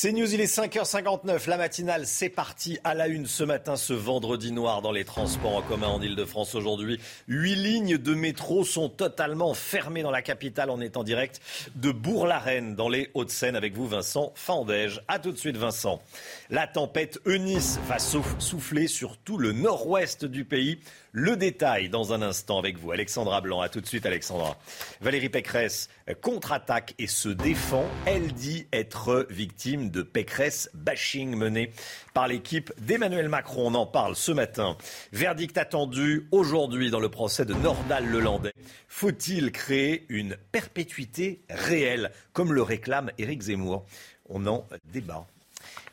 C'est News, il est 5h59, la matinale, c'est parti à la une ce matin, ce vendredi noir dans les transports en commun en Ile-de-France aujourd'hui. Huit lignes de métro sont totalement fermées dans la capitale. En direct de Bourg-la-Reine dans les Hauts-de-Seine avec vous Vincent Fandège. A tout de suite Vincent. La tempête Eunice va souffler sur tout le nord-ouest du pays. Le détail dans un instant avec vous. Alexandra Blanc, à tout de suite Alexandra. Valérie Pécresse contre-attaque et se défend. Elle dit être victime de Pécresse bashing mené par l'équipe d'Emmanuel Macron. On en parle ce matin. Verdict attendu aujourd'hui dans le procès de Nordal-Lelandais. Faut-il créer une perpétuité réelle comme le réclame Éric Zemmour? On en débat.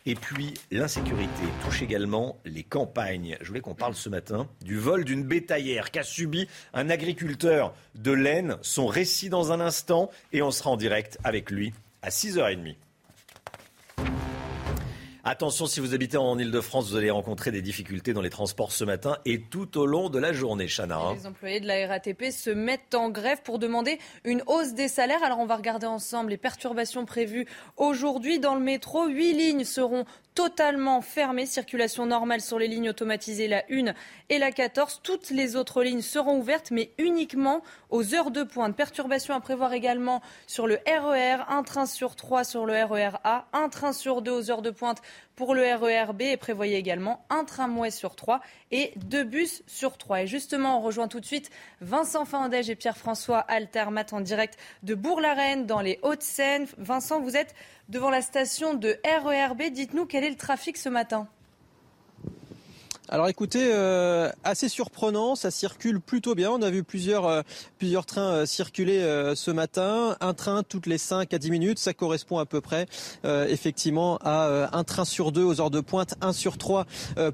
Et puis l'insécurité touche également les campagnes. Je voulais qu'on parle ce matin du vol d'une bétaillère qu'a subi un agriculteur de laine. Son récit dans un instant et on sera en direct avec lui à 6h30. Attention, si vous habitez en Ile-de-France, vous allez rencontrer des difficultés dans les transports ce matin et tout au long de la journée, Chana. Hein. Les employés de la RATP se mettent en grève pour demander une hausse des salaires. Alors on va regarder ensemble les perturbations prévues aujourd'hui dans le métro. Huit lignes seront totalement fermées. Circulation normale sur les lignes automatisées, la 1 et la 14. Toutes les autres lignes seront ouvertes, mais uniquement aux heures de pointe. Perturbations à prévoir également sur le RER, e un train sur trois sur le RER A, un train sur deux aux heures de pointe pour le RER B et prévoyez également un tramway sur trois et deux bus sur trois. Et justement, on rejoint tout de suite Vincent Fandège et Pierre-François Altermat en direct de Bourg-la-Reine dans les Hauts-de-Seine. Vincent, vous êtes devant la station de RERB. Dites-nous quel est le trafic ce matin alors écoutez, euh, assez surprenant, ça circule plutôt bien. On a vu plusieurs, euh, plusieurs trains euh, circuler ce matin. Un train toutes les 5 à 10 minutes, ça correspond à peu près effectivement à un train sur deux aux heures de pointe, un sur trois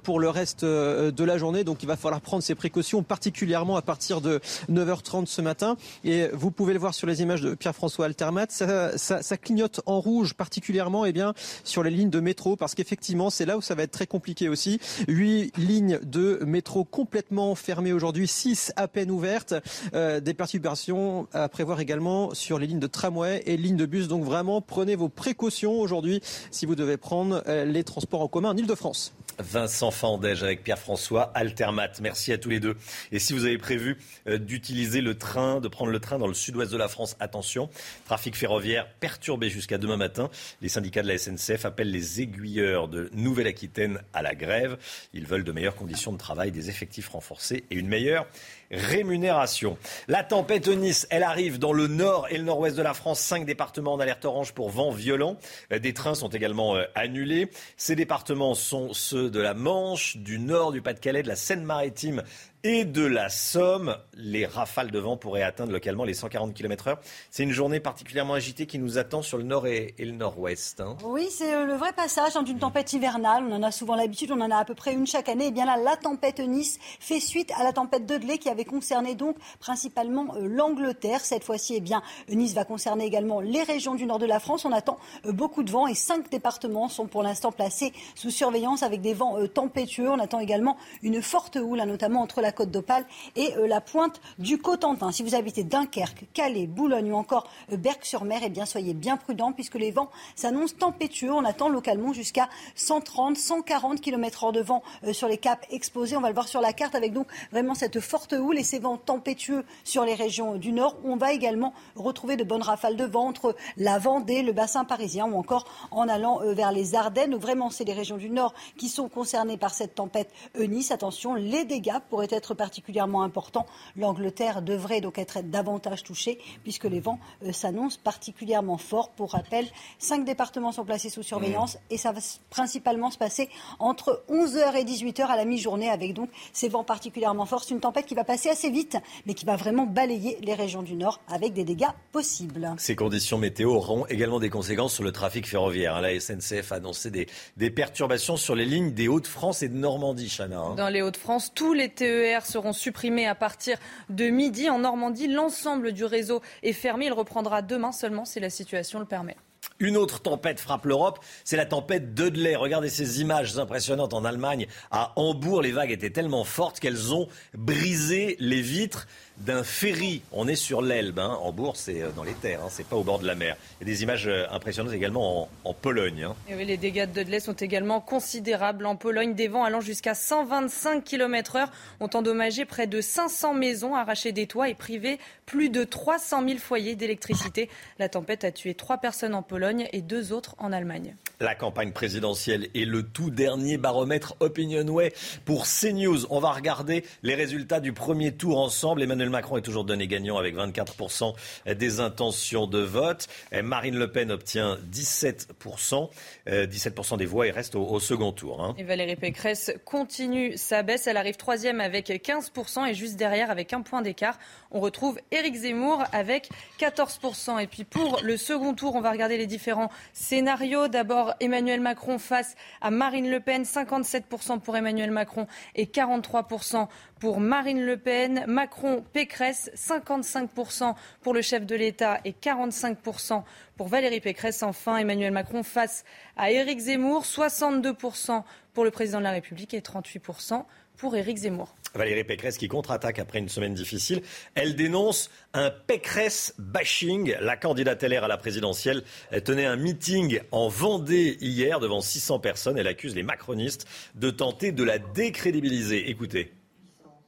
pour le reste de la journée. Donc il va falloir prendre ses précautions, particulièrement à partir de 9h30 ce matin. Et vous pouvez le voir sur les images de Pierre-François Altermat, ça, ça, ça, clignote en rouge particulièrement eh bien, sur les lignes de métro, parce qu'effectivement c'est là où ça va être très compliqué aussi. 8 lignes de métro complètement fermées aujourd'hui, 6 à peine ouvertes. Euh, des perturbations à prévoir également sur les lignes de tramway et lignes de bus. Donc vraiment, prenez vos précautions aujourd'hui si vous devez prendre euh, les transports en commun en Ile-de-France. Vincent Fandège avec Pierre-François Altermat. Merci à tous les deux. Et si vous avez prévu euh, d'utiliser le train, de prendre le train dans le sud-ouest de la France, attention, trafic ferroviaire perturbé jusqu'à demain matin. Les syndicats de la SNCF appellent les aiguilleurs de Nouvelle-Aquitaine à la grève. Ils veulent de meilleures conditions de travail, des effectifs renforcés et une meilleure rémunération. La tempête Nice, elle arrive dans le nord et le nord-ouest de la France. Cinq départements en alerte orange pour vent violent. Euh, des trains sont également euh, annulés. Ces départements sont ceux de la Manche, du nord, du Pas-de-Calais, de la Seine-Maritime et de la Somme. Les rafales de vent pourraient atteindre localement les 140 km/h. C'est une journée particulièrement agitée qui nous attend sur le nord et, le nord-ouest. Hein. Oui, c'est euh, le vrai passage hein, d'une tempête hivernale. On en a souvent l'habitude, on en a à peu près une chaque année. Et bien là, la tempête Nice fait suite à la tempête Dudley qui avait concerné donc principalement euh, l'Angleterre. Cette fois-ci, eh bien, Nice va concerner également les régions du nord de la France. On attend euh, beaucoup de vent et cinq départements sont pour l'instant placés sous surveillance avec des vents tempétueux. On attend également une forte houle, hein, notamment entre la Côte d'Opale et euh, la pointe du Cotentin. Si vous habitez Dunkerque, Calais, Boulogne ou encore euh, Berck-sur-Mer, eh bien soyez bien prudents puisque les vents s'annoncent tempétueux. On attend localement jusqu'à 130, 140 km/h de vent euh, sur les caps exposés. On va le voir sur la carte avec donc vraiment cette forte houle et ces vents tempétueux sur les régions du nord. On va également retrouver de bonnes rafales de vent entre la Vendée, le bassin parisien ou encore en allant vers les Ardennes. Vraiment, c'est les régions du nord qui sont concernées par cette tempête Eunice. Attention, les dégâts pourraient être être particulièrement important. L'Angleterre devrait donc être davantage touchée puisque les vents euh, s'annoncent particulièrement forts. Pour rappel, cinq départements sont placés sous surveillance et ça va principalement se passer entre 11h et 18h à la mi-journée avec donc ces vents particulièrement forts. C'est une tempête qui va passer assez vite mais qui va vraiment balayer les régions du nord avec des dégâts possibles. Ces conditions météo auront également des conséquences sur le trafic ferroviaire. La SNCF a annoncé des, des perturbations sur les lignes des Hauts-de-France et de Normandie, Chana. Hein. Dans les Hauts-de-France, tous les TER seront supprimés à partir de midi. En Normandie, l'ensemble du réseau est fermé. Il reprendra demain seulement si la situation le permet. Une autre tempête frappe l'Europe, c'est la tempête Dudley. Regardez ces images impressionnantes en Allemagne. À Hambourg, les vagues étaient tellement fortes qu'elles ont brisé les vitres d'un ferry. On est sur l'Elbe, hein. en Bourg, c'est euh, dans les terres, hein. c'est pas au bord de la mer. Il y a des images euh, impressionnantes également en, Pologne. Hein. Et les dégâts de Dudley sont également considérables. En Pologne, des vents allant jusqu'à 125 km/h ont endommagé près de 500 maisons, arraché des toits et privé plus de 300 000 foyers d'électricité. La tempête a tué trois personnes en Pologne et deux autres en Allemagne. La campagne présidentielle est le tout dernier baromètre Opinionway pour CNews. On va regarder les résultats du premier tour ensemble. Emmanuel Macron est toujours donné gagnant avec 24% des intentions de vote. Marine Le Pen obtient 17%, 17% euh, des voix et reste au, second tour. Hein. Et Valérie Pécresse continue sa baisse. Elle arrive troisième avec 15% et juste derrière avec un point d'écart. On retrouve Éric Zemmour avec 14%. Et puis pour le second tour, on va regarder les différents scénarios. D'abord, Emmanuel Macron face à Marine Le Pen. 57% pour Emmanuel Macron et 43% pour Marine Le Pen. Macron, Pécresse, 55% pour le chef de l'État et 45% pour Valérie Pécresse. Enfin, Emmanuel Macron face à Éric Zemmour, 62% pour le président de la République et 38% pour Éric Zemmour. Valérie Pécresse qui contre-attaque après une semaine difficile. Elle dénonce un Pécresse bashing. La candidate à la présidentielle tenait un meeting en Vendée hier devant 600 personnes. Elle accuse les macronistes de tenter de la décrédibiliser. Écoutez.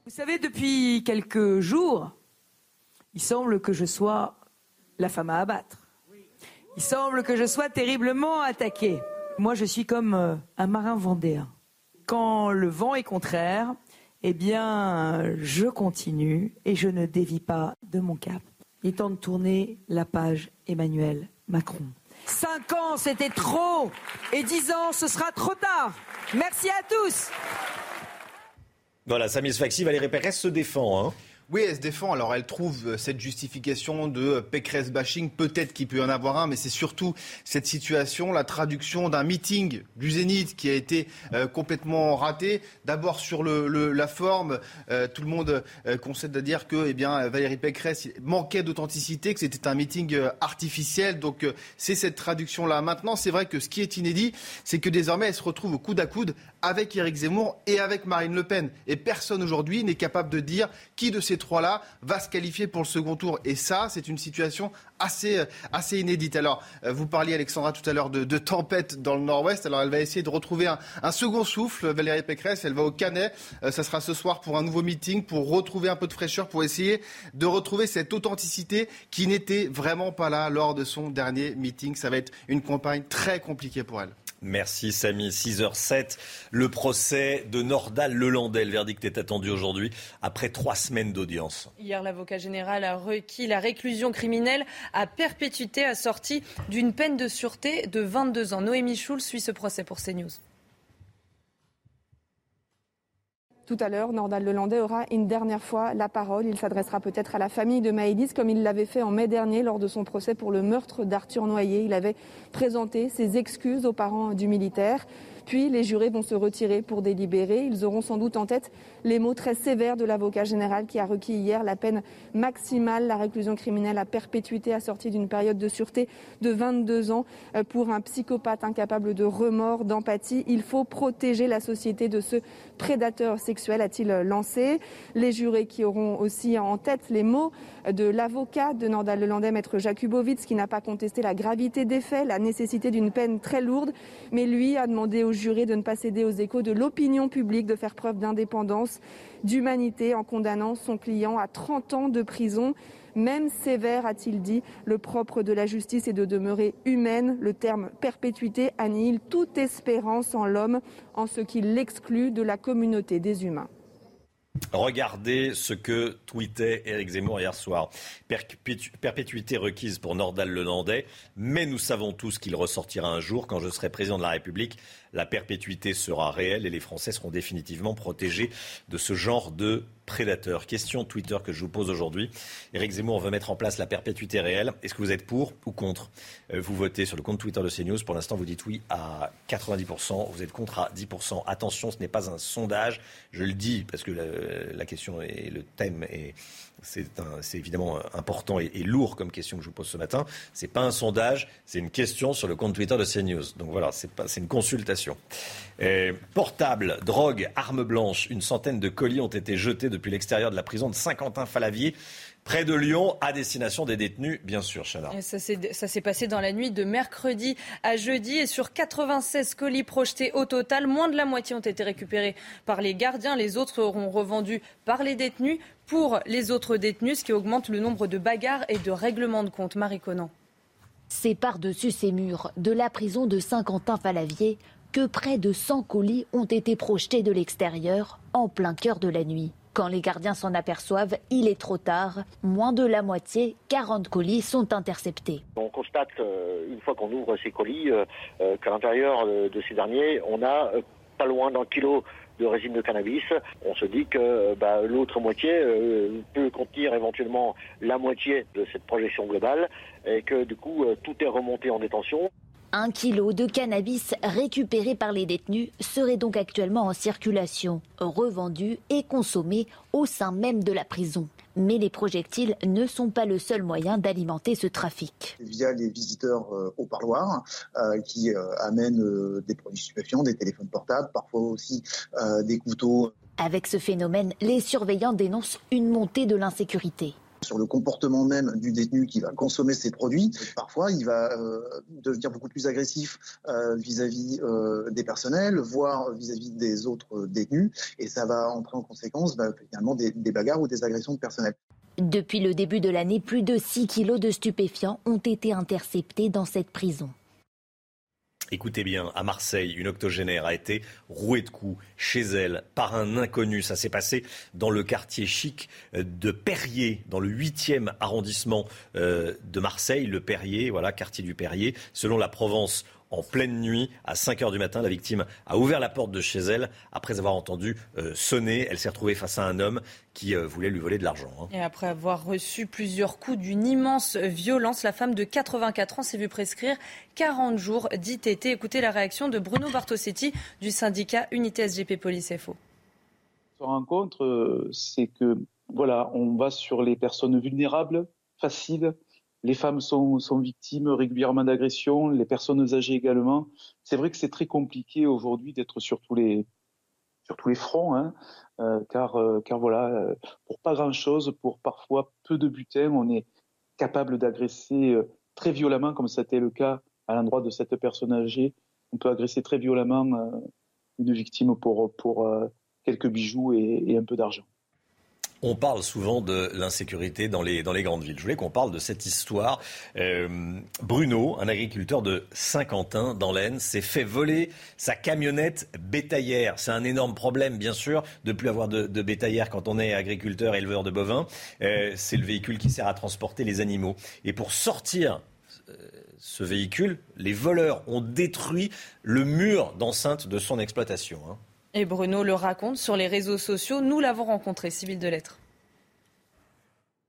Vous savez, depuis quelques jours, il semble que je sois la femme à abattre. Il semble que je sois terriblement attaquée. Moi, je suis comme euh, un marin vendéen. Quand le vent est contraire, eh bien, je continue et je ne dévie pas de mon cap. Il est temps de tourner la page Emmanuel Macron. Cinq ans, c'était trop. Et dix ans, ce sera trop tard. Merci à tous. Voilà, Samis Faxi, Valérie Pécresse se défend. Hein. Oui, elle se défend. Alors, elle trouve euh, cette justification de euh, Pécresse bashing. Peut-être qu'il peut y en avoir un, mais c'est surtout cette situation, la traduction d'un meeting du Zénith qui a été euh, complètement raté. D'abord sur la forme, tout le monde concède à dire que eh bien, Valérie Pécresse manquait d'authenticité, que c'était un meeting artificiel. Donc, c'est cette traduction-là. Maintenant, c'est vrai que ce qui est inédit, c'est que désormais, elle se retrouve au coude à coude avec Éric Zemmour et avec Marine Le Pen. Et personne aujourd'hui n'est capable de dire qui de ces trois-là va se qualifier pour le second tour. Et ça, c'est une situation assez, euh, assez inédite. Alors, euh, vous parliez, Alexandra, tout à l'heure de, tempête dans le nord-ouest. Alors, elle va essayer de retrouver un, second souffle, Valérie Pécresse. Elle va au Canet. Euh, ça sera ce soir pour un nouveau meeting, pour retrouver un peu de fraîcheur, pour essayer de retrouver cette authenticité qui n'était vraiment pas là lors de son dernier meeting. Ça va être une campagne très compliquée pour elle. Merci Samy. 6h07, le procès de Nordal Lelandais. Le verdict est attendu aujourd'hui après trois semaines d'audience. Hier, l'avocat général a requis la réclusion criminelle à perpétuité assortie d'une peine de sûreté de 22 ans. Noémie Schulz suit ce procès pour CNews. Tout à l'heure, Nordal Lelandais aura une dernière fois la parole. Il s'adressera peut-être à la famille de Maëlys comme il l'avait fait en mai dernier lors de son procès pour le meurtre d'Arthur Noyer. Il avait présenté ses excuses aux parents du militaire. Puis les jurés vont se retirer pour délibérer. Ils auront sans doute en tête les mots très sévères de l'avocat général qui a requis hier la peine maximale, la réclusion criminelle à perpétuité assortie d'une période de sûreté de 22 ans euh, pour un psychopathe incapable de remords, d'empathie. Il faut protéger la société de ce prédateur sexuel, a-t-il lancé. Les jurés qui auront aussi en tête les mots de l'avocat de Nordal Lelandais, maître Jakubowicz, qui n'a pas contesté la gravité des faits, la nécessité d'une peine très lourde, mais lui a demandé aux jurés de ne pas céder aux échos de l'opinion publique, de faire preuve d'indépendance, d'humanité en condamnant son client à 30 ans de prison. Même sévère, a-t-il dit, le propre de la justice est de demeurer humaine. Le terme perpétuité annihile toute espérance en l'homme, en ce qui l'exclut de la communauté des humains. Regardez ce que tweetait Éric Zemmour hier soir. perpétuité requise pour Nordal Lelandais, mais nous savons tous qu'il ressortira un jour quand je serai président de la République la perpétuité sera réelle et les Français seront définitivement protégés de ce genre de prédateurs. Question Twitter que je vous pose aujourd'hui. Éric Zemmour veut mettre en place la perpétuité réelle. Est-ce que vous êtes pour ou contre? Euh, Vous votez sur le compte Twitter de CNews. Pour l'instant, vous dites oui à 90%. Vous êtes contre à 10%. Attention, ce n'est pas un sondage. Je le dis parce que la, question et le thème est c'est évidemment important et, lourd comme question que je vous pose ce matin. Ce n'est pas un sondage, c'est une question sur le compte Twitter de CNews. Donc voilà, c'est une consultation. portable, drogue, armes blanches, une centaine de colis ont été jetés depuis l'extérieur de la prison de Saint-Quentin-Falavier près de Lyon, à destination des détenus, bien sûr, Chana. Ça s'est passé dans la nuit de mercredi à jeudi et sur 96 colis projetés au total, moins de la moitié ont été récupérés par les gardiens. Les autres seront revendus par les détenus pour les autres détenus, ce qui augmente le nombre de bagarres et de règlements de compte. Marie Conan. C'est par-dessus ces murs de la prison de Saint-Quentin-Falavier que près de 100 colis ont été projetés de l'extérieur en plein cœur de la nuit. Quand les gardiens s'en aperçoivent, il est trop tard. Moins de la moitié, 40 colis, sont interceptés. On constate, euh, une fois qu'on ouvre ces colis, euh, euh, qu'à l'intérieur de ces derniers, on a pas loin d'un kilo de résine de cannabis. On se dit que bah, l'autre moitié peut contenir éventuellement la moitié de cette projection globale et que du coup tout est remonté en détention. Un kilo de cannabis récupéré par les détenus serait donc actuellement en circulation, revendu et consommé au sein même de la prison. Mais les projectiles ne sont pas le seul moyen d'alimenter ce trafic. Via les visiteurs euh, au parloir euh, qui euh, amènent des produits stupéfiants, des téléphones portables, parfois aussi des couteaux. Avec ce phénomène, les surveillants dénoncent une montée de l'insécurité sur le comportement même du détenu qui va consommer ces produits. Parfois, il va euh, devenir beaucoup plus agressif euh, vis-à-vis euh, des personnels, voire vis-à-vis des autres détenus, et ça va entrer en conséquence bah, finalement des, des bagarres ou des agressions de personnel. Depuis le début de l'année, plus de 6 kilos de stupéfiants ont été interceptés dans cette prison. Écoutez bien, à Marseille, une octogénaire a été rouée de coups chez elle par un inconnu. Ça s'est passé dans le quartier chic de Perrier, dans le 8e arrondissement euh, de Marseille. Le Perrier, voilà, quartier du Perrier. Selon la Provence, en pleine nuit, à 5 heures du matin. La victime a ouvert la porte de chez elle après avoir entendu euh, sonner. Elle s'est retrouvée face à un homme qui euh, voulait lui voler de l'argent. Hein. Et après avoir reçu plusieurs coups d'une immense violence, la femme de 84 ans s'est vue prescrire 40 jours d'ITT. Écoutez la réaction de Bruno Bartosetti du syndicat Unité SGP Police FO. Ce rencontre, euh, c'est que voilà, on va sur les personnes vulnérables, faciles, les femmes sont, victimes régulièrement d'agressions, les personnes âgées également. C'est vrai que c'est très compliqué aujourd'hui d'être sur tous les sur fronts, hein, euh, car euh, car voilà, euh, pour pas grand chose, pour parfois peu de butin, on est capable d'agresser très violemment, comme c'était le cas à l'endroit de cette personne âgée. On peut agresser très violemment une victime pour quelques bijoux et un peu d'argent. On parle souvent de l'insécurité dans les, grandes villes. Je voulais qu'on parle de cette histoire. Euh, Bruno, un agriculteur de Saint-Quentin dans l'Aisne, s'est fait voler sa camionnette bétaillère. C'est un énorme problème, bien sûr, de plus avoir de, de bétaillère quand on est agriculteur, éleveur de bovins. Euh, c'est le véhicule qui sert à transporter les animaux. Et pour sortir euh, ce véhicule, les voleurs ont détruit le mur d'enceinte de son exploitation. Hein. Et Bruno le raconte sur les réseaux sociaux. Nous l'avons rencontré, civil de lettres.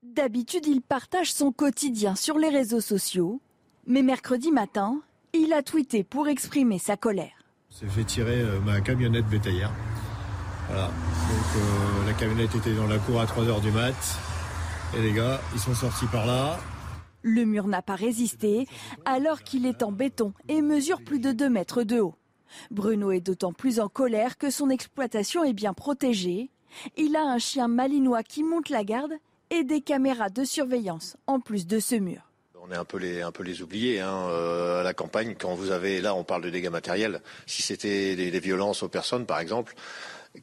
D'habitude, il partage son quotidien sur les réseaux sociaux. Mais mercredi matin, il a tweeté pour exprimer sa colère. C'est fait tirer euh, ma camionnette bétaillère. Voilà. Donc euh, la camionnette était dans la cour à 3h du mat. Et les gars, ils sont sortis par là. Le mur n'a pas résisté alors qu'il est en béton et mesure plus de 2 mètres de haut. Bruno est d'autant plus en colère que son exploitation est bien protégée. Il a un chien malinois qui monte la garde et des caméras de surveillance en plus de ce mur. On est un peu les, un oubliés hein, euh, à la campagne. Quand vous avez, là, on parle de dégâts matériels. Si c'était des, violences aux personnes, par exemple,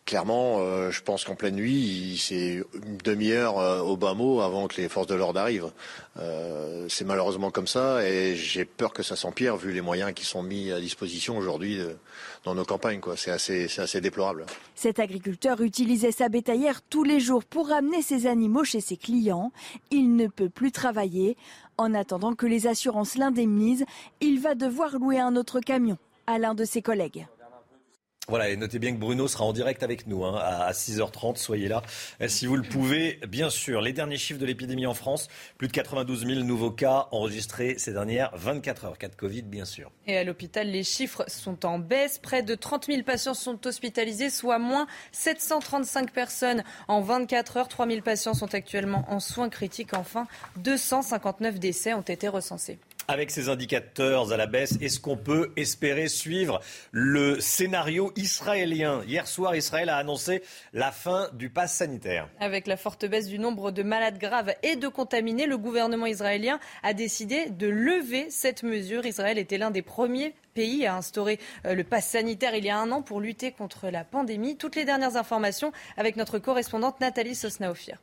clairement, euh, je pense qu'en pleine nuit, c'est une demi-heure euh, au bas mot avant que les forces de l'ordre arrivent. Euh, c'est malheureusement comme ça et j'ai peur que ça s'empire vu les moyens qui sont mis à disposition aujourd'hui dans nos campagnes. C'est assez, déplorable. Cet agriculteur utilisait sa bétaillère tous les jours pour amener ses animaux chez ses clients. Il ne peut plus travailler. En attendant que les assurances l'indemnisent, il va devoir louer un autre camion à l'un de ses collègues. Voilà, et notez bien que Bruno sera en direct avec nous hein, à 6h30. Soyez là euh, si vous le pouvez. Bien sûr, les derniers chiffres de l'épidémie en France plus de 92 000 nouveaux cas enregistrés ces dernières 24 heures. Cas de Covid, bien sûr. Et à l'hôpital, les chiffres sont en baisse. Près de 30 000 patients sont hospitalisés, soit moins 735 personnes en 24 heures. 3 000 patients sont actuellement en soins critiques. Enfin, 259 décès ont été recensés. Avec ces indicateurs à la baisse, est-ce qu'on peut espérer suivre le scénario israélien Hier soir, Israël a annoncé la fin du pass sanitaire. Avec la forte baisse du nombre de malades graves et de contaminés, le gouvernement israélien a décidé de lever cette mesure. Israël était l'un des premiers pays à instaurer euh, le pass sanitaire il y a un an pour lutter contre la pandémie. Toutes les dernières informations avec notre correspondante Nathalie Sosnaofir.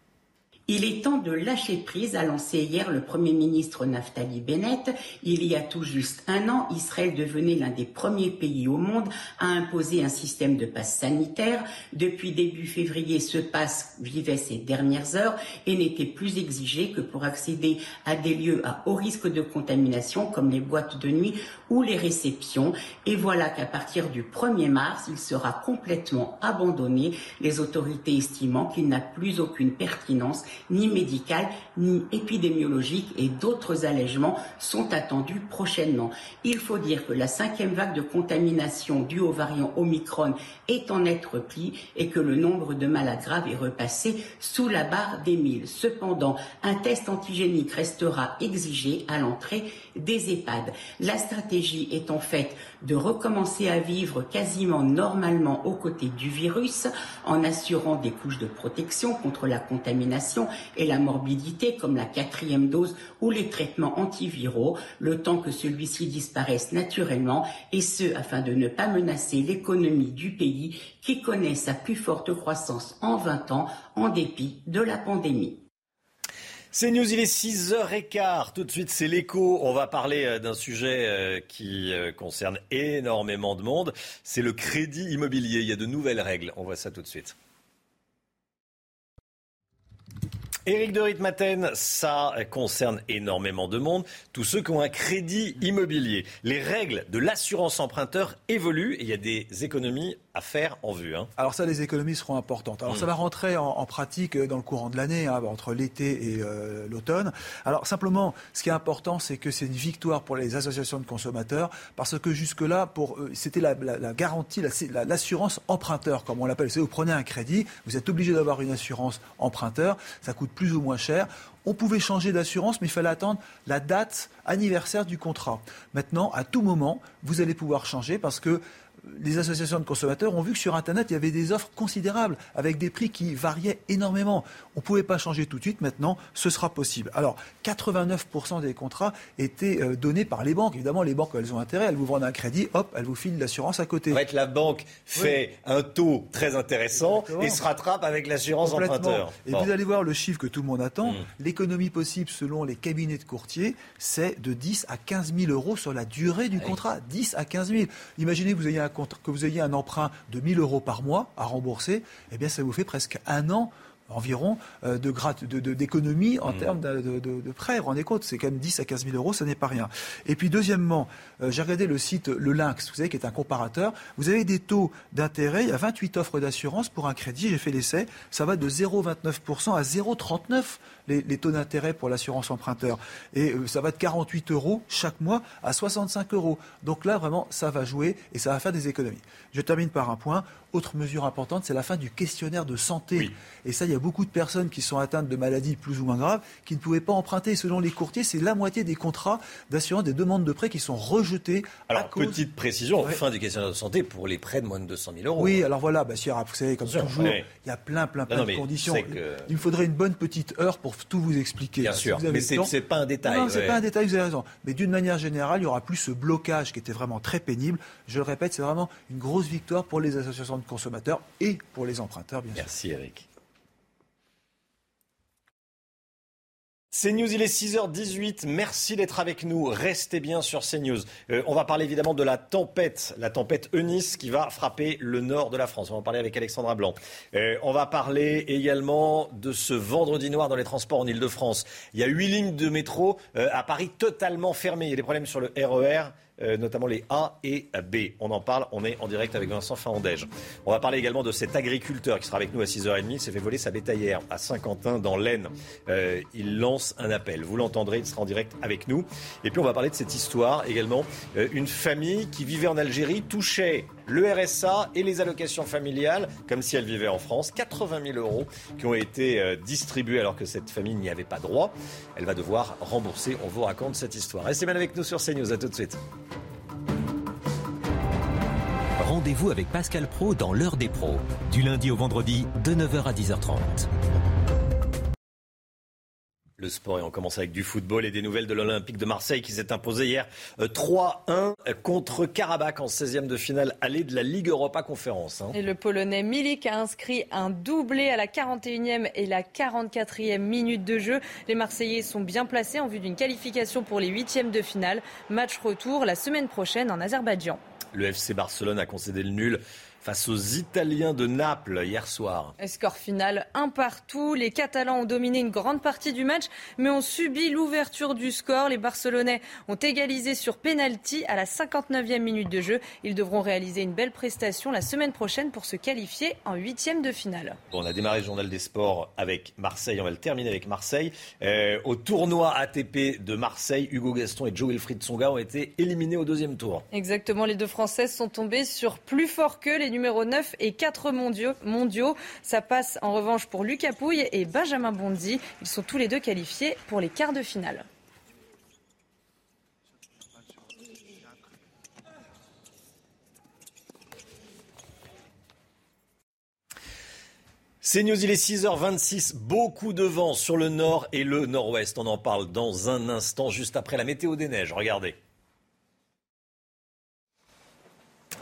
Il est temps de lâcher prise, a lancé hier le Premier ministre Naftali Bennett. Il y a tout juste un an, Israël devenait l'un des premiers pays au monde à imposer un système de passe sanitaire. Depuis début février, ce passe vivait ses dernières heures et n'était plus exigé que pour accéder à des lieux à haut risque de contamination comme les boîtes de nuit ou les réceptions. Et voilà qu'à partir du 1er mars, il sera complètement abandonné, les autorités estimant qu'il n'a plus aucune pertinence ni médicale, ni épidémiologique et d'autres allègements sont attendus prochainement. Il faut dire que la cinquième vague de contamination due au variant Omicron est en net repli et que le nombre de malades graves est repassé sous la barre des 1000. Cependant, un test antigénique restera exigé à l'entrée des EHPAD. La stratégie est en fait de recommencer à vivre quasiment normalement aux côtés du virus en assurant des couches de protection contre la contamination et la morbidité comme la quatrième dose ou les traitements antiviraux le temps que celui-ci disparaisse naturellement et ce afin de ne pas menacer l'économie du pays qui connaît sa plus forte croissance en 20 ans en dépit de la pandémie. C'est News, il est 6h15. Tout de suite, c'est l'écho. On va parler euh, d'un sujet euh, qui euh, concerne énormément de monde. C'est le crédit immobilier. Il y a de nouvelles règles. On voit ça tout de suite. Éric de Ritmaten, ça concerne énormément de monde, tous ceux qui ont un crédit immobilier. Les règles de l'assurance emprunteur évoluent et il y a des économies à faire en vue. Hein. Alors ça, les économies seront importantes. Alors ça va rentrer en, pratique dans le courant de l'année, hein, entre l'été et euh, l'automne. Alors simplement, ce qui est important, c'est que c'est une victoire pour les associations de consommateurs, parce que jusque-là, pour c'était la, garantie, l'assurance emprunteur, comme on l'appelle. Vous prenez un crédit, vous êtes obligé d'avoir une assurance emprunteur, ça coûte plus ou moins cher. On pouvait changer d'assurance, mais il fallait attendre la date anniversaire du contrat. Maintenant, à tout moment, vous allez pouvoir changer parce que les associations de consommateurs ont vu que sur Internet, il y avait des offres considérables avec des prix qui variaient énormément. On ne pouvait pas changer tout de suite. Maintenant, ce sera possible. Alors, 89% des contrats étaient euh, donnés par les banques. Évidemment, les banques, elles ont intérêt. Elles vous vendent un crédit, hop, elles vous filent l'assurance à côté. En fait, la banque fait un taux très intéressant et se rattrape avec l'assurance emprunteur. Et vous allez voir le chiffre que tout le monde attend. Mm. L'économie possible, selon les cabinets de courtiers, c'est de 10 à 15 000 euros sur la durée du contrat. 10 à 15 000. Imaginez que vous ayez un que vous ayez un emprunt de 1000 euros par mois à rembourser, eh bien, ça vous fait presque un an environ euh, d'économie de, en mmh. termes de, de, prêts. Rendez compte, c'est quand même 10 à 15 000 euros, ce n'est pas rien. Et puis deuxièmement, euh, j'ai regardé le site Le Lynx, vous savez, qui est un comparateur. Vous avez des taux d'intérêt, il y a 28 offres d'assurance pour un crédit, j'ai fait l'essai, ça va de 0,29% à 0,39% les, taux d'intérêt pour l'assurance emprunteur. Et euh, ça va de 48 euros chaque mois à 65 euros. Donc là, vraiment, ça va jouer et ça va faire des économies. Je termine par un point. Autre mesure importante, c'est la fin du questionnaire de santé. Et ça, il y a beaucoup de personnes qui sont atteintes de maladies plus ou moins graves qui ne pouvaient pas emprunter. Selon les courtiers, c'est la moitié des contrats d'assurance des demandes de prêt qui sont rejetés. Alors, petite précision, fin du questionnaire de santé pour les prêts de moins de 200 000 euros. Oui, alors voilà, bah, vous savez, comme toujours, il y a plein, plein, plein de conditions. Il me faudrait une bonne petite heure pour tout vous expliquer. Bien sûr, mais ce n'est pas un détail. Non, c'est pas un détail, vous avez raison. Mais d'une manière générale, il n'y aura plus ce blocage qui était vraiment très pénible. Je le répète, c'est vraiment une grosse victoire pour les associations de consommateurs et pour les emprunteurs, bien sûr. Merci Eric. CNews, il est 6h18. Merci d'être avec nous. Restez bien sur CNews. Euh, on va parler évidemment de la tempête, la tempête Eunice qui va frapper le nord de la France. On va en parler avec Alexandra Blanc. Euh, on va parler également de ce vendredi noir dans les transports en Ile-de-France. Il y a huit lignes de métro euh, à Paris totalement fermées. Il y a des problèmes sur le RER. Euh, notamment les A et B. On en parle, on est en direct avec Vincent Faandège. On va parler également de cet agriculteur qui sera avec nous à 6h30. Il s'est fait voler sa bétaillère à Saint-Quentin dans l'Aisne. Euh, il lance un appel. Vous l'entendrez, il sera en direct avec nous. Et puis on va parler de cette histoire également. Euh, une famille qui vivait en Algérie touchait le RSA et les allocations familiales, comme si elle vivait en France. 80 000 euros qui ont été euh, distribués alors que cette famille n'y avait pas droit. Elle va devoir rembourser. On vous raconte cette histoire. Restez bien avec nous sur CNews. À tout de suite. Rendez-vous avec Pascal Pro dans l'heure des pros, du lundi au vendredi de 9h à 10h30. Le sport et on commence avec du football et des nouvelles de l'Olympique de Marseille qui s'est imposé hier 3-1 euh, contre Karabakh en 16e de finale allée de la Ligue Europa Conférence. Hein. Et le Polonais Milik a inscrit un doublé à la 41e et la 44e minute de jeu. Les Marseillais sont bien placés en vue d'une qualification pour les huitièmes de finale. Match retour la semaine prochaine en Azerbaïdjan. Le FC Barcelone a concédé le nul face aux Italiens de Naples hier soir. Score final un partout. Les Catalans ont dominé une grande partie du match, mais ont subi l'ouverture du score. Les Barcelonais ont égalisé sur penalty à la 59e minute de jeu. Ils devront réaliser une belle prestation la semaine prochaine pour se qualifier en huitième de finale. on a démarré le journal des sports avec Marseille. On va le terminer avec Marseille. Euh, au tournoi ATP de Marseille, Hugo Gaston et Joe Wilfried Tsonga ont été éliminés au deuxième tour. Exactement. Les deux Françaises sont tombées sur plus fort que les numéro 9 et 4 mondiaux. mondiaux. Ça passe en revanche pour Lucas Pouille et Benjamin Bondy. Ils sont tous les deux qualifiés pour les quarts de finale. C'est News, il est 6h26, beaucoup de vent sur le nord et le nord-ouest. On en parle dans un instant, juste après la météo des neiges. Regardez.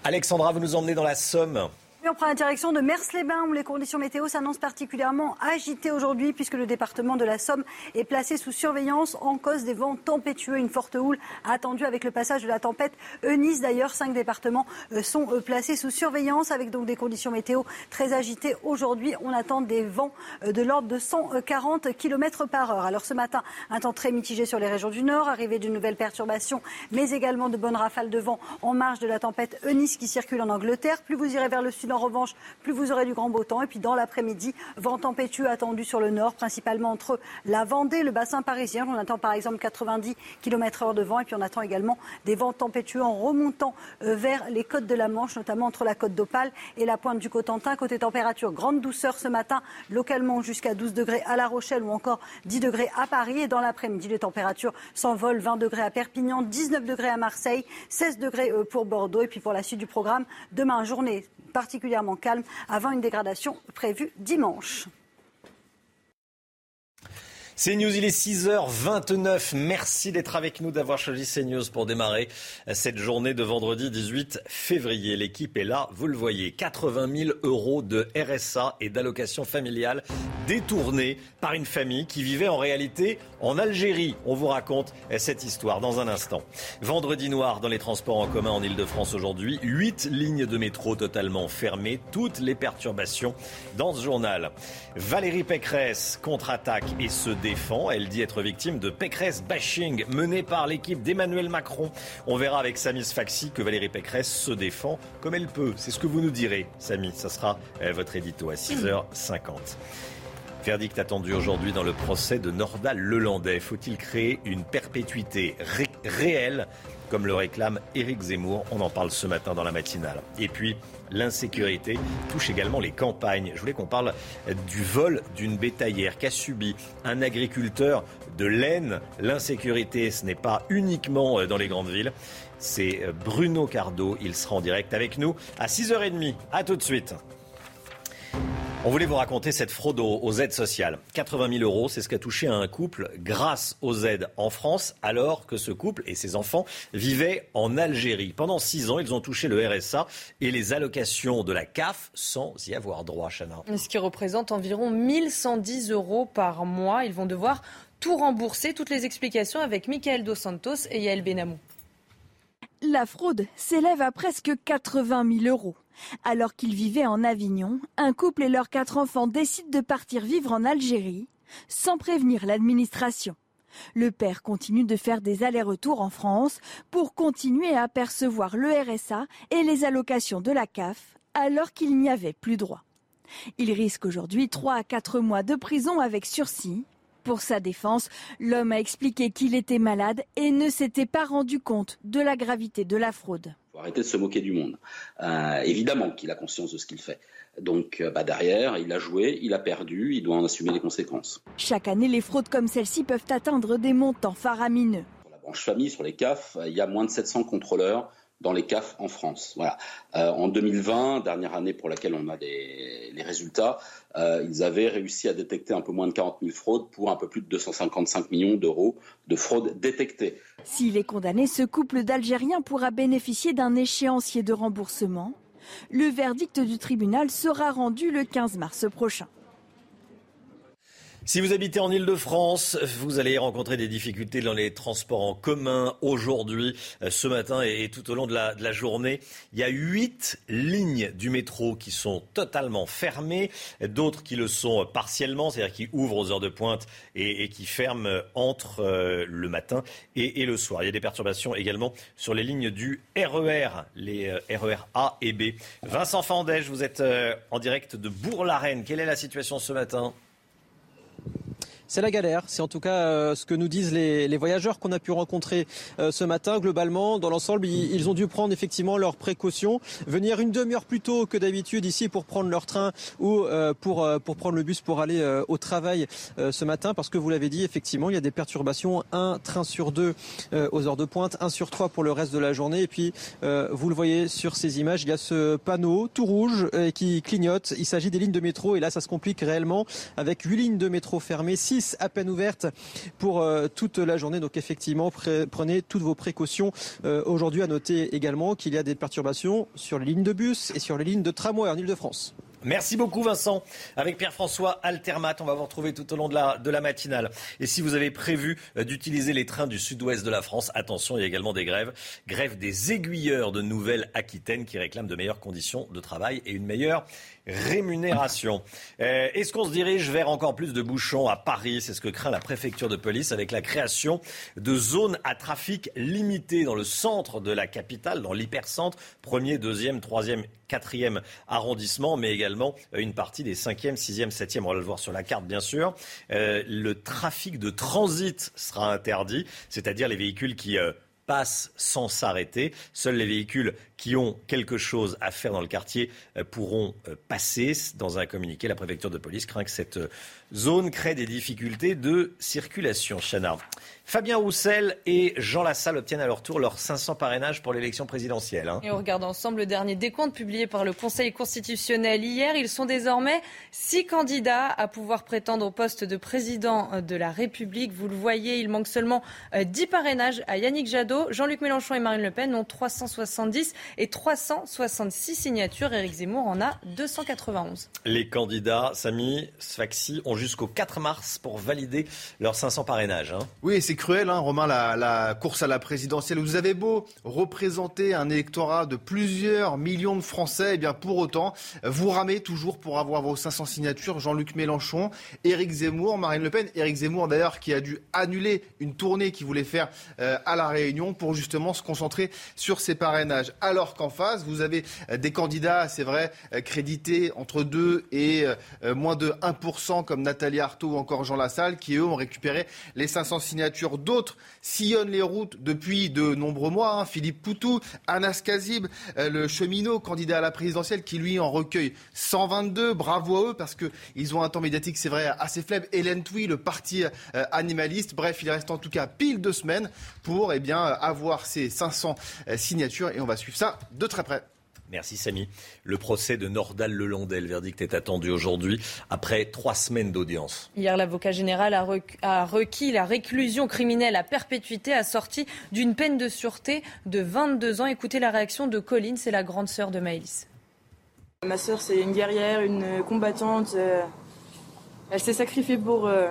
Alexandra, vous nous emmenez dans la Somme on prend la direction de Mers-les-Bains où les conditions météo s'annoncent particulièrement agitées aujourd'hui puisque le département de la Somme est placé sous surveillance en cause des vents tempétueux. Une forte houle attendue avec le passage de la tempête Eunice. D'ailleurs, cinq départements euh, sont euh, placés sous surveillance avec donc des conditions météo très agitées. Aujourd'hui, on attend des vents euh, de l'ordre de 140 km par heure. Alors ce matin, un temps très mitigé sur les régions du Nord, arrivée d'une nouvelle perturbation, mais également de bonnes rafales de vent en marge de la tempête Eunice qui circule en Angleterre. Plus vous irez vers le sud en revanche, plus vous aurez du grand beau temps. Et puis dans l'après-midi, vent tempétueux attendu sur le nord, principalement entre la Vendée, le bassin parisien. On attend par exemple 90 km/h de vent. Et puis on attend également des vents tempétueux en remontant euh, vers les côtes de la Manche, notamment entre la côte d'Opale et la pointe du Cotentin. Côté température, grande douceur ce matin, localement jusqu'à 12 degrés à La Rochelle ou encore 10 degrés à Paris. Et dans l'après-midi, les températures s'envolent 20 degrés à Perpignan, 19 degrés à Marseille, 16 degrés euh, pour Bordeaux. Et puis pour la suite du programme, demain, journée particulièrement calme avant une dégradation prévue dimanche. CNews, il est 6h29. Merci d'être avec nous, d'avoir choisi CNews pour démarrer cette journée de vendredi 18 février. L'équipe est là, vous le voyez. 80 000 euros de RSA et d'allocation familiale détournés par une famille qui vivait en réalité en Algérie. On vous raconte cette histoire dans un instant. Vendredi noir dans les transports en commun en Ile-de-France aujourd'hui. Huit lignes de métro totalement fermées. Toutes les perturbations dans ce journal. Valérie Pécresse contre-attaque et se Elle dit être victime de Pécresse bashing mené par l'équipe d'Emmanuel Macron. On verra avec Samy Sfaxi que Valérie Pécresse se défend comme elle peut. C'est ce que vous nous direz, Samy. Ça sera euh, votre édito à 6h50. Verdict attendu aujourd'hui dans le procès de Nordal Lelandais. Faut-il créer une perpétuité réelle comme le réclame Éric Zemmour? On en parle ce matin dans la matinale. Et puis, l'insécurité touche également les campagnes. Je voulais qu'on parle du vol d'une bétaillère qu'a subi un agriculteur de l'Aisne. L'insécurité, ce n'est pas uniquement dans les grandes villes. C'est Bruno Cardo. Il sera en direct avec nous à 6h30. A tout de suite. On voulait vous raconter cette fraude aux, aides sociales. 80 000 euros, c'est ce qu'a touché un couple grâce aux aides en France, alors que ce couple et ses enfants vivaient en Algérie. Pendant six ans, ils ont touché le RSA et les allocations de la CAF sans y avoir droit, Chana. Ce qui représente environ 1110 euros par mois. Ils vont devoir tout rembourser. Toutes les explications avec Michael Dos Santos et Yael Benamou. La fraude s'élève à presque 80 000 euros. Alors qu'ils vivaient en Avignon, un couple et leurs quatre enfants décident de partir vivre en Algérie sans prévenir l'administration. Le père continue de faire des allers-retours en France pour continuer à percevoir le RSA et les allocations de la CAF alors qu'il n'y avait plus droit. Il risque aujourd'hui 3 à 4 mois de prison avec sursis. Pour sa défense, l'homme a expliqué qu'il était malade et ne s'était pas rendu compte de la gravité de la fraude arrêter de se moquer du monde. Euh, évidemment qu'il a conscience de ce qu'il fait. Donc euh, bah, derrière, il a joué, il a perdu, il doit en assumer les conséquences. Chaque année, les fraudes comme celle-ci peuvent atteindre des montants faramineux. Sur la branche famille, sur les CAF, il y a moins de 700 contrôleurs dans les CAF en France. Voilà. Euh, en 2020, dernière année pour laquelle on a les, résultats, euh, ils avaient réussi à détecter un peu moins de 40 000 fraudes pour un peu plus de 255 millions d'euros de fraudes détectées. S'il est condamné, ce couple d'Algériens pourra bénéficier d'un échéancier de remboursement. Le verdict du tribunal sera rendu le 15 mars prochain. Si vous habitez en Ile-de-France, vous allez rencontrer des difficultés dans les transports en commun aujourd'hui, euh, ce matin et tout au long de la, journée. Il y a huit lignes du métro qui sont totalement fermées, d'autres qui le sont partiellement, c'est-à-dire qui ouvrent aux heures de pointe et, qui ferment entre euh, le matin et, le soir. Il y a des perturbations également sur les lignes du RER, e les RER euh, e A et B. Vincent Fandège, vous êtes en direct de Bourg-la-Reine. Quelle est la situation ce matin? C'est la galère. C'est en tout cas euh, ce que nous disent les, voyageurs qu'on a pu rencontrer euh, ce matin. Globalement, dans l'ensemble, ils, ont dû prendre effectivement leurs précautions, venir une demi-heure plus tôt que d'habitude ici pour prendre leur train ou euh, pour, pour prendre le bus pour aller au travail ce matin, parce que vous l'avez dit, effectivement, il y a des perturbations. Un train sur deux aux heures de pointe, un sur trois pour le reste de la journée. Et puis, vous le voyez sur ces images, il y a ce panneau tout rouge qui clignote. Il s'agit des lignes de métro et là, ça se complique réellement avec huit lignes de métro fermées, à peine ouvertes pour euh, toute la journée. Donc effectivement, prenez toutes vos précautions. Euh, aujourd'hui, à noter également qu'il y a des perturbations sur les lignes de bus et sur les lignes de tramway en Ile-de-France. Merci beaucoup Vincent. Avec Pierre-François Altermat, on va vous retrouver tout au long de la, de la matinale. Et si vous avez prévu euh, d'utiliser les trains du sud-ouest de la France, attention, il y a également des grèves. Grève des aiguilleurs de Nouvelle-Aquitaine qui réclament de meilleures conditions de travail et une meilleure rémunération. Euh, est-ce qu'on se dirige vers encore plus de bouchons à Paris? C'est ce que craint la préfecture de police avec la création de zones à trafic limité dans le centre de la capitale, dans l'hypercentre, premier, deuxième, troisième, quatrième arrondissement, mais également une partie des cinquième, sixième, septième. On va le voir sur la carte, bien sûr. Euh, le trafic de transit sera interdit, c'est-à-dire les véhicules qui euh, passent sans s'arrêter. Seuls les véhicules qui ont quelque chose à faire dans le quartier euh, pourront euh, passer. Dans un communiqué, la préfecture de police craint que cette euh, zone crée des difficultés de circulation. Chana. Fabien Roussel et Jean Lassalle obtiennent à leur tour leurs 500 parrainages pour l'élection présidentielle. Hein. Et on regarde ensemble le dernier décompte publié par le Conseil constitutionnel hier. Ils sont désormais six candidats à pouvoir prétendre au poste de président de la République. Vous le voyez, il manque seulement 10 parrainages à Yannick Jadot. Jean-Luc Mélenchon et Marine Le Pen ont 370 et 366 signatures. Éric Zemmour en a 291. Les candidats, Samy Sfaxi, ont jusqu'au 4 mars pour valider leurs 500 parrainages. Hein. Oui, c'est cruel, hein, Romain, la, course à la présidentielle. Vous avez beau représenter un électorat de plusieurs millions de Français, et eh bien pour autant, vous ramez toujours pour avoir vos 500 signatures. Jean-Luc Mélenchon, Éric Zemmour, Marine Le Pen. Éric Zemmour, d'ailleurs, qui a dû annuler une tournée qu'il voulait faire euh, à La Réunion pour justement se concentrer sur ses parrainages. Alors, qu'en face, vous avez des candidats, c'est vrai, crédités entre 2 et moins de 1%, comme Nathalie Arthaud ou encore Jean Lassalle, qui eux ont récupéré les 500 signatures. D'autres sillonnent les routes depuis de nombreux mois. Hein. Philippe Poutou, Anas Kazib, le cheminot, candidat à la présidentielle, qui lui en recueille 122. Bravo à eux, parce qu'ils ont un temps médiatique, c'est vrai, assez faible. Hélène Touy, le parti animaliste. Bref, il reste en tout cas pile deux semaines pour eh bien, avoir ces 500 euh, signatures et on va suivre ça de très près. Merci Samy. Le procès de Nordal Lelandais, le verdict est attendu aujourd'hui après trois semaines d'audience. Hier, l'avocat général a, requis la réclusion criminelle à perpétuité assortie d'une peine de sûreté de 22 ans. Écoutez la réaction de Colline, c'est la grande sœur de Maëlys. Ma sœur, c'est une guerrière, une combattante. Euh, elle s'est sacrifiée pour, euh,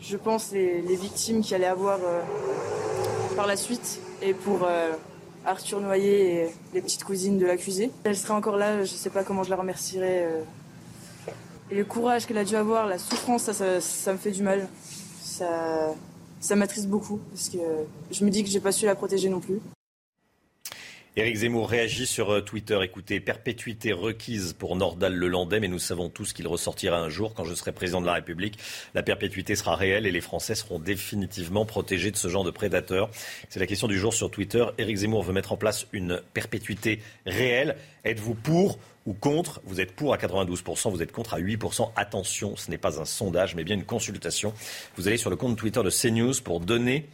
je pense, les, les victimes qui allaient avoir par la suite et pour euh, Arthur Noyer et les petites cousines de l'accusé. Elle serait encore là, je ne sais pas comment je la remercierais. Euh. Et le courage qu'elle a dû avoir, la souffrance, ça, me fait du mal. Ça, ça m'attriste beaucoup parce que je me dis que j'ai pas su la protéger non plus. Éric Zemmour réagit sur euh, Twitter. Écoutez, perpétuité requise pour Nordal Lelandais, mais nous savons tous qu'il ressortira un jour. Quand je serai président de la République, la perpétuité sera réelle et les Français seront définitivement protégés de ce genre de prédateurs. C'est la question du jour sur Twitter. Éric Zemmour veut mettre en place une perpétuité réelle. Êtes-vous pour ou contre? Vous êtes pour à 92%, vous êtes contre à 8%. Attention, ce n'est pas un sondage, mais bien une consultation. Vous allez sur le compte Twitter de CNews pour donner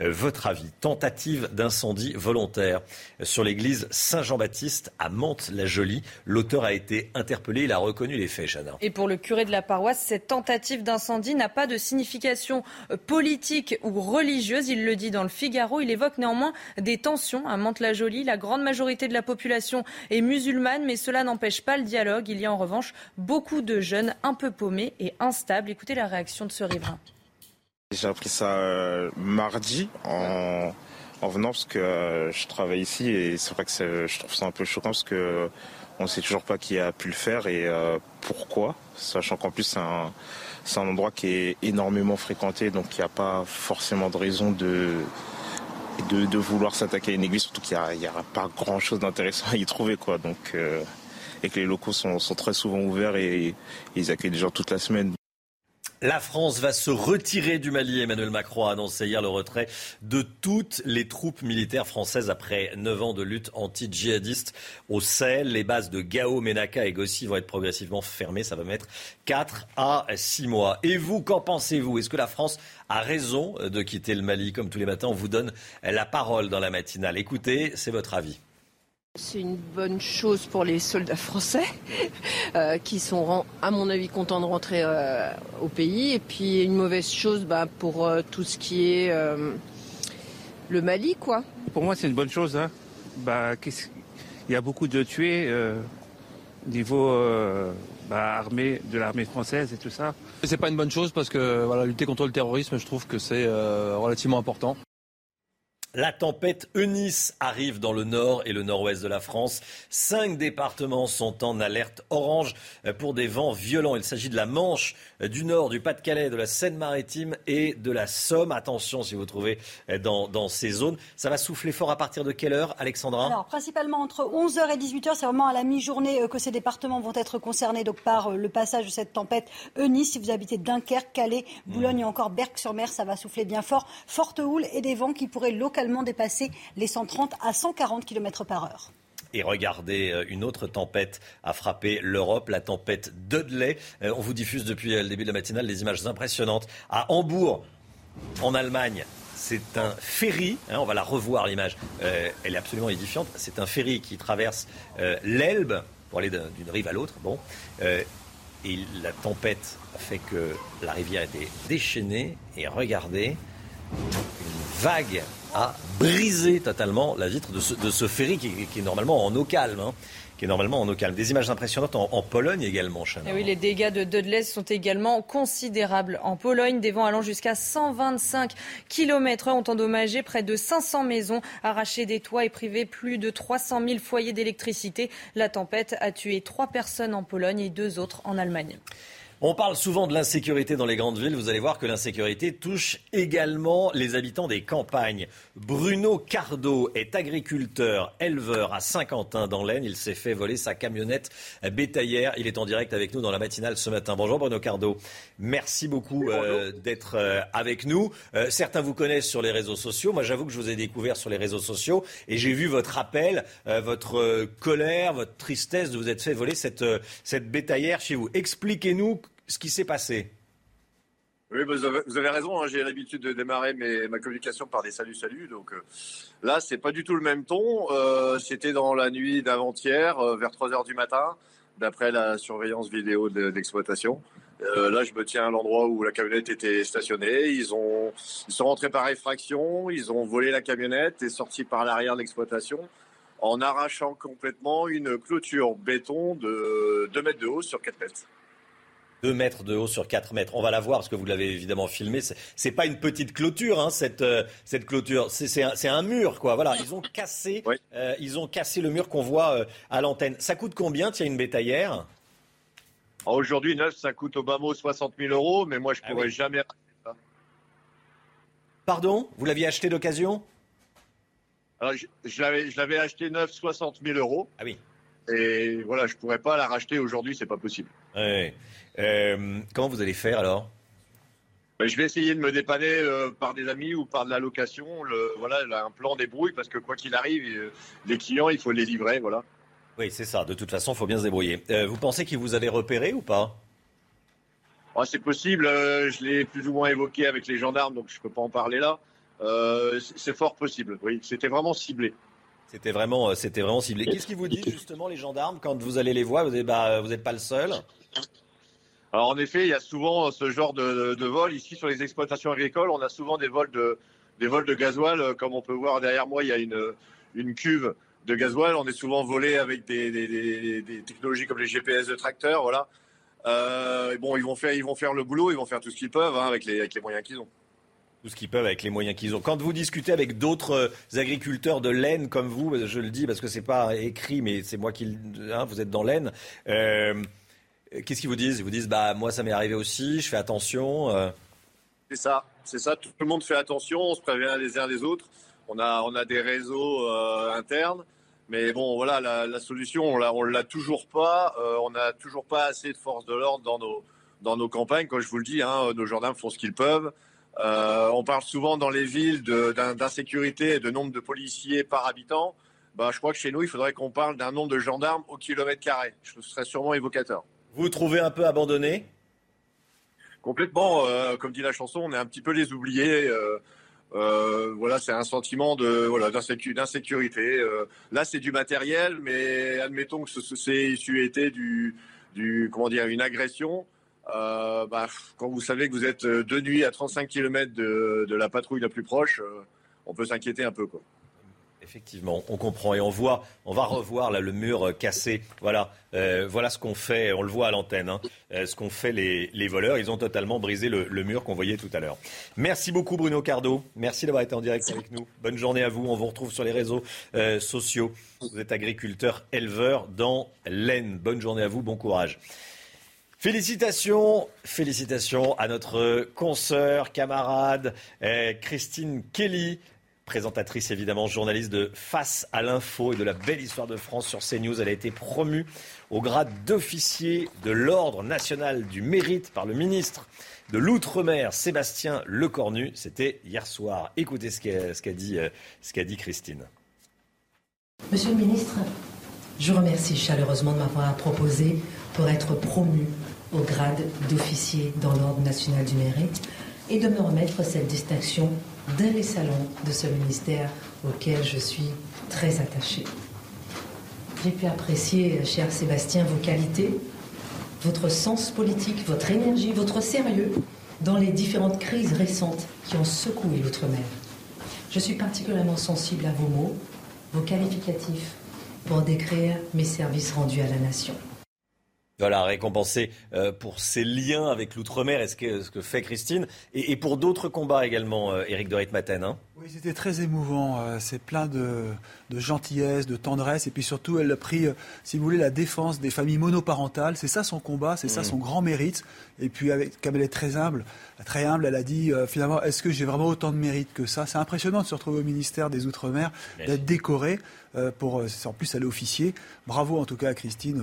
votre avis. Tentative d'incendie volontaire sur l'église Saint-Jean-Baptiste à Mantes-la-Jolie. L'auteur a été interpellé, il a reconnu les faits, Chana. Et pour le curé de la paroisse, cette tentative d'incendie n'a pas de signification euh, politique ou religieuse. Il le dit dans le Figaro. Il évoque néanmoins des tensions à Mantes-la-Jolie. La grande majorité de la population est musulmane, mais cela n'empêche pas le dialogue. Il y a en revanche beaucoup de jeunes un peu paumés et instables. Écoutez la réaction de ce riverain. J'ai appris ça euh, mardi en, venant parce que euh, je travaille ici et c'est vrai que je trouve ça un peu choquant parce que on ne sait toujours pas qui a pu le faire et euh, pourquoi, sachant qu'en plus c'est un, un, endroit qui est énormément fréquenté donc il n'y a pas forcément de raison de, de, vouloir s'attaquer à une église, surtout qu'il n'y a, pas grand chose d'intéressant à y trouver quoi. Donc, et que les locaux sont, sont très souvent ouverts et ils accueillent des gens toute la semaine. La France va se retirer du Mali. Emmanuel Macron a annoncé hier le retrait de toutes les troupes militaires françaises après 9 ans de lutte anti-djihadiste au Sahel. Les bases de Gao, Menaka et Gossi vont être progressivement fermées. Ça va mettre 4 à 6 mois. Et vous, qu'en pensez-vous? Est-ce que la France a raison de quitter le Mali? Comme tous les matins, on vous donne la parole dans la matinale. Écoutez, c'est votre avis. C'est une bonne chose pour les soldats français euh, qui sont, à mon avis, contents de rentrer euh, au pays. Et puis une mauvaise chose bah, pour euh, tout ce qui est le Mali, quoi. Pour moi, c'est une bonne chose. Hein. Bah, il y a beaucoup de tués au niveau bah, armée, de l'armée française et tout ça. C'est pas une bonne chose parce que voilà, lutter contre le terrorisme, je trouve que c'est relativement important. La tempête Eunice arrive dans le nord et le nord-ouest de la France. Cinq départements sont en alerte orange pour des vents violents. Il s'agit de la Manche, du nord, du Pas-de-Calais, de la Seine-Maritime et de la Somme. Attention si vous trouvez dans, ces zones. Ça va souffler fort à partir de quelle heure, Alexandra? Alors, principalement entre 11h et 18h. C'est vraiment à la mi-journée euh, que ces départements vont être concernés donc, par euh, le passage de cette tempête Eunice. Si vous habitez Dunkerque, Calais, Boulogne et encore Berck-sur-Mer, ça va souffler bien fort. Forte houle et des vents qui pourraient localement dépasser les 130 à 140 km par heure. Et regardez, euh, une autre tempête a frappé l'Europe, la tempête Dudley. Euh, on vous diffuse depuis euh, le début de la matinale des images impressionnantes. À Hambourg, en Allemagne, c'est un ferry, hein, on va la revoir l'image, elle est absolument édifiante. C'est un ferry qui traverse l'Elbe pour aller d'une rive à l'autre. Bon, et la tempête a fait que la rivière était déchaînée. Et regardez, une vague a brisé totalement la vitre de ce, ferry qui, est normalement en eau calme. Hein, qui est normalement en eau calme. Des images impressionnantes en, Pologne également, Chana. Eh les dégâts de Dudley sont également considérables. En Pologne, des vents allant jusqu'à 125 km ont endommagé près de 500 maisons, arraché des toits et privé plus de 300 000 foyers d'électricité. La tempête a tué trois personnes en Pologne et deux autres en Allemagne. On parle souvent de l'insécurité dans les grandes villes. Vous allez voir que l'insécurité touche également les habitants des campagnes. Bruno Cardo est agriculteur, éleveur à Saint-Quentin dans l'Aisne. Il s'est fait voler sa camionnette bétaillère. Il est en direct avec nous dans la matinale ce matin. Bonjour Bruno Cardo. Merci beaucoup euh, d'être euh, avec nous. Euh, certains vous connaissent sur les réseaux sociaux. Moi, j'avoue que je vous ai découvert sur les réseaux sociaux et j'ai vu votre appel, votre colère, votre tristesse de vous être fait voler cette, cette bétaillère chez vous. Expliquez-nous ce qui s'est passé. Oui, vous avez, raison. Hein, j'ai l'habitude de démarrer ma communication par des saluts, saluts. Donc euh, là, c'est pas du tout le même ton. Euh, C'était dans la nuit d'avant-hier, euh, vers 3 heures du matin, d'après la surveillance vidéo d'exploitation. Euh, là, je me tiens à l'endroit où la camionnette était stationnée. Ils ont, ils sont rentrés par effraction. Ils ont volé la camionnette et sorti par l'arrière de l'exploitation en arrachant complètement une clôture béton de 2 mètres de haut sur 4 mètres. 2 mètres de haut sur 4 mètres. On va la voir parce que vous l'avez évidemment filmé. C'est pas une petite clôture, hein, cette, euh, cette clôture. C'est un, un, mur, quoi. Voilà, ils ont cassé, euh, ils ont cassé le mur qu'on voit euh, à l'antenne. Ça coûte combien, tiens, une bétaillère? Aujourd'hui, neuf, ça coûte au bas mot 60 000 euros, mais moi, je ah pourrais jamais ça. Pardon? Vous l'aviez acheté d'occasion? Alors, je, je l'avais acheté neuf, 60 000 euros. Ah oui. Et voilà, je pourrais pas la racheter aujourd'hui, c'est pas possible. Ouais. Euh, comment vous allez faire alors? Ben, je vais essayer de me dépanner euh, par des amis ou par de la location. Le, voilà, un plan débrouille parce que quoi qu'il arrive, euh, les clients, il faut les livrer, voilà. Oui, c'est ça. De toute façon, il faut bien se débrouiller. vous pensez qu'il vous avait repéré ou pas? Ah, C'est possible. je l'ai plus ou moins évoqué avec les gendarmes, donc je ne peux pas en parler là. c'est fort possible. Oui, c'était vraiment ciblé. C'était vraiment, c'était vraiment ciblé. Qu'est-ce qu'ils vous disent justement les gendarmes quand vous allez les voir? Vous n'êtes bah, pas le seul? Alors en effet, il y a souvent ce genre de, de, vol ici sur les exploitations agricoles. On a souvent des vols de des vols de gasoil, euh, comme on peut voir derrière moi. Il y a une une cuve de gasoil. On est souvent volé avec des, technologies comme les GPS de tracteurs, voilà. Euh, bon, ils vont faire ils vont faire le boulot, ils vont faire tout ce qu'ils peuvent hein, avec les avec les moyens qu'ils ont tout ce qu'ils peuvent avec les moyens qu'ils ont. Quand vous discutez avec d'autres euh, agriculteurs de laine comme vous, je le dis parce que c'est pas écrit, mais c'est moi qui, hein, vous êtes dans laine. Euh, euh, qu'est-ce qu'ils vous disent? Ils vous disent bah moi ça m'est arrivé aussi, je fais attention. C'est ça, c'est ça. Tout le monde fait attention, on se prévient les uns des autres. On a on a des réseaux internes, mais bon voilà la, solution on on l'a toujours pas. on n'a toujours pas assez de force de l'ordre dans nos dans nos campagnes. Comme je vous le dis, hein, nos gendarmes font ce qu'ils peuvent. On parle souvent dans les villes d'insécurité et de nombre de policiers par habitant. Bah, je crois que chez nous, il faudrait qu'on parle d'un nombre de gendarmes au kilomètre carré. Je serais sûrement évocateur. Vous vous trouvez un peu abandonné? Complètement. Euh, comme dit la chanson, on est un petit peu les oubliés. Euh, euh, voilà, c'est un sentiment de voilà d'insécurité. là, c'est du matériel, mais admettons que c'est issu été du, du comment dire une agression. Bah, quand vous savez que vous êtes de nuit à 35 km de, de la patrouille la plus proche, on peut s'inquiéter un peu quoi. Effectivement, on comprend et on voit, on va revoir là le mur euh, cassé. Voilà, euh, voilà ce qu'on fait. On le voit à l'antenne. Hein. Euh, ce qu'ont fait les, voleurs. Ils ont totalement brisé le, mur qu'on voyait tout à l'heure. Merci beaucoup Bruno Cardo. Merci d'avoir été en direct avec nous. Bonne journée à vous. On vous retrouve sur les réseaux sociaux. Vous êtes agriculteur, éleveur dans l'Aisne. Bonne journée à vous. Bon courage. Félicitations, félicitations à notre consoeur, camarade Christine Kelly présentatrice évidemment, journaliste de Face à l'info et de la belle histoire de France sur CNews. Elle a été promue au grade d'officier de l'Ordre national du mérite par le ministre de l'Outre-mer, Sébastien Lecornu. C'était hier soir. Écoutez ce qu'a dit, euh, dit Christine. Monsieur le ministre, je remercie chaleureusement de m'avoir proposé pour être promu au grade d'officier dans l'Ordre national du mérite et de me remettre cette distinction dans les salons de ce ministère auquel je suis très attachée. J'ai pu apprécier, cher Sébastien, vos qualités, votre sens politique, votre énergie, votre sérieux dans les différentes crises récentes qui ont secoué l'outre-mer. Je suis particulièrement sensible à vos mots, vos qualificatifs, pour décrire mes services rendus à la nation. Voilà, récompensé euh, pour ses liens avec l'outre-mer et ce que, ce que fait Christine. Et, et pour d'autres combats également, euh, Éric de Ritmaten. Hein. Oui, c'était très émouvant. Euh, c'est plein de, de, gentillesse, de tendresse. Et puis surtout, elle a pris, si vous voulez, la défense des familles monoparentales. C'est ça son combat, c'est ça Mm. son grand mérite. Et puis, avec, comme elle est très humble, très humble, elle a dit euh, finalement, est-ce que j'ai vraiment autant de mérite que ça? C'est impressionnant de se retrouver au ministère des Outre-mer, d'être décorée. euh, pour, en plus, elle est officier. Bravo en tout cas à Christine.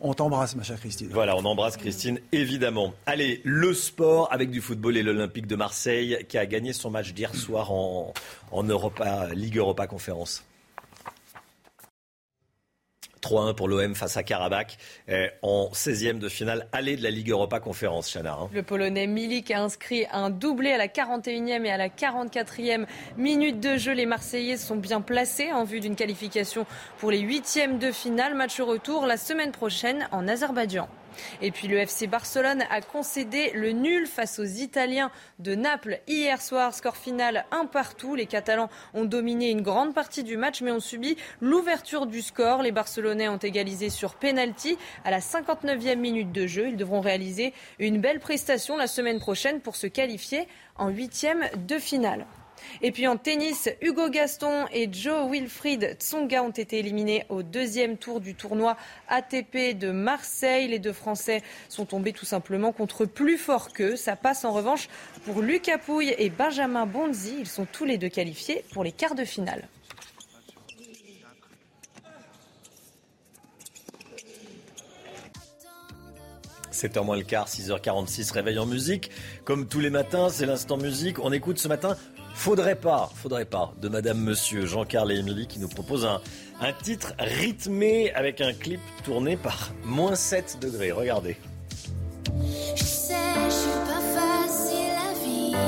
On t'embrasse, ma chère Christine. Voilà, on embrasse Christine, évidemment. Allez, le sport avec du football et l'Olympique de Marseille qui a gagné son match d'hier soir en, en Europa, Ligue Europa Conférence. 3-1 pour l'OM face à Karabakh euh, en 16e de finale aller de la Ligue Europa Conférence, Chana. hein. Le Polonais Milik a inscrit un doublé à la 41e et à la 44e minute de jeu. Les Marseillais sont bien placés en vue d'une qualification pour les huitièmes de finale. Match retour la semaine prochaine en Azerbaïdjan. Et puis le FC Barcelone a concédé le nul face aux Italiens de Naples hier soir. Score final un partout. Les Catalans ont dominé une grande partie du match mais ont subi l'ouverture du score. Les Barcelonais ont égalisé sur penalty à la 59e minute de jeu. Ils devront réaliser une belle prestation la semaine prochaine pour se qualifier en huitième de finale. Et puis en tennis, Hugo Gaston et Joe Wilfried Tsonga ont été éliminés au deuxième tour du tournoi ATP de Marseille. Les deux Français sont tombés tout simplement contre plus fort qu'eux. Ça passe en revanche pour Lucas Pouille et Benjamin Bonzi. Ils sont tous les deux qualifiés pour les quarts de finale. – 7h moins le quart, 6h46, réveil en musique. Comme tous les matins, c'est l'instant musique. On écoute ce matin Faudrait pas, faudrait pas, de Madame Monsieur Jean-Carl et Émilie qui nous propose un, un titre rythmé avec un clip tourné par moins 7 degrés. Regardez. Je sais, je suis pas facile à vivre,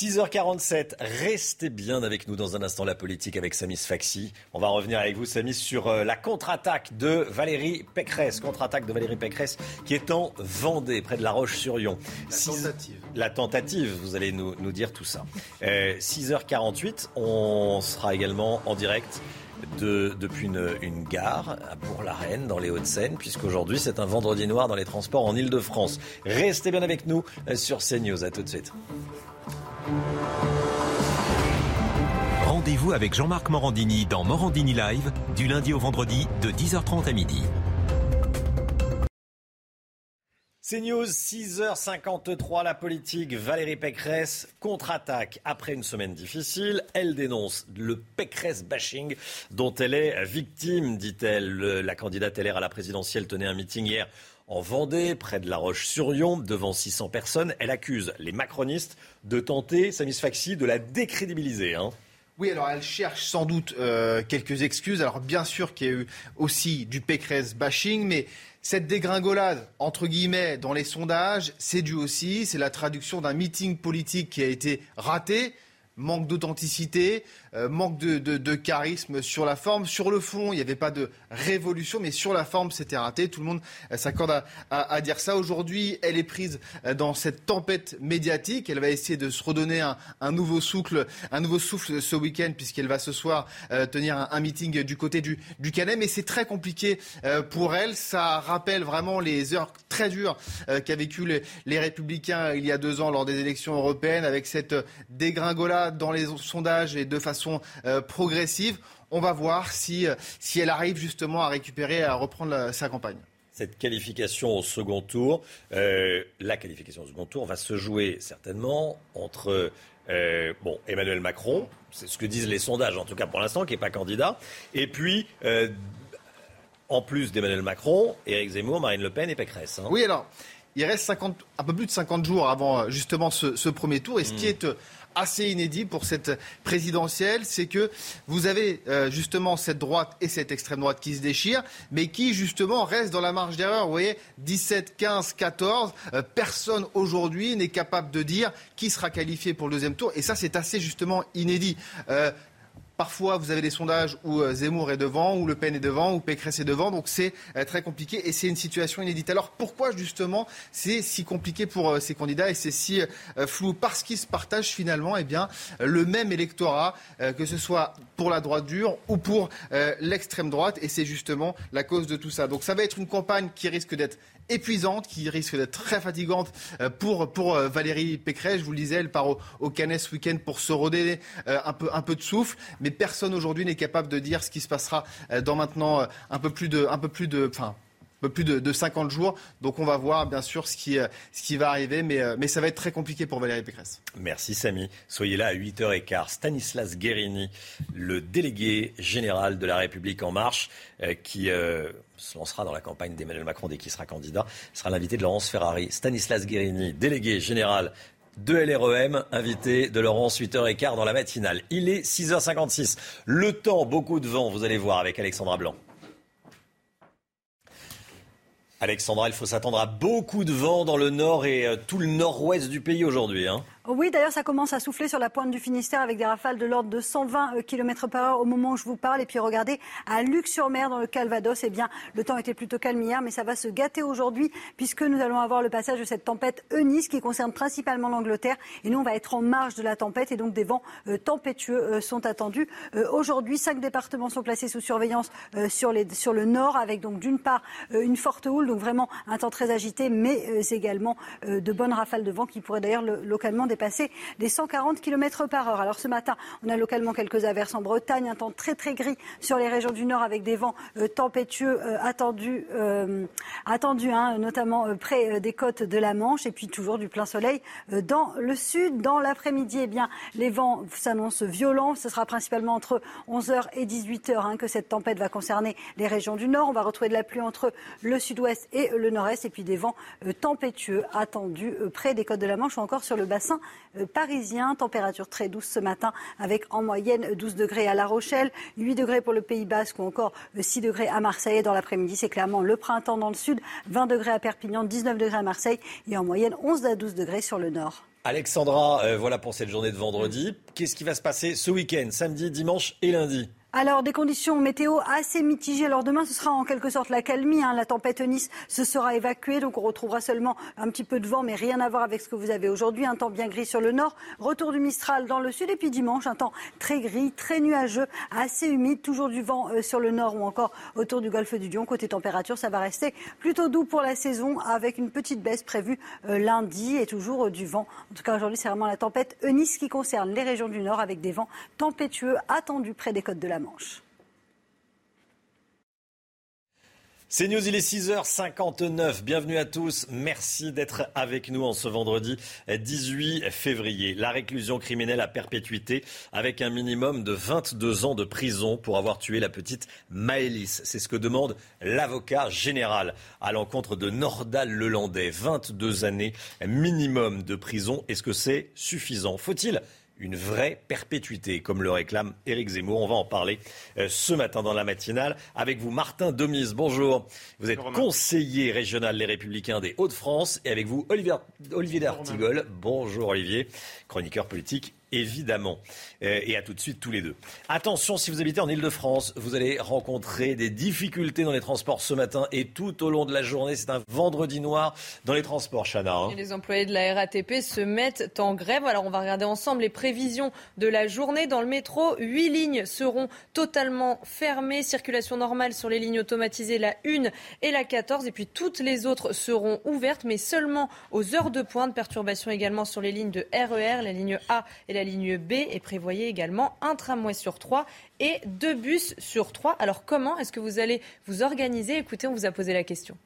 6h47, restez bien avec nous dans un instant la politique avec Samis Faxi. On va revenir avec vous Samis sur euh, la contre-attaque de Valérie Pécresse, contre-attaque de Valérie Pécresse qui est en Vendée, près de La Roche-sur-Yon. La tentative. La tentative, vous allez nous, nous dire tout ça. Euh, 6h48, on sera également en direct de- depuis une, une gare à Bourg-la-Reine dans les Hauts-de-Seine, puisqu'aujourd'hui c'est un vendredi noir dans les transports en Ile-de-France. Restez bien avec nous euh, sur CNews. À tout de suite. Rendez-vous avec Jean-Marc Morandini dans Morandini Live du lundi au vendredi de 10h30 à midi. C'est News, 6h53, la politique. Valérie Pécresse contre-attaque après une semaine difficile. Elle dénonce le Pécresse bashing dont elle est victime, dit-elle. Le- La candidate LR à la présidentielle tenait un meeting hier en Vendée, près de La Roche-sur-Yon, devant 600 personnes. Elle accuse les macronistes de tenter, Samis Faxi, de la décrédibiliser. hein. Oui, alors elle cherche sans doute euh, quelques excuses. Alors bien sûr qu'il y a eu aussi du Pécresse bashing, mais cette dégringolade, entre guillemets, dans les sondages, c'est dû aussi, c'est la traduction d'un meeting politique qui a été raté. Manque d'authenticité, euh, manque de, charisme sur la forme. Sur le fond, il n'y avait pas de révolution, mais sur la forme, c'était raté. Tout le monde euh, s'accorde à, dire ça. Aujourd'hui, elle est prise euh, dans cette tempête médiatique. Elle va essayer de se redonner un, nouveau souffle, un nouveau souffle ce week-end, puisqu'elle va ce soir tenir un, meeting du côté du, du Canet. Mais c'est très compliqué pour elle. Ça rappelle vraiment les heures très dures qu'a vécu les, les Républicains il y a deux ans lors des élections européennes, avec cette dégringolade dans les sondages et de façon euh, progressive. On va voir si, euh, si elle arrive justement à récupérer, à reprendre la- sa campagne. cette qualification au second tour, euh, la qualification au second tour va se jouer certainement entre euh, bon, Emmanuel Macron, c'est ce que disent les sondages en tout cas pour l'instant, qui n'est pas candidat, et puis euh, en plus d'Emmanuel Macron, Éric Zemmour, Marine Le Pen et Pécresse. hein. Oui, alors, il reste 50, un peu plus de 50 jours avant euh, justement ce, ce premier tour. Et ce qui Mm. est euh, assez inédit pour cette présidentielle, c'est que vous avez euh, justement cette droite et cette extrême droite qui se déchirent, mais qui justement restent dans la marge d'erreur. Vous voyez, 17, 15, 14, euh, personne aujourd'hui n'est capable de dire qui sera qualifié pour le deuxième tour. Et ça, c'est assez justement inédit. Euh, Parfois, vous avez des sondages où euh, Zemmour est devant, où Le Pen est devant, où Pécresse est devant. Donc c'est euh, très compliqué et c'est une situation inédite. Alors pourquoi justement c'est si compliqué pour euh, ces candidats et c'est si flou? Parce qu'ils se partagent finalement eh bien, le même électorat, que ce soit pour la droite dure ou pour l'extrême droite. Et c'est justement la cause de tout ça. Donc ça va être une campagne qui risque d'être épuisante, qui risque d'être très fatigante euh, pour, pour euh, Valérie Pécresse. Je vous le disais, elle part au, au Canet ce week-end pour se redonner euh, un, peu, un peu de souffle. Mais personne aujourd'hui n'est capable de dire ce qui se passera dans maintenant un peu plus de... Un peu plus de plus de, de 50 jours. Donc on va voir bien sûr ce qui, euh, va arriver, mais, euh, mais ça va être très compliqué pour Valérie Pécresse. Merci Samy. Soyez là à 8h15. Stanislas Guérini, le délégué général de la République En Marche, euh, qui se lancera dans la campagne d'Emmanuel Macron dès qu'il sera candidat, sera l'invité de Laurence Ferrari. Stanislas Guérini, délégué général de LREM, invité de Laurence 8h15 dans la matinale. Il est 6h56. Le temps, beaucoup de vent, vous allez voir avec Alexandra Blanc. Alexandra, il faut s'attendre à beaucoup de vent dans le nord et euh, tout le nord-ouest du pays aujourd'hui. hein. Oui, d'ailleurs, ça commence à souffler sur la pointe du Finistère avec des rafales de l'ordre de 120 km par heure au moment où je vous parle. Et puis regardez, à Luc-sur-Mer, dans le Calvados, eh bien, le temps était plutôt calme hier, mais ça va se gâter aujourd'hui puisque nous allons avoir le passage de cette tempête Eunice qui concerne principalement l'Angleterre. Et nous, on va être en marge de la tempête et donc des vents euh, tempétueux euh, sont attendus. Euh, aujourd'hui, cinq départements sont placés sous surveillance euh, sur, le nord avec donc d'une part euh, une forte houle, donc vraiment un temps très agité, mais euh, également euh, de bonnes rafales de vent qui pourraient d'ailleurs le- localement dépasser les 140 km par heure. Alors ce matin, on a localement quelques averses en Bretagne, un temps très très gris sur les régions du nord avec des vents euh, tempétueux euh, attendus, euh, attendus hein, notamment près des côtes de la Manche et puis toujours du plein soleil dans le sud. Dans l'après-midi, eh bien, les vents s'annoncent violents. Ce sera principalement entre 11h et 18h hein, que cette tempête va concerner les régions du nord. On va retrouver de la pluie entre le sud-ouest et le nord-est et puis des vents tempétueux attendus près des côtes de la Manche ou encore sur le bassin euh, parisien. Température très douce ce matin avec en moyenne 12 degrés à La Rochelle, 8 degrés pour le Pays Basque ou encore euh, 6 degrés à Marseille. Dans l'après-midi, c'est clairement le printemps dans le sud, 20 degrés à Perpignan, 19 degrés à Marseille et en moyenne 11 à 12 degrés sur le nord. Alexandra, euh, voilà pour cette journée de vendredi. Qu'est-ce qui va se passer ce week-end, samedi, dimanche et lundi? Alors, des conditions météo assez mitigées. Alors, demain, ce sera en quelque sorte la calmie. hein. La tempête Nice se sera évacuée. Donc, on retrouvera seulement un petit peu de vent, mais rien à voir avec ce que vous avez aujourd'hui. Un temps bien gris sur le nord. Retour du Mistral dans le sud. Et puis, dimanche, un temps très gris, très nuageux, assez humide. Toujours du vent euh, sur le nord ou encore autour du golfe du Lion. Côté température, ça va rester plutôt doux pour la saison avec une petite baisse prévue euh, lundi et toujours euh, du vent. En tout cas, aujourd'hui, c'est vraiment la tempête Eunice qui concerne les régions du nord avec des vents tempétueux attendus près des côtes de la Manche. C'est News, il est 6h59. Bienvenue à tous. Merci d'être avec nous en ce vendredi 18 février. La réclusion criminelle à perpétuité avec un minimum de 22 ans de prison pour avoir tué la petite Maëlys. C'est ce que demande l'avocat général à l'encontre de Nordal Lelandais. 22 années minimum de prison. Est-ce que c'est suffisant? Faut-il une vraie perpétuité, comme le réclame Éric Zemmour. On va en parler euh, ce matin dans la matinale avec vous, Martin Demise. Bonjour. Vous êtes conseiller régional Les Républicains des Hauts-de-France et avec vous, Olivier, Olivier D'Artigol. Bonjour Olivier, chroniqueur politique évidemment. Euh, et à tout de suite tous les deux. Attention, si vous habitez en Ile-de-France, vous allez rencontrer des difficultés dans les transports ce matin et tout au long de la journée. C'est un vendredi noir dans les transports, Chana. hein. Les employés de la RATP se mettent en grève. Alors on va regarder ensemble les prévisions de la journée. Dans le métro, huit lignes seront totalement fermées. Circulation normale sur les lignes automatisées, la 1 et la 14. Et puis toutes les autres seront ouvertes, mais seulement aux heures de pointe. Perturbation également sur les lignes de RER, la ligne A et la ligne B. Et prévoyez également un tramway sur trois et deux bus sur trois. Alors comment est-ce que vous allez vous organiser? Écoutez, on vous a posé la question.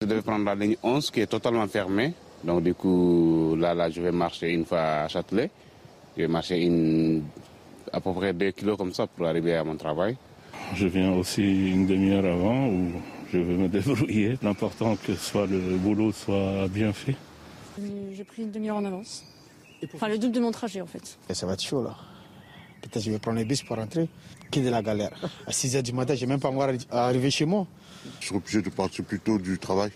Je devais prendre la ligne 11 qui est totalement fermée. Donc du coup, là, là, je vais marcher une fois à Châtelet. Je vais marcher une, à peu près 2 kilos comme ça pour arriver à mon travail. Je viens aussi une demi-heure avant où je vais me débrouiller. L'important que soit le boulot soit bien fait. J'ai pris une demi-heure en avance. Enfin, le double de mon trajet, en fait. Et ça va être chaud là. Peut-être je vais prendre le bus pour rentrer. Qui de la galère. À 6 h du matin, j'ai même pas encore arrivé chez moi. Je serai obligé de partir plus tôt du travail.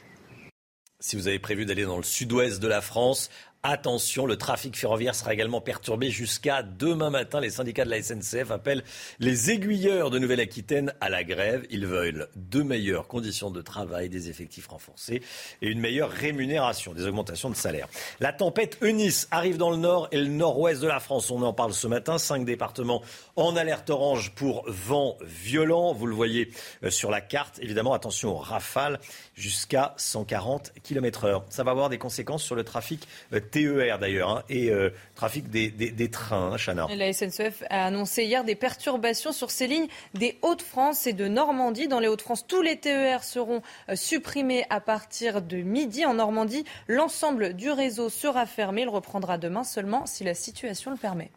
Si vous avez prévu d'aller dans le sud-ouest de la France, Attention, le trafic ferroviaire sera également perturbé jusqu'à demain matin. Les syndicats de la SNCF appellent les aiguilleurs de Nouvelle-Aquitaine à la grève. Ils veulent de meilleures conditions de travail, des effectifs renforcés et une meilleure rémunération, des augmentations de salaire. La tempête Eunice arrive dans le nord et le nord-ouest de la France. On en parle ce matin. Cinq départements en alerte orange pour vent violent. Vous le voyez euh, sur la carte. Évidemment, attention aux rafales jusqu'à 140 km heure. Ça va avoir des conséquences sur le trafic euh, TER d'ailleurs, hein, et euh, trafic des, des- des trains, hein, Chana. La SNCF a annoncé hier des perturbations sur ces lignes des Hauts-de-France et de Normandie. Dans les Hauts-de-France, tous les TER seront euh, supprimés à partir de midi. En Normandie, l'ensemble du réseau sera fermé. Il reprendra demain seulement si la situation le permet.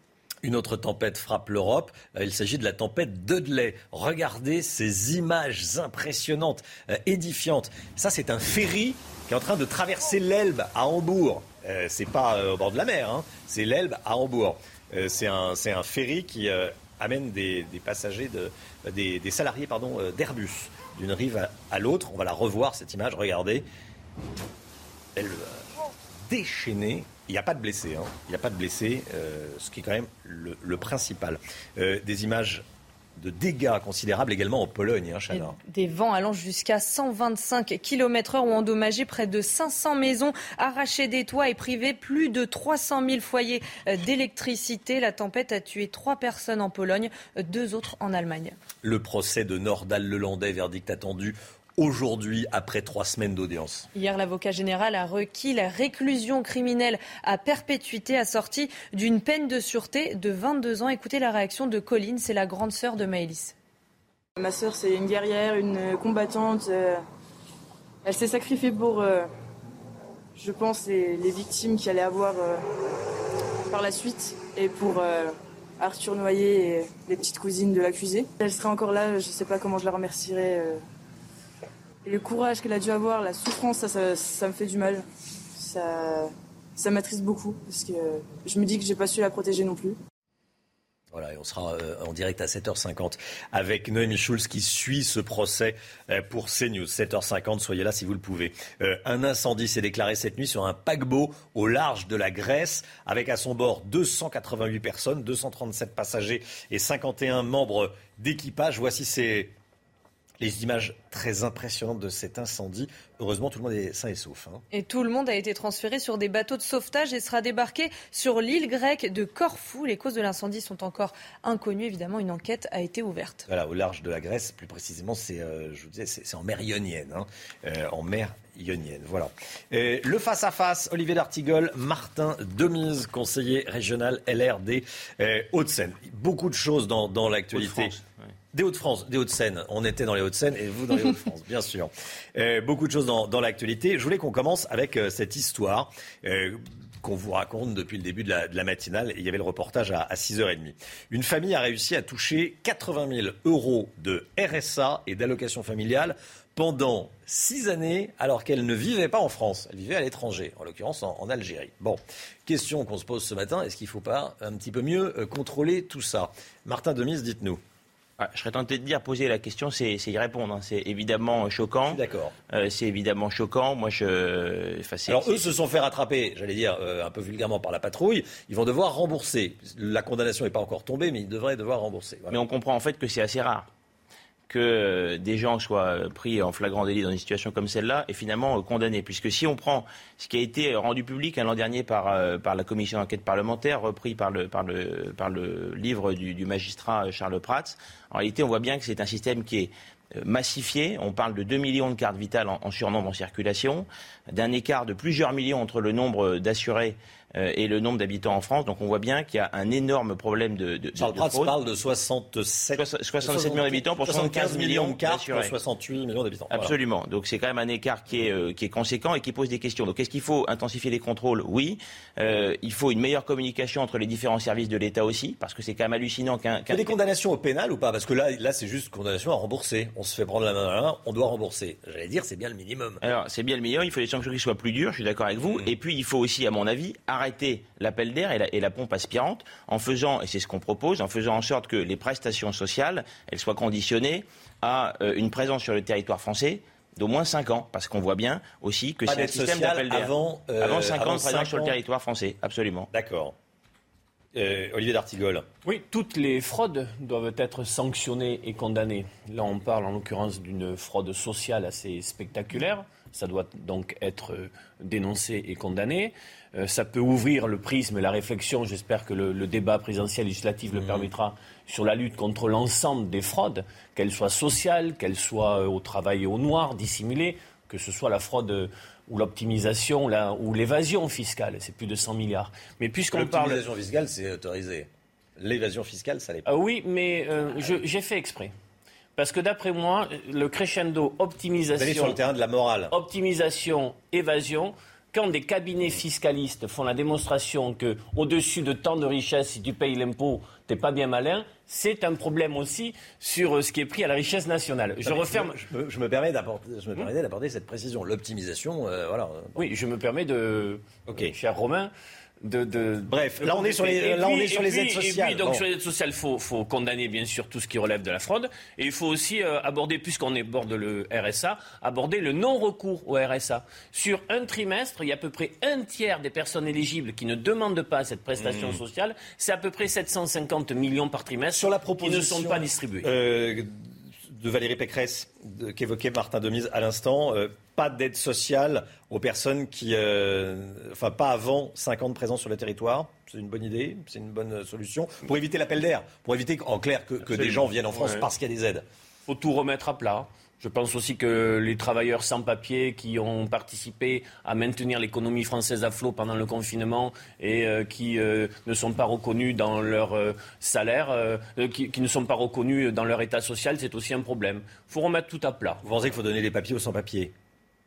Une autre tempête frappe l'Europe. Euh, Il s'agit de la tempête Dudley. Regardez ces images impressionnantes, édifiantes. Ça, c'est un ferry qui est en train de traverser l'Elbe à Hambourg. Euh, c'est pas euh, au bord de la mer, hein. c'est l'Elbe à Hambourg. Euh, c'est un, ferry qui amène des, passagers, de, des, salariés pardon, d'Airbus d'une rive à, l'autre. On va la revoir cette image. Regardez, elle déchaînée. Il n'y a pas de blessés. hein. Il n'y a pas de blessés, ce qui est quand même le, le principal. Des images de dégâts considérables également en Pologne, hein, Chana. Des vents allant jusqu'à 125 km/h ont endommagé près de 500 maisons, arraché des toits et privé plus de 300 000 foyers euh, d'électricité. La tempête a tué trois personnes en Pologne, deux autres en Allemagne. Le procès de Nordal Lelandais, verdict attendu aujourd'hui après trois semaines d'audience. Hier, l'avocat général a requis la réclusion criminelle à perpétuité assortie d'une peine de sûreté de 22 ans. Écoutez la réaction de Colline, c'est la grande sœur de Maëlys. Ma sœur, c'est une guerrière, une combattante. euh, elle s'est sacrifiée pour, euh, je pense, les, victimes qu'il allait avoir euh, par la suite et pour Arthur Noyer et les petites cousines de l'accusé. Elle serait encore là, je ne sais pas comment je la remercierais. Le courage qu'elle a dû avoir, la souffrance, ça, ça, ça me fait du mal. Ça, ça m'attriste beaucoup parce que je me dis que j'ai pas su la protéger non plus. Voilà, et on sera euh, en direct à 7h50 avec Noémie Schulz qui suit ce procès euh, pour CNews. 7h50, soyez là si vous le pouvez. Euh, un incendie s'est déclaré cette nuit sur un paquebot au large de la Grèce avec à son bord 288 personnes, 237 passagers et 51 membres d'équipage. Voici ces, les images très impressionnantes de cet incendie. Heureusement, tout le monde est sain et sauf. hein. Et tout le monde a été transféré sur des bateaux de sauvetage et sera débarqué sur l'île grecque de Corfou. Les causes de l'incendie sont encore inconnues. Évidemment, une enquête a été ouverte. Voilà, au large de la Grèce, plus précisément, c'est, euh, je vous disais, c'est, c'est en mer Ionienne. hein. Euh, en mer Ionienne, voilà. Euh, le face-à-face, Olivier D'Artigol, Martin Demise, conseiller régional LRD euh, Hauts-de-Seine. Beaucoup de choses dans, dans l'actualité. Hauts-de-France, Des Hauts-de-France, des Hauts-de-Seine. On était dans les Hauts-de-Seine et vous dans les Hauts-de-France, bien sûr. Euh, beaucoup de choses dans, dans l'actualité. Je voulais qu'on commence avec euh, cette histoire. euh, qu'on vous raconte depuis le début de la, de la matinale. Et il y avait le reportage à, à 6h30. Une famille a réussi à toucher 80 000 euros de RSA et d'allocation familiale pendant six années alors qu'elle ne vivait pas en France. Elle vivait à l'étranger, en l'occurrence en, en Algérie. Bon, question qu'on se pose ce matin, est-ce qu'il ne faut pas un petit peu mieux contrôler tout ça? Martin Demise, dites-nous. Ah, je serais tenté de dire poser la question, c'est c'est y répondre. hein. C'est évidemment choquant. D'accord. c'est évidemment choquant. Moi, je. enfin, Alors eux se sont fait rattraper, j'allais dire euh, un peu vulgairement par la patrouille. Ils vont devoir rembourser. La condamnation n'est pas encore tombée, mais ils devraient devoir rembourser. Voilà. Mais on comprend en fait que c'est assez rare que euh, des gens soient pris en flagrant délit dans une situation comme celle-là et finalement euh, condamnés. Puisque si on prend ce qui a été rendu public hein, l'an dernier par, euh, par la commission d'enquête parlementaire, repris par le, par le, par le livre du, du magistrat euh, Charles Prats, en réalité on voit bien que c'est un système qui est euh, massifié. On parle de 2 millions de cartes vitales en, en surnombre en circulation, d'un écart de plusieurs millions entre le nombre d'assurés euh, et le nombre d'habitants en France. Donc on voit bien qu'il y a un énorme problème de, de, Charles de Prats fraude. parle de 67, 67 millions d'habitants pour 75 millions de cartes pour d'assurés. 68 millions d'habitants. Voilà. Absolument. Donc c'est quand même un écart qui est, euh, qui est conséquent et qui pose des questions. Donc est-ce qu'il faut intensifier les contrôles? Oui. Euh, il faut une meilleure communication entre les différents services de l'État aussi, parce que c'est quand même hallucinant qu'un. Il y a qu'un- des condamnations au pénal ou pas? Parce que là, là c'est juste condamnation à rembourser. On se fait prendre la main dans la main, on doit rembourser. J'allais dire, c'est bien le minimum. Alors, c'est bien le meilleur, il faut des sanctions qui soient plus dures, je suis d'accord avec vous. Et puis, il faut aussi, à mon avis, arrêter l'appel d'air et la, et la pompe aspirante en faisant, et c'est ce qu'on propose, en faisant en sorte que les prestations sociales, elles soient conditionnées à euh, une présence sur le territoire français d'au moins 5 ans, parce qu'on voit bien aussi que c'est un système d'appel d'air. avant, euh, avant 5 ans de présence sur le territoire français, absolument. D'accord. Euh, Olivier d'Artigol. Oui, toutes les fraudes doivent être sanctionnées et condamnées. Là, on parle en l'occurrence d'une fraude sociale assez spectaculaire. Ça doit donc être euh, dénoncé et condamné. Euh, ça peut ouvrir le prisme et la réflexion, j'espère que le, le débat présidentiel législatif le permettra, sur la lutte contre l'ensemble des fraudes, qu'elles soient sociales, qu'elles soient euh, au travail et au noir, dissimulées, que ce soit la fraude euh, ou l'optimisation ou l'évasion fiscale. C'est plus de 100 milliards. Mais puisqu'on parle... L'optimisation fiscale, c'est autorisé. L'évasion fiscale, ça l'est pas. Ah oui, mais euh, j'ai fait exprès. Parce que d'après moi, le crescendo Vous allez optimisation, sur le terrain de la morale. optimisation, évasion, quand des cabinets fiscalistes font la démonstration que au-dessus de tant de richesses, si tu payes l'impôt, t'es pas bien malin, c'est un problème aussi sur euh, ce qui est pris à la richesse nationale. Je referme. Je me, je me permets d'apporter, je me permets d'apporter cette précision. L'optimisation, euh, voilà. Oui, je me permets de, Ok. cher Romain, de, de- Bref, là, on est sur les- compléter. Et là, on puis- est sur et les puis- aides Et sociales. puis, donc, Bon. sur les aides sociales, il faut, faut condamner, bien sûr, tout ce qui relève de la fraude. Et il faut aussi euh, aborder, puisqu'on aborde le RSA, aborder le non-recours au RSA. Sur un trimestre, il y a à peu près un tiers des personnes éligibles qui ne demandent pas cette prestation Mmh. sociale. C'est à peu près 750 millions par trimestre Sur la qui ne sont pas distribués. euh, de Valérie Pécresse, qu'évoquait Martin Demise à l'instant, euh, pas d'aide sociale aux personnes qui, euh, enfin pas avant 5 ans de présence sur le territoire. C'est une bonne idée, c'est une bonne solution pour éviter l'appel d'air, pour éviter en clair que, que des gens viennent en France Ouais. parce qu'il y a des aides. faut tout remettre à plat. Je pense aussi que les travailleurs sans papier qui ont participé à maintenir l'économie française à flot pendant le confinement et euh, qui euh, ne sont pas reconnus dans leur euh, salaire, qui, qui ne sont pas reconnus dans leur état social, c'est aussi un problème. Il faut remettre tout à plat. Vous pensez qu'il faut donner des papiers aux sans-papiers?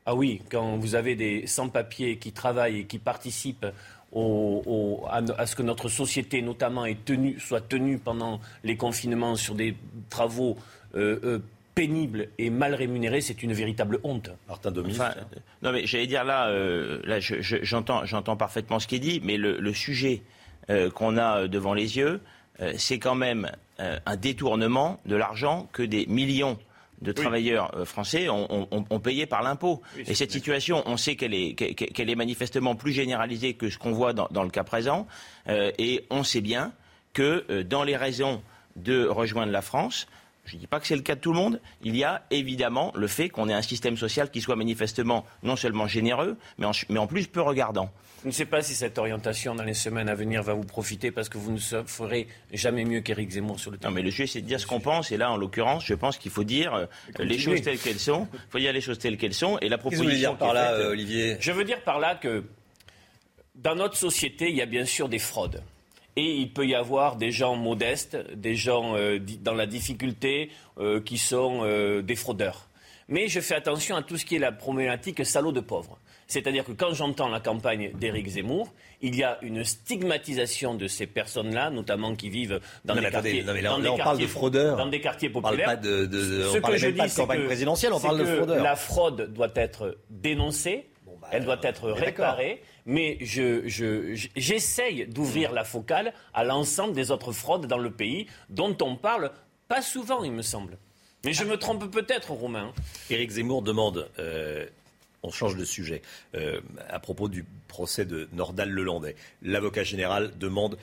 Ah oui, quand vous avez des sans-papiers qui travaillent et qui participent au- au- à, à ce que notre société, notamment, est tenue, soit tenue pendant les confinements sur des travaux euh, euh, pénibles et mal rémunérés, c'est une véritable honte. Martin. Enfin, euh, non, mais j'allais dire là, euh, là, je- je- j'entends, j'entends parfaitement ce qui est dit, mais le, le sujet euh, qu'on a euh, devant les yeux, euh, c'est quand même euh, un détournement de l'argent que des millions de travailleurs euh, français ont, ont- ont- ont payé par l'impôt. Et cette situation, on sait qu'elle est, qu'elle est manifestement plus généralisée que ce qu'on voit dans, dans le cas présent, euh, et on sait bien que euh, dans les raisons de rejoindre la France, je ne dis pas que c'est le cas de tout le monde. Il y a évidemment le fait qu'on ait un système social qui soit manifestement non seulement généreux, mais en, mais en plus peu regardant. Je ne sais pas si cette orientation dans les semaines à venir va vous profiter parce que vous ne ferez jamais mieux qu'Éric Zemmour sur le terrain. Non, mais le sujet, c'est de dire ce qu'on pense. Et là, en l'occurrence, je pense qu'il faut dire euh, les choses telles qu'elles sont. Il faut dire les choses telles qu'elles sont. Et la Qu'est-ce que vous proposition. voulez dire par est là, faite, euh, Olivier? Je veux dire par là que dans notre société, il y a bien sûr des fraudes. Et il peut y avoir des gens modestes, des gens euh, dans la difficulté, euh, qui sont euh, des fraudeurs. Mais je fais attention à tout ce qui est la problématique salaud de pauvres. C'est-à-dire que quand j'entends la campagne d'Éric Zemmour, il y a une stigmatisation de ces personnes-là, notamment qui vivent dans Non, des quartiers, non, mais là, dans là, des on parle de fraudeurs. dans des quartiers On parle populaires. pas de- de- de- on Ce parle que je dis, de c'est campagne que- présidentielle, on parle de que fraudeurs. La fraude doit être dénoncée, elle doit être réparée, mais je- je- je- j'essaye d'ouvrir la focale à l'ensemble des autres fraudes dans le pays, dont on parle pas souvent, il me semble. Mais je me trompe peut-être, Romain. Éric Zemmour demande, euh, on change de sujet, euh, à propos du procès de Nordal-Lelandais. L'avocat général demande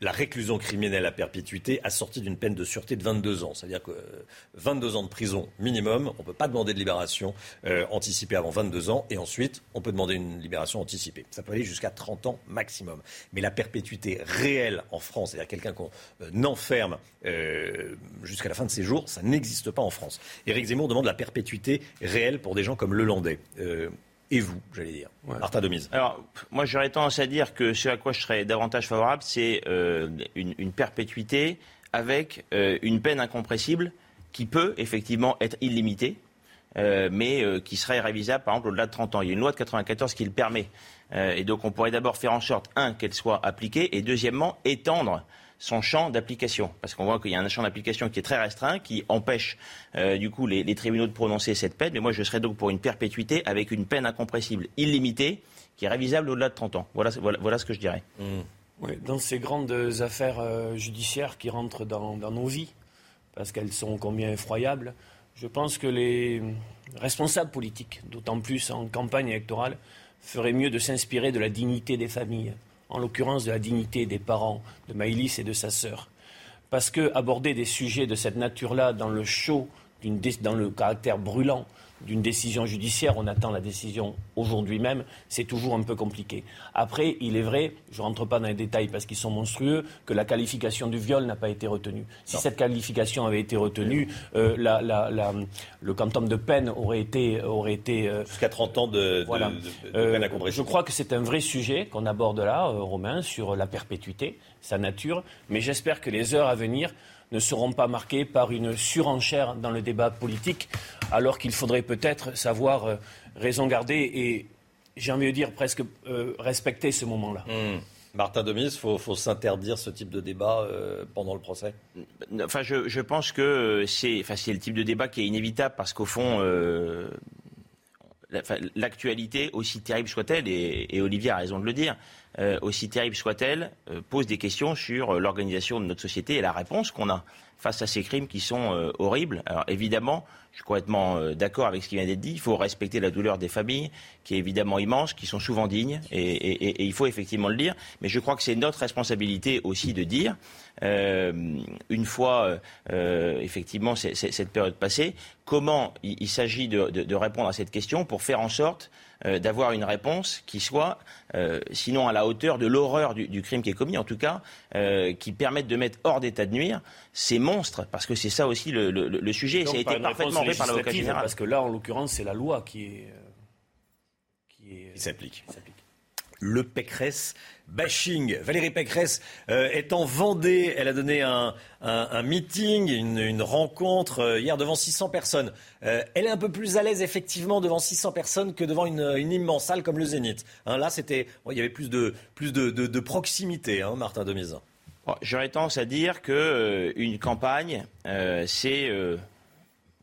la réclusion criminelle à perpétuité assortie d'une peine de sûreté de 22 ans. C'est-à-dire que euh, 22 ans de prison minimum, on ne peut pas demander de libération euh, anticipée avant 22 ans, et ensuite on peut demander une libération anticipée. Ça peut aller jusqu'à 30 ans maximum. Mais la perpétuité réelle en France, c'est-à-dire quelqu'un qu'on euh, enferme euh, jusqu'à la fin de ses jours, ça n'existe pas en France. Éric Zemmour demande la perpétuité réelle pour des gens comme Lelandais. Et vous, j'allais dire. Martin Demise. Alors, moi, j'aurais tendance à dire que ce à quoi je serais davantage favorable, c'est euh, une, une perpétuité avec euh, une peine incompressible qui peut effectivement être illimitée, euh, mais qui serait révisable, par exemple, au-delà de 30 ans. Il y a une loi de 94 qui le permet. Et donc, on pourrait d'abord faire en sorte, un, qu'elle soit appliquée, et deuxièmement, étendre son champ d'application. Parce qu'on voit qu'il y a un champ d'application qui est très restreint, qui empêche euh, du coup les, les tribunaux de prononcer cette peine. Mais moi, je serais donc pour une perpétuité avec une peine incompressible, illimitée, qui est révisable au-delà de 30 ans. Voilà, voilà, voilà ce que je dirais. Oui, dans ces grandes affaires euh, judiciaires qui rentrent dans, dans nos vies, parce qu'elles sont combien effroyables, je pense que les responsables politiques, d'autant plus en campagne électorale, feraient mieux de s'inspirer de la dignité des familles, en l'occurrence de la dignité des parents, de Maïlis et de sa sœur. Parce que aborder des sujets de cette nature-là dans le dé- dans le caractère brûlant d'une décision judiciaire, on attend la décision aujourd'hui même, c'est toujours un peu compliqué. Après, il est vrai, je ne rentre pas dans les détails parce qu'ils sont monstrueux, que la qualification du viol n'a pas été retenue. Si cette qualification avait été retenue, euh, la- la- la- le quantum de peine aurait été... Aurait été Jusqu'à 30 ans de, de- voilà. de- de Euh, peine incompressible. je crois que c'est un vrai sujet qu'on aborde là, euh, Romain, sur la perpétuité, sa nature, mais j'espère que les heures à venir ne seront pas marquées par une surenchère dans le débat politique, alors qu'il faudrait peut-être savoir euh, raison garder et, j'ai envie de dire, presque euh, respecter ce moment-là. Hmm. Martin Demise, il faut, faut s'interdire ce type de débat euh, pendant le procès? Enfin, je, je pense que c'est, enfin, le type de débat qui est inévitable parce qu'au fond, euh, la- enfin, l'actualité, aussi terrible soit-elle, et, et Olivier a raison de le dire, euh, aussi terrible soit-elle, euh, pose des questions sur euh, l'organisation de notre société et la réponse qu'on a face à ces crimes qui sont horribles. Alors évidemment, je suis complètement d'accord avec ce qui vient d'être dit. Il faut respecter la douleur des familles, qui est évidemment immense, qui sont souvent dignes, et, il faut effectivement le dire. Mais je crois que c'est notre responsabilité aussi de dire, une fois effectivement cette période passée, comment il, s'agit de répondre à cette question pour faire en sorte euh, d'avoir une réponse qui soit, euh, sinon à la hauteur de l'horreur du, du crime qui est commis, en tout cas, euh, qui permette de mettre hors d'état de nuire ces monstres, parce que c'est ça aussi le, le- le sujet, et Donc, ça a été parfaitement fait par l'avocat général. Parce que là, en l'occurrence, c'est la loi qui est... euh, qui est- Qui s'applique. Le Pécresse bashing. Valérie Pécresse euh, est en Vendée. Elle a donné un, un- meeting, une, rencontre euh, hier devant 600 personnes. Euh, elle est un peu plus à l'aise effectivement devant 600 personnes que devant une, immense salle comme le Zénith. Hein, là, c'était, il y avait plus de, plus de, proximité, hein, Martin Demise. Bon, J'aurais tendance à dire que euh, campagne, c'est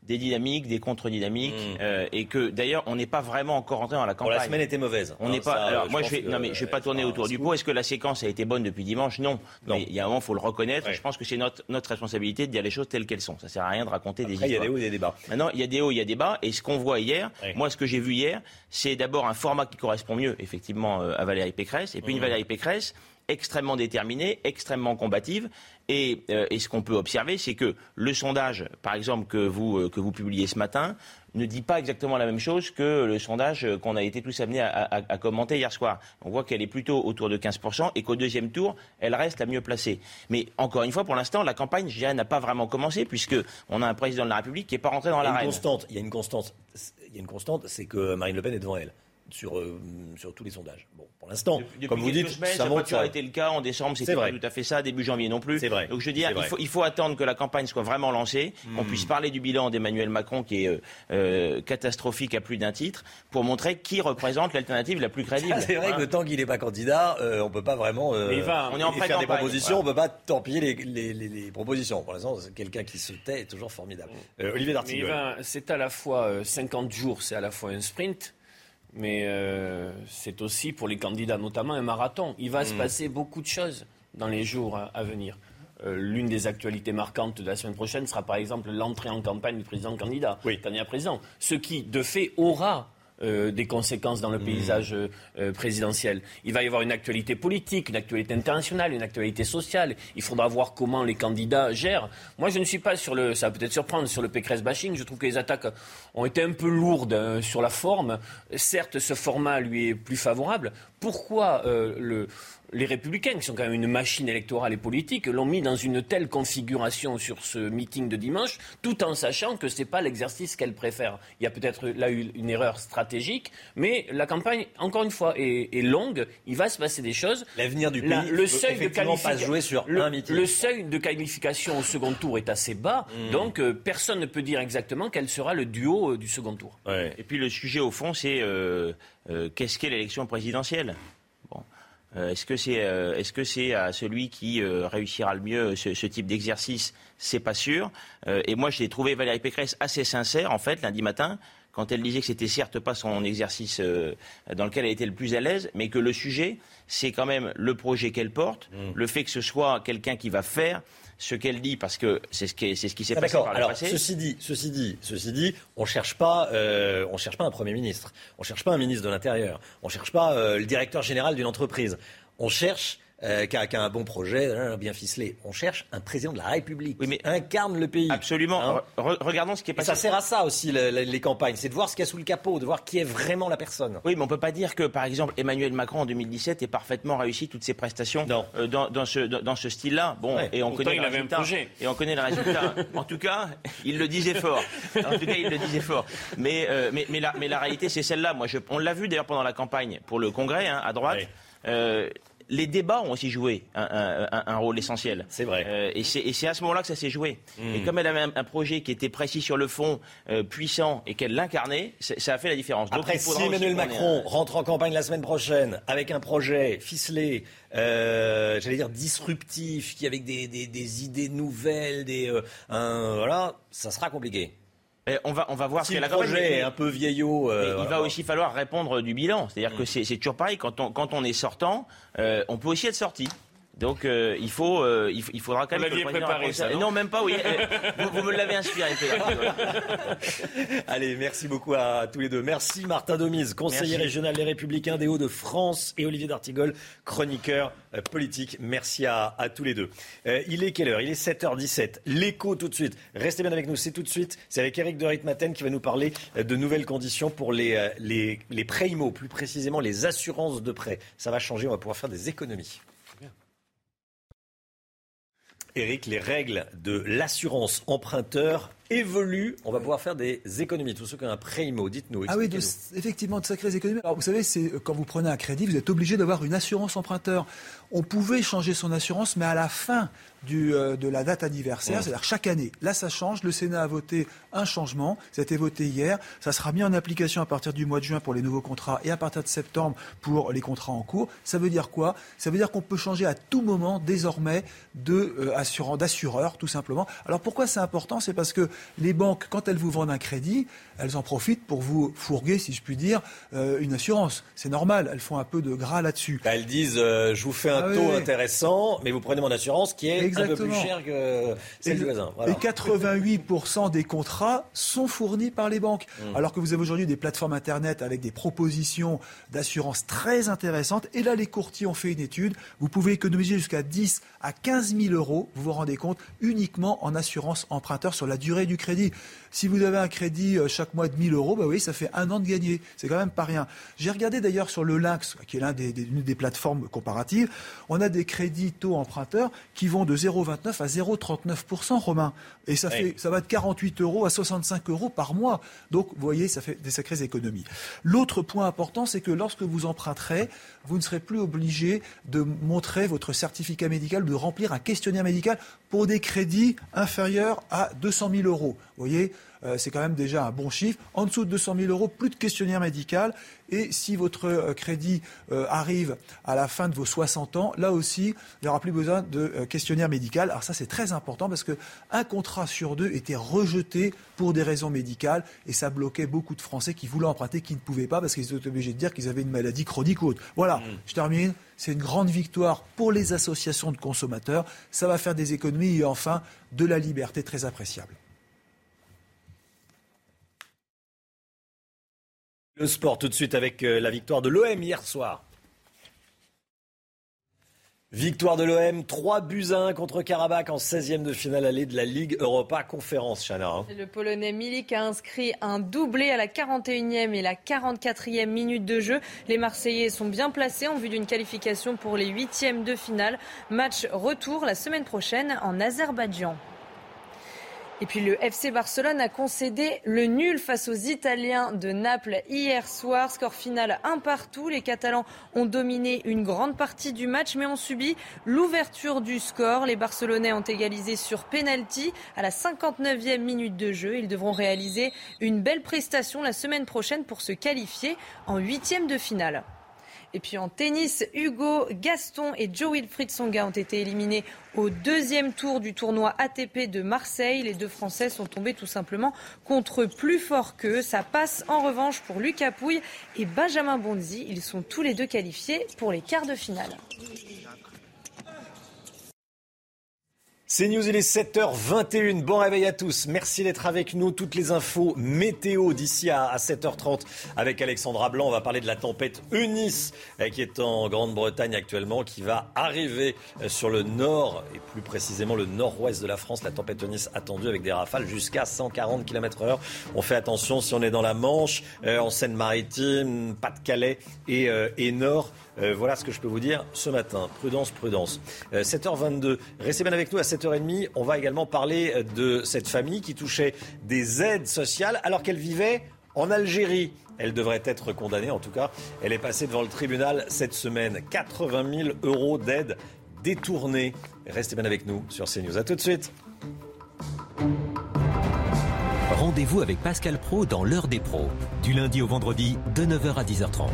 des dynamiques, des contre-dynamiques, euh, et que d'ailleurs on n'est pas vraiment encore rentré dans la Bon, campagne. la semaine était mauvaise. On n'est pas. ça, alors moi, je vais. non, mais je vais pas euh, tourner c'est un autour du pot. Est-ce que la séquence a été bonne depuis dimanche? Non. Non. Mais il y a un moment, faut le reconnaître. Je pense que c'est notre notre responsabilité de dire les choses telles qu'elles sont. Ça sert à rien de raconter des Après, il y a histoires. des hauts et des débats. Maintenant, il y a des hauts, il y a des bas. Et ce qu'on voit hier, moi, ce que j'ai vu hier, c'est d'abord un format qui correspond mieux, effectivement, euh, à Valérie Pécresse, et puis une Mhm. Valérie Pécresse extrêmement déterminée, extrêmement combative. Et, euh, et ce qu'on peut observer, c'est que le sondage, par exemple, que vous, euh, que vous publiez ce matin, ne dit pas exactement la même chose que le sondage euh, qu'on a été tous amenés à, à- à commenter hier soir. On voit qu'elle est plutôt autour de 15% et qu'au deuxième tour, elle reste la mieux placée. Mais encore une fois, pour l'instant, la campagne, je dirais, n'a pas vraiment commencé puisque on a un président de la République qui n'est pas rentré dans Il y a une l'arène. constante. Il y a une constante. Il y a une constante, c'est que Marine Le Pen est devant elle sur euh, sur tous les sondages. Bon, pour l'instant, comme vous dites, semaines, ça ça n'a pas toujours ça- été le cas. En décembre, c'était C'est pas vrai. tout à fait ça. Début janvier non plus. C'est vrai. Donc je veux dire, il faut, il faut attendre que la campagne soit vraiment lancée, qu'on Hmm. puisse parler du bilan d'Emmanuel Macron qui est euh, euh, catastrophique à plus d'un titre, pour montrer qui représente l'alternative la plus crédible. C'est vrai Voilà. que le temps qu'il n'est pas candidat, euh, on peut pas vraiment euh, il va, on est en faire des propositions, voilà. on peut pas torpiller les, les- les- les propositions. Pour l'instant, c'est quelqu'un qui se tait est toujours formidable. Euh, Olivier. Yvain, c'est à la fois euh, 50 jours, c'est à la fois un sprint, mais euh, c'est aussi pour les candidats notamment un marathon. Il va se Mm. passer beaucoup de choses dans les jours à, à venir. Euh, L'une des actualités marquantes de la semaine prochaine sera par exemple l'entrée en campagne du président candidat, candidat président, ce qui de fait aura euh, des conséquences dans le paysage euh, euh, présidentiel. Il va y avoir une actualité politique, une actualité internationale, une actualité sociale. Il faudra voir comment les candidats gèrent. Moi, je ne suis pas sur le, ça va peut-être surprendre, sur le Pécresse bashing. Je trouve que les attaques ont été un peu lourdes sur la forme. Certes, ce format lui est plus favorable. Pourquoi euh, le, les Républicains, qui sont quand même une machine électorale et politique, l'ont mis dans une telle configuration sur ce meeting de dimanche, tout en sachant que ce n'est pas l'exercice qu'elle préfère. Il y a peut-être là eu une erreur stratégique mais la campagne, encore une fois, est, est longue. Il va se passer des choses. L'avenir du La- pays le seuil de pas se jouer sur le, un meeting. le seuil de qualification au second tour est assez bas, Mm. donc euh, personne ne peut dire exactement quel sera le duo euh, du second tour. Et puis le sujet au fond, c'est euh, qu'est-ce qu'est l'élection présidentielle? Bon. Euh, Est-ce que c'est euh, est-ce que c'est à celui qui réussira le mieux ce, ce type d'exercice? C'est pas sûr. Et moi, j'ai trouvé Valérie Pécresse assez sincère en fait lundi matin quand elle disait que c'était certes pas son exercice dans lequel elle était le plus à l'aise, mais que le sujet, c'est quand même le projet qu'elle porte, le fait que ce soit quelqu'un qui va faire ce qu'elle dit, parce que c'est ce qui c'est ce qui s'est Ah, passé D'accord. par le Alors, passé. ceci dit, ceci dit, ceci dit, on cherche pas, euh, on cherche pas un premier ministre, on cherche pas un ministre de l'Intérieur, on cherche pas euh, le directeur général d'une entreprise. On cherche euh, qui a, qui a un bon projet, euh, bien ficelé. On cherche un président de la République qui incarne le pays. Absolument. Hein Re- regardons ce qui est Et passé. ça sert à ça aussi le- le- les campagnes, c'est de voir ce qu'il y a sous le capot, de voir qui est vraiment la personne. Oui, mais on peut pas dire que, par exemple, Emmanuel Macron en 2017 ait parfaitement réussi toutes ses prestations euh, dans, dans ce, dans, ce style-là. Bon, Ouais. et on Pourtant, résultat. projet. Et on connaît le résultat. en tout cas, il le disait fort. En tout cas, il le disait fort. Mais, euh, mais, mais, la, mais la réalité, c'est celle-là. Moi, je, on l'a vu d'ailleurs pendant la campagne pour le Congrès hein, à droite. Euh, les débats ont aussi joué un, un- un- un rôle essentiel. C'est vrai. Euh, et c'est à ce moment-là que ça s'est joué. Mm. Et comme elle avait un, un projet qui était précis sur le fond, euh, puissant, et qu'elle l'incarnait, ça a fait la différence. Donc, Après, si Emmanuel Macron rentre en campagne la semaine prochaine avec un projet ficelé, euh, j'allais dire disruptif, qui avec des, des- des idées nouvelles, des voilà, ça sera compliqué. Et on va, on va voir si ce le qu'elle a même, projet est un peu vieillot. euh, il voilà, va aussi falloir répondre du bilan. C'est-à-dire que c'est c'est toujours pareil. Quand on, quand on est sortant, euh, on peut aussi être sorti. Donc euh, il, faut, euh, il, faudra quand Vous même. le l'aviez préparé, ça, non non, même pas. Oui. Euh, vous, vous me l'avez inspiré. Allez, merci beaucoup à tous les deux. Merci Martin Domise, conseiller Merci. régional des Républicains des Hauts-de-France et Olivier D'Artigol, chroniqueur euh, politique. Merci à, à tous les deux. Euh, il est quelle heure? Il est 7h17. L'écho tout de suite. Restez bien avec nous, c'est tout de suite. C'est avec Eric de Ritmaten qui va nous parler de nouvelles conditions pour les, les, les prêts IMO, plus précisément les assurances de prêts. Ça va changer, on va pouvoir faire des économies. Eric, les règles de l'assurance emprunteur évoluent. On va pouvoir faire des économies. Tous ceux qui ont un prêt IMO, dites-nous. Ah oui, de- effectivement, de sacrées économies. Alors, vous savez, c'est euh, quand vous prenez un crédit, vous êtes obligé d'avoir une assurance emprunteur. On pouvait changer son assurance, mais à la fin du, euh, de la date anniversaire, Ouais. c'est-à-dire chaque année. Là, ça change. Le Sénat a voté un changement. Ça a été voté hier. Ça sera mis en application à partir du mois de juin pour les nouveaux contrats et à partir de septembre pour les contrats en cours. Ça veut dire quoi? Ça veut dire qu'on peut changer à tout moment, désormais, de euh, assurant, d'assureur, tout simplement. Alors pourquoi c'est important? C'est parce que les banques, quand elles vous vendent un crédit, elles en profitent pour vous fourguer, si je puis dire, euh, une assurance. C'est normal. Elles font un peu de gras là-dessus. Bah, Elles disent, euh, je vous fais un Ah taux oui. intéressant, mais vous prenez mon assurance qui est un peu plus Exactement. chère que celle du voisin. Voilà. Et 88% des contrats sont fournis par les banques. Mm. Alors que vous avez aujourd'hui des plateformes Internet avec des propositions d'assurance très intéressantes. Et là, les courtiers ont fait une étude. Vous pouvez économiser jusqu'à 10 à 15 000 euros, vous vous rendez compte, uniquement en assurance emprunteur sur la durée du crédit. Si vous avez un crédit euh, chaque mois de 1000 euros, bah oui, ça fait un an de gagné. C'est quand même pas rien. J'ai regardé d'ailleurs sur le Lynx, qui est l'un des, des- une des plateformes comparatives. On a des crédits taux emprunteurs qui vont de 0,29 à 0,39%, Romain. Et ça, fait, ça va de 48 euros à 65 euros par mois. Donc, vous voyez, ça fait des sacrées économies. L'autre point important, c'est que lorsque vous emprunterez, vous ne serez plus obligé de montrer votre certificat médical, de remplir un questionnaire médical pour des crédits inférieurs à 200 000 euros. Vous voyez, euh, c'est quand même déjà un bon chiffre. En dessous de 200 000 euros, plus de questionnaire médical. Et si votre euh, crédit euh, arrive à la fin de vos 60 ans, là aussi, il n'y aura plus besoin de euh, questionnaire médical. Alors ça, c'est très important parce que un contrat sur deux était rejeté pour des raisons médicales et ça bloquait beaucoup de Français qui voulaient emprunter, qui ne pouvaient pas parce qu'ils étaient obligés de dire qu'ils avaient une maladie chronique ou autre. Voilà, je termine. C'est une grande victoire pour les associations de consommateurs. Ça va faire des économies et enfin de la liberté très appréciable. Le sport tout de suite avec euh, la victoire de l'OM hier soir. Victoire de l'OM, 3 buts à 1 contre Karabakh en 16e de finale allée de la Ligue Europa Conférence, Chana. hein. Le Polonais Milik a inscrit un doublé à la 41e et la 44e minute de jeu. Les Marseillais sont bien placés en vue d'une qualification pour les huitièmes de finale. Match retour la semaine prochaine en Azerbaïdjan. Et puis le FC Barcelone a concédé le nul face aux Italiens de Naples hier soir. Score final un partout. Les Catalans ont dominé une grande partie du match mais ont subi l'ouverture du score. Les Barcelonais ont égalisé sur penalty à la 59e minute de jeu. Ils devront réaliser une belle prestation la semaine prochaine pour se qualifier en huitième de finale. Et puis en tennis, Hugo Gaston et Joe Wilfried Songa ont été éliminés au deuxième tour du tournoi ATP de Marseille. Les deux Français sont tombés tout simplement contre plus fort qu'eux. Ça passe en revanche pour Lucas Pouille et Benjamin Bonzi. Ils sont tous les deux qualifiés pour les quarts de finale. C'est News, il est 7h21. Bon réveil à tous. Merci d'être avec nous. Toutes les infos météo d'ici à 7h30 avec Alexandra Blanc. On va parler de la tempête Eunice eh, qui est en Grande-Bretagne actuellement, qui va arriver euh, sur le nord et plus précisément le nord-ouest de la France. La tempête Eunice attendue avec des rafales jusqu'à 140 km heure. On fait attention si on est dans la Manche, euh, en Seine-Maritime, Pas-de-Calais et, euh, et Nord. Euh, voilà ce que je peux vous dire ce matin. Prudence, prudence. Euh, 7h22. Restez bien avec nous à 7h30. On va également parler euh, de cette famille qui touchait des aides sociales alors qu'elle vivait en Algérie. Elle devrait être condamnée, en tout cas. Elle est passée devant le tribunal cette semaine. 80 000 euros d'aide détournée. Restez bien avec nous sur CNews. À tout de suite. Rendez-vous avec Pascal Pro dans l'heure des pros, du lundi au vendredi de 9h à 10h30.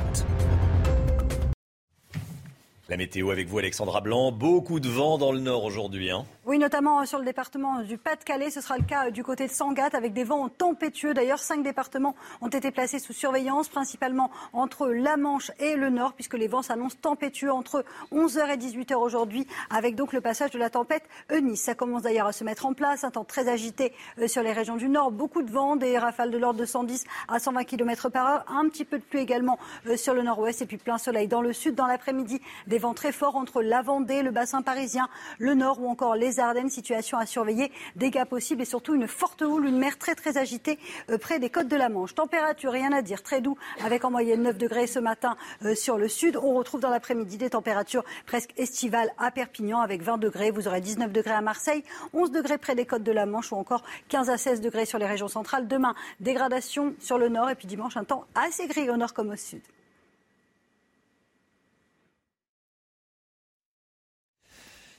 La météo avec vous, Alexandra Blanc. Beaucoup de vent dans le nord aujourd'hui. Hein. Oui, notamment sur le département du Pas-de-Calais. Ce sera le cas du côté de Sangatte avec des vents tempétueux. D'ailleurs, cinq départements ont été placés sous surveillance, principalement entre la Manche et le Nord, puisque les vents s'annoncent tempétueux entre 11h et 18h aujourd'hui, avec donc le passage de la tempête Eunice. Ça commence d'ailleurs à se mettre en place. Un temps très agité euh, sur les régions du Nord. Beaucoup de vent, des rafales de l'ordre de 110 à 120 km par heure. Un petit peu de pluie également euh, sur le Nord-Ouest et puis plein soleil dans le Sud. Dans l'après-midi, des vents très forts entre la Vendée, le bassin parisien, le Nord ou encore les Ardennes. Situation à surveiller, dégâts possibles et surtout une forte houle, une mer très très agitée euh, près des côtes de la Manche. Température, rien à dire, très doux avec en moyenne 9 degrés ce matin euh, sur le sud. On retrouve dans l'après-midi des températures presque estivales à Perpignan avec 20 degrés. Vous aurez 19 degrés à Marseille, 11 degrés près des côtes de la Manche ou encore 15 à 16 degrés sur les régions centrales. Demain, dégradation sur le nord et puis dimanche, un temps assez gris au nord comme au sud.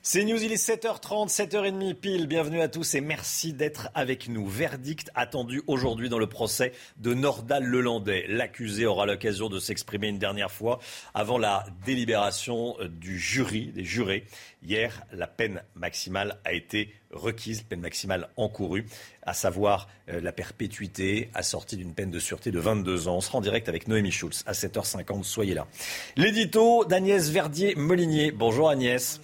C'est News, il est 7h30, 7h30 pile. Bienvenue à tous et merci d'être avec nous. Verdict attendu aujourd'hui dans le procès de Nordal Lelandais. L'accusé aura l'occasion de s'exprimer une dernière fois avant la délibération euh, du jury, des jurés. Hier, la peine maximale a été requise, peine maximale encourue, à savoir euh, la perpétuité assortie d'une peine de sûreté de 22 ans. On sera en direct avec Noémie Schulz à 7h50. Soyez là. L'édito d'Agnès Verdier-Molinier. Bonjour Agnès.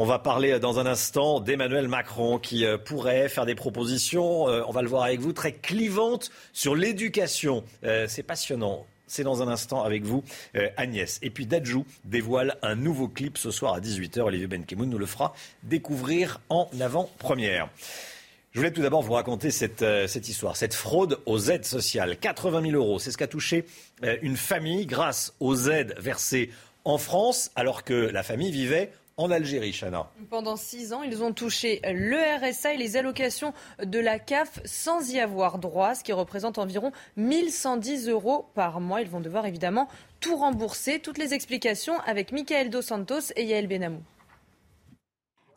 On va parler dans un instant d'Emmanuel Macron qui euh, pourrait faire des propositions, euh, on va le voir avec vous, très clivantes sur l'éducation. Euh, c'est passionnant. C'est dans un instant avec vous, euh, Agnès. Et puis Dadjou dévoile un nouveau clip ce soir à 18h. Olivier Benkemoun nous le fera découvrir en avant-première. Je voulais tout d'abord vous raconter cette, euh, cette histoire, cette fraude aux aides sociales. 80 000 euros, c'est ce qu'a touché euh, une famille grâce aux aides versées en France alors que la famille vivait en Algérie, Chana. Pendant six ans, ils ont touché le RSA et les allocations de la CAF sans y avoir droit, ce qui représente environ 1110 euros par mois. Ils vont devoir évidemment tout rembourser. Toutes les explications avec Michael Dos Santos et Yael Benamou.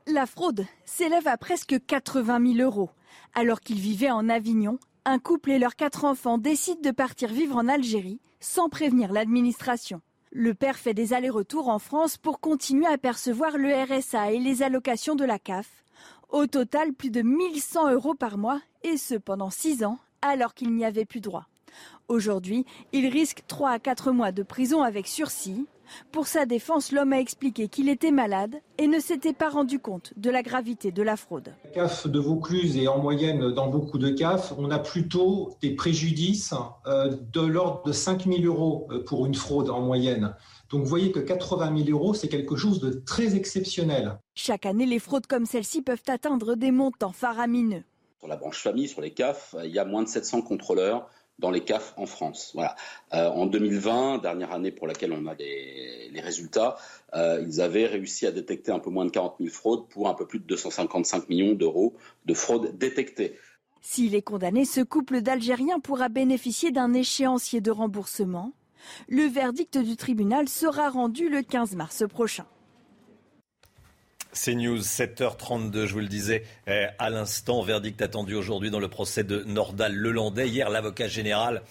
La fraude s'élève à presque 80 000 euros. Alors qu'ils vivaient en Avignon, un couple et leurs quatre enfants décident de partir vivre en Algérie sans prévenir l'administration. Le père fait des allers-retours en France pour continuer à percevoir le RSA et les allocations de la CAF. Au total, plus de 1100 euros par mois, et ce pendant 6 ans, alors qu'il n'y avait plus droit. Aujourd'hui, il risque 3 à 4 mois de prison avec sursis. Pour sa défense, l'homme a expliqué qu'il était malade et ne s'était pas rendu compte de la gravité de la fraude. CAF de Vaucluse et en moyenne dans beaucoup de CAF, on a plutôt des préjudices euh, de l'ordre de 5 000 euros euh, pour une fraude en moyenne. Donc vous voyez que 80 000 euros, c'est quelque chose de très exceptionnel. Chaque année, les fraudes comme celle-ci peuvent atteindre des montants faramineux. Sur la branche famille, sur les CAF, il y a moins de 700 contrôleurs dans les CAF en France. Voilà. Euh, en 2020, dernière année pour laquelle on a les, les résultats, euh, ils avaient réussi à détecter un peu moins de 40 000 fraudes pour un peu plus de 255 millions d'euros de fraudes détectées. S'il est condamné, ce couple d'Algériens pourra bénéficier d'un échéancier de remboursement. Le verdict du tribunal sera rendu le 15 mars prochain. C'est News, 7h32, je vous le disais eh, à l'instant. Verdict attendu aujourd'hui dans le procès de Nordal Lelandais. Hier, l'avocat général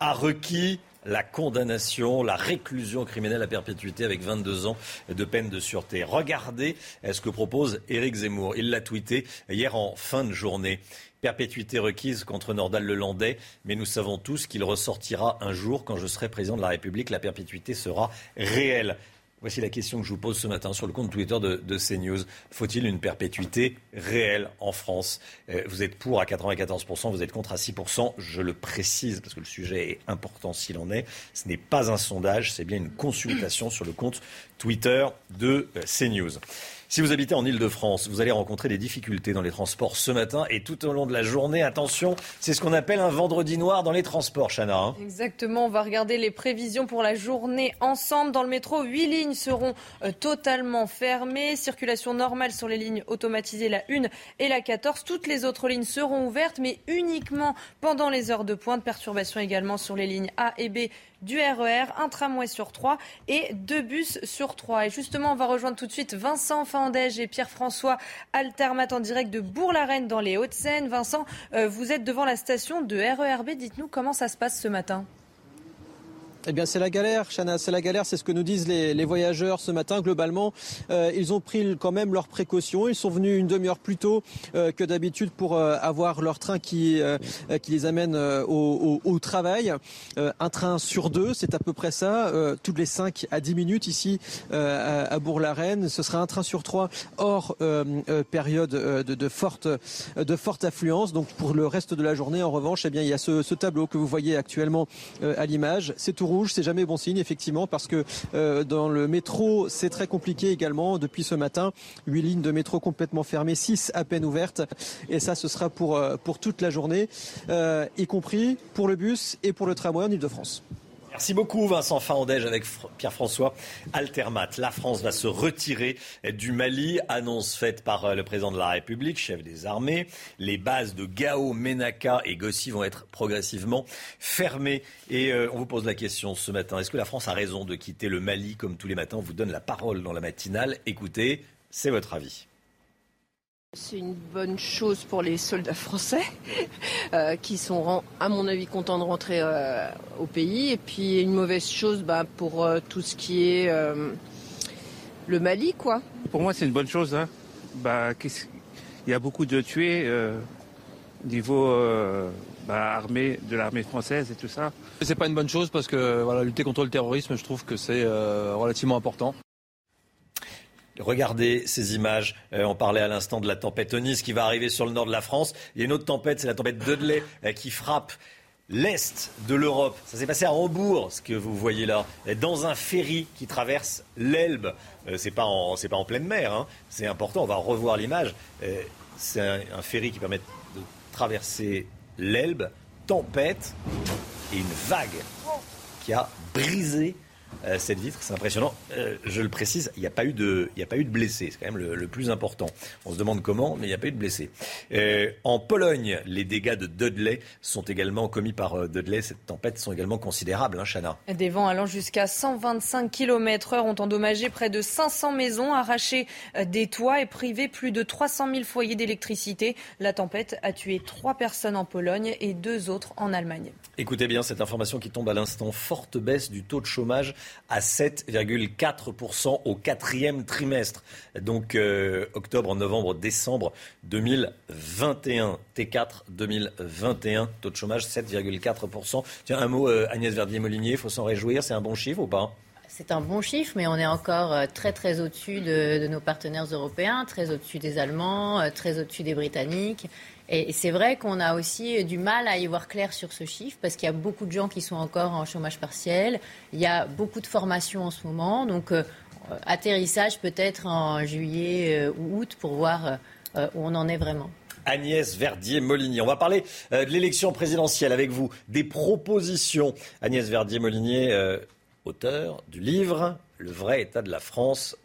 a requis la condamnation, la réclusion criminelle à perpétuité avec 22 ans de peine de sûreté. Regardez eh, ce que propose Éric Zemmour. Il l'a tweeté hier en fin de journée. Perpétuité requise contre Nordal Lelandais, mais nous savons tous qu'il ressortira un jour quand je serai président de la République. La perpétuité sera réelle. Voici la question que je vous pose ce matin sur le compte Twitter de, CNews. Faut-il une perpétuité réelle en France? Euh, Vous êtes pour à 94%, vous êtes contre à 6%. Je le précise parce que le sujet est important s'il en est. Ce n'est pas un sondage, c'est bien une consultation sur le compte Twitter de euh, CNews. Si vous habitez en Ile-de-France, vous allez rencontrer des difficultés dans les transports ce matin et tout au long de la journée. Attention, c'est ce qu'on appelle un vendredi noir dans les transports, Chana. hein. Exactement, on va regarder les prévisions pour la journée ensemble. Dans le métro, huit lignes seront euh, totalement fermées. Circulation normale sur les lignes automatisées, la 1 et la 14. Toutes les autres lignes seront ouvertes, mais uniquement pendant les heures de pointe. Perturbation également sur les lignes A et B du RER, un tramway sur trois et deux bus sur trois. Et justement, on va rejoindre tout de suite Vincent Fandège et Pierre-François Altermat en direct de Bourg-la-Reine dans les Hauts-de-Seine. Vincent, euh, vous êtes devant la station de RERB. Dites-nous comment ça se passe ce matin. Eh bien, c'est la galère, Chana, c'est la galère, c'est ce que nous disent les, les voyageurs ce matin. Globalement, euh, ils ont pris quand même leurs précautions. Ils sont venus une demi-heure plus tôt euh, que d'habitude pour euh, avoir leur train qui, euh, qui les amène euh, au, au- au travail. Euh, un train sur deux, c'est à peu près ça, toutes les 5 à 10 minutes ici à, à Bourg-la-Reine. Ce sera un train sur trois hors période de, de forte, de forte affluence. Donc pour le reste de la journée, en revanche, eh bien, il y a ce, ce tableau que vous voyez actuellement à l'image. C'est tout c'est jamais bon signe, effectivement, parce que euh, dans le métro, c'est très compliqué également. Depuis ce matin, huit lignes de métro complètement fermées, six à peine ouvertes. Et ça, ce sera pour, euh, toute la journée, euh, y compris pour le bus et pour le tramway en Ile-de-France. Merci beaucoup Vincent Fandège avec Fr- Pierre-François Altermat. La France va se retirer du Mali, annonce faite par euh, le président de la République, chef des armées. Les bases de Gao, Menaka et Gossi vont être progressivement fermées. Et euh, on vous pose la question ce matin, est-ce que la France a raison de quitter le Mali comme tous les matins? On vous donne la parole dans la matinale. Écoutez, c'est votre avis. C'est une bonne chose pour les soldats français euh, qui sont, à mon avis, contents de rentrer euh, au pays. Et puis une mauvaise chose bah, pour euh, tout ce qui est euh, le Mali, quoi. Pour moi, c'est une bonne chose. hein. Bah, qu'est-ce- Il y a beaucoup de tués euh, niveau euh, bah, armée, de l'armée française et tout ça. C'est pas une bonne chose parce que voilà, lutter contre le terrorisme, je trouve que c'est euh, relativement important. Regardez ces images. Euh, on parlait à l'instant de la tempête Onis qui va arriver sur le nord de la France. Il y a une autre tempête, c'est la tempête Dudley euh, qui frappe l'est de l'Europe. Ça s'est passé à Hambourg, ce que vous voyez là, euh, dans un ferry qui traverse l'Elbe. Euh, c'est pas en pleine mer. hein. C'est important. On va revoir l'image. C'est un ferry qui permet de traverser l'Elbe. Tempête et une vague qui a brisé euh, cette vitre. C'est impressionnant. Euh, je le précise, il n'y a pas eu de, a pas eu de blessés. C'est quand même le, plus important. On se demande comment, mais il n'y a pas eu de blessés. Euh, en Pologne, les dégâts de Dudley sont également commis par Dudley. Cette tempête sont également considérables, hein, Chana. Des vents allant jusqu'à 125 km heure ont endommagé près de 500 maisons, arraché des toits et privé plus de 300 000 foyers d'électricité. La tempête a tué trois personnes en Pologne et deux autres en Allemagne. Écoutez bien cette information qui tombe à l'instant. Forte baisse du taux de chômage à 7,4% au quatrième trimestre. Donc euh, octobre, novembre, décembre 2021. T4 2021. Taux de chômage 7,4%. Tiens, un mot, euh, Agnès Verdier-Molinier, il faut s'en réjouir. C'est un bon chiffre ou pas? C'est un bon chiffre, mais on est encore euh, très très au-dessus de, nos partenaires européens, très au-dessus des Allemands, très au-dessus des Britanniques. Et c'est vrai qu'on a aussi du mal à y voir clair sur ce chiffre parce qu'il y a beaucoup de gens qui sont encore en chômage partiel. Il y a beaucoup de formations en ce moment. Donc, euh, euh, atterrissage peut-être en juillet euh, ou août pour voir euh, euh, où on en est vraiment. Agnès Verdier-Molinier. On va parler euh, de l'élection présidentielle avec vous, des propositions. Agnès Verdier-Molinier, euh, auteur du livre Le vrai état de la France.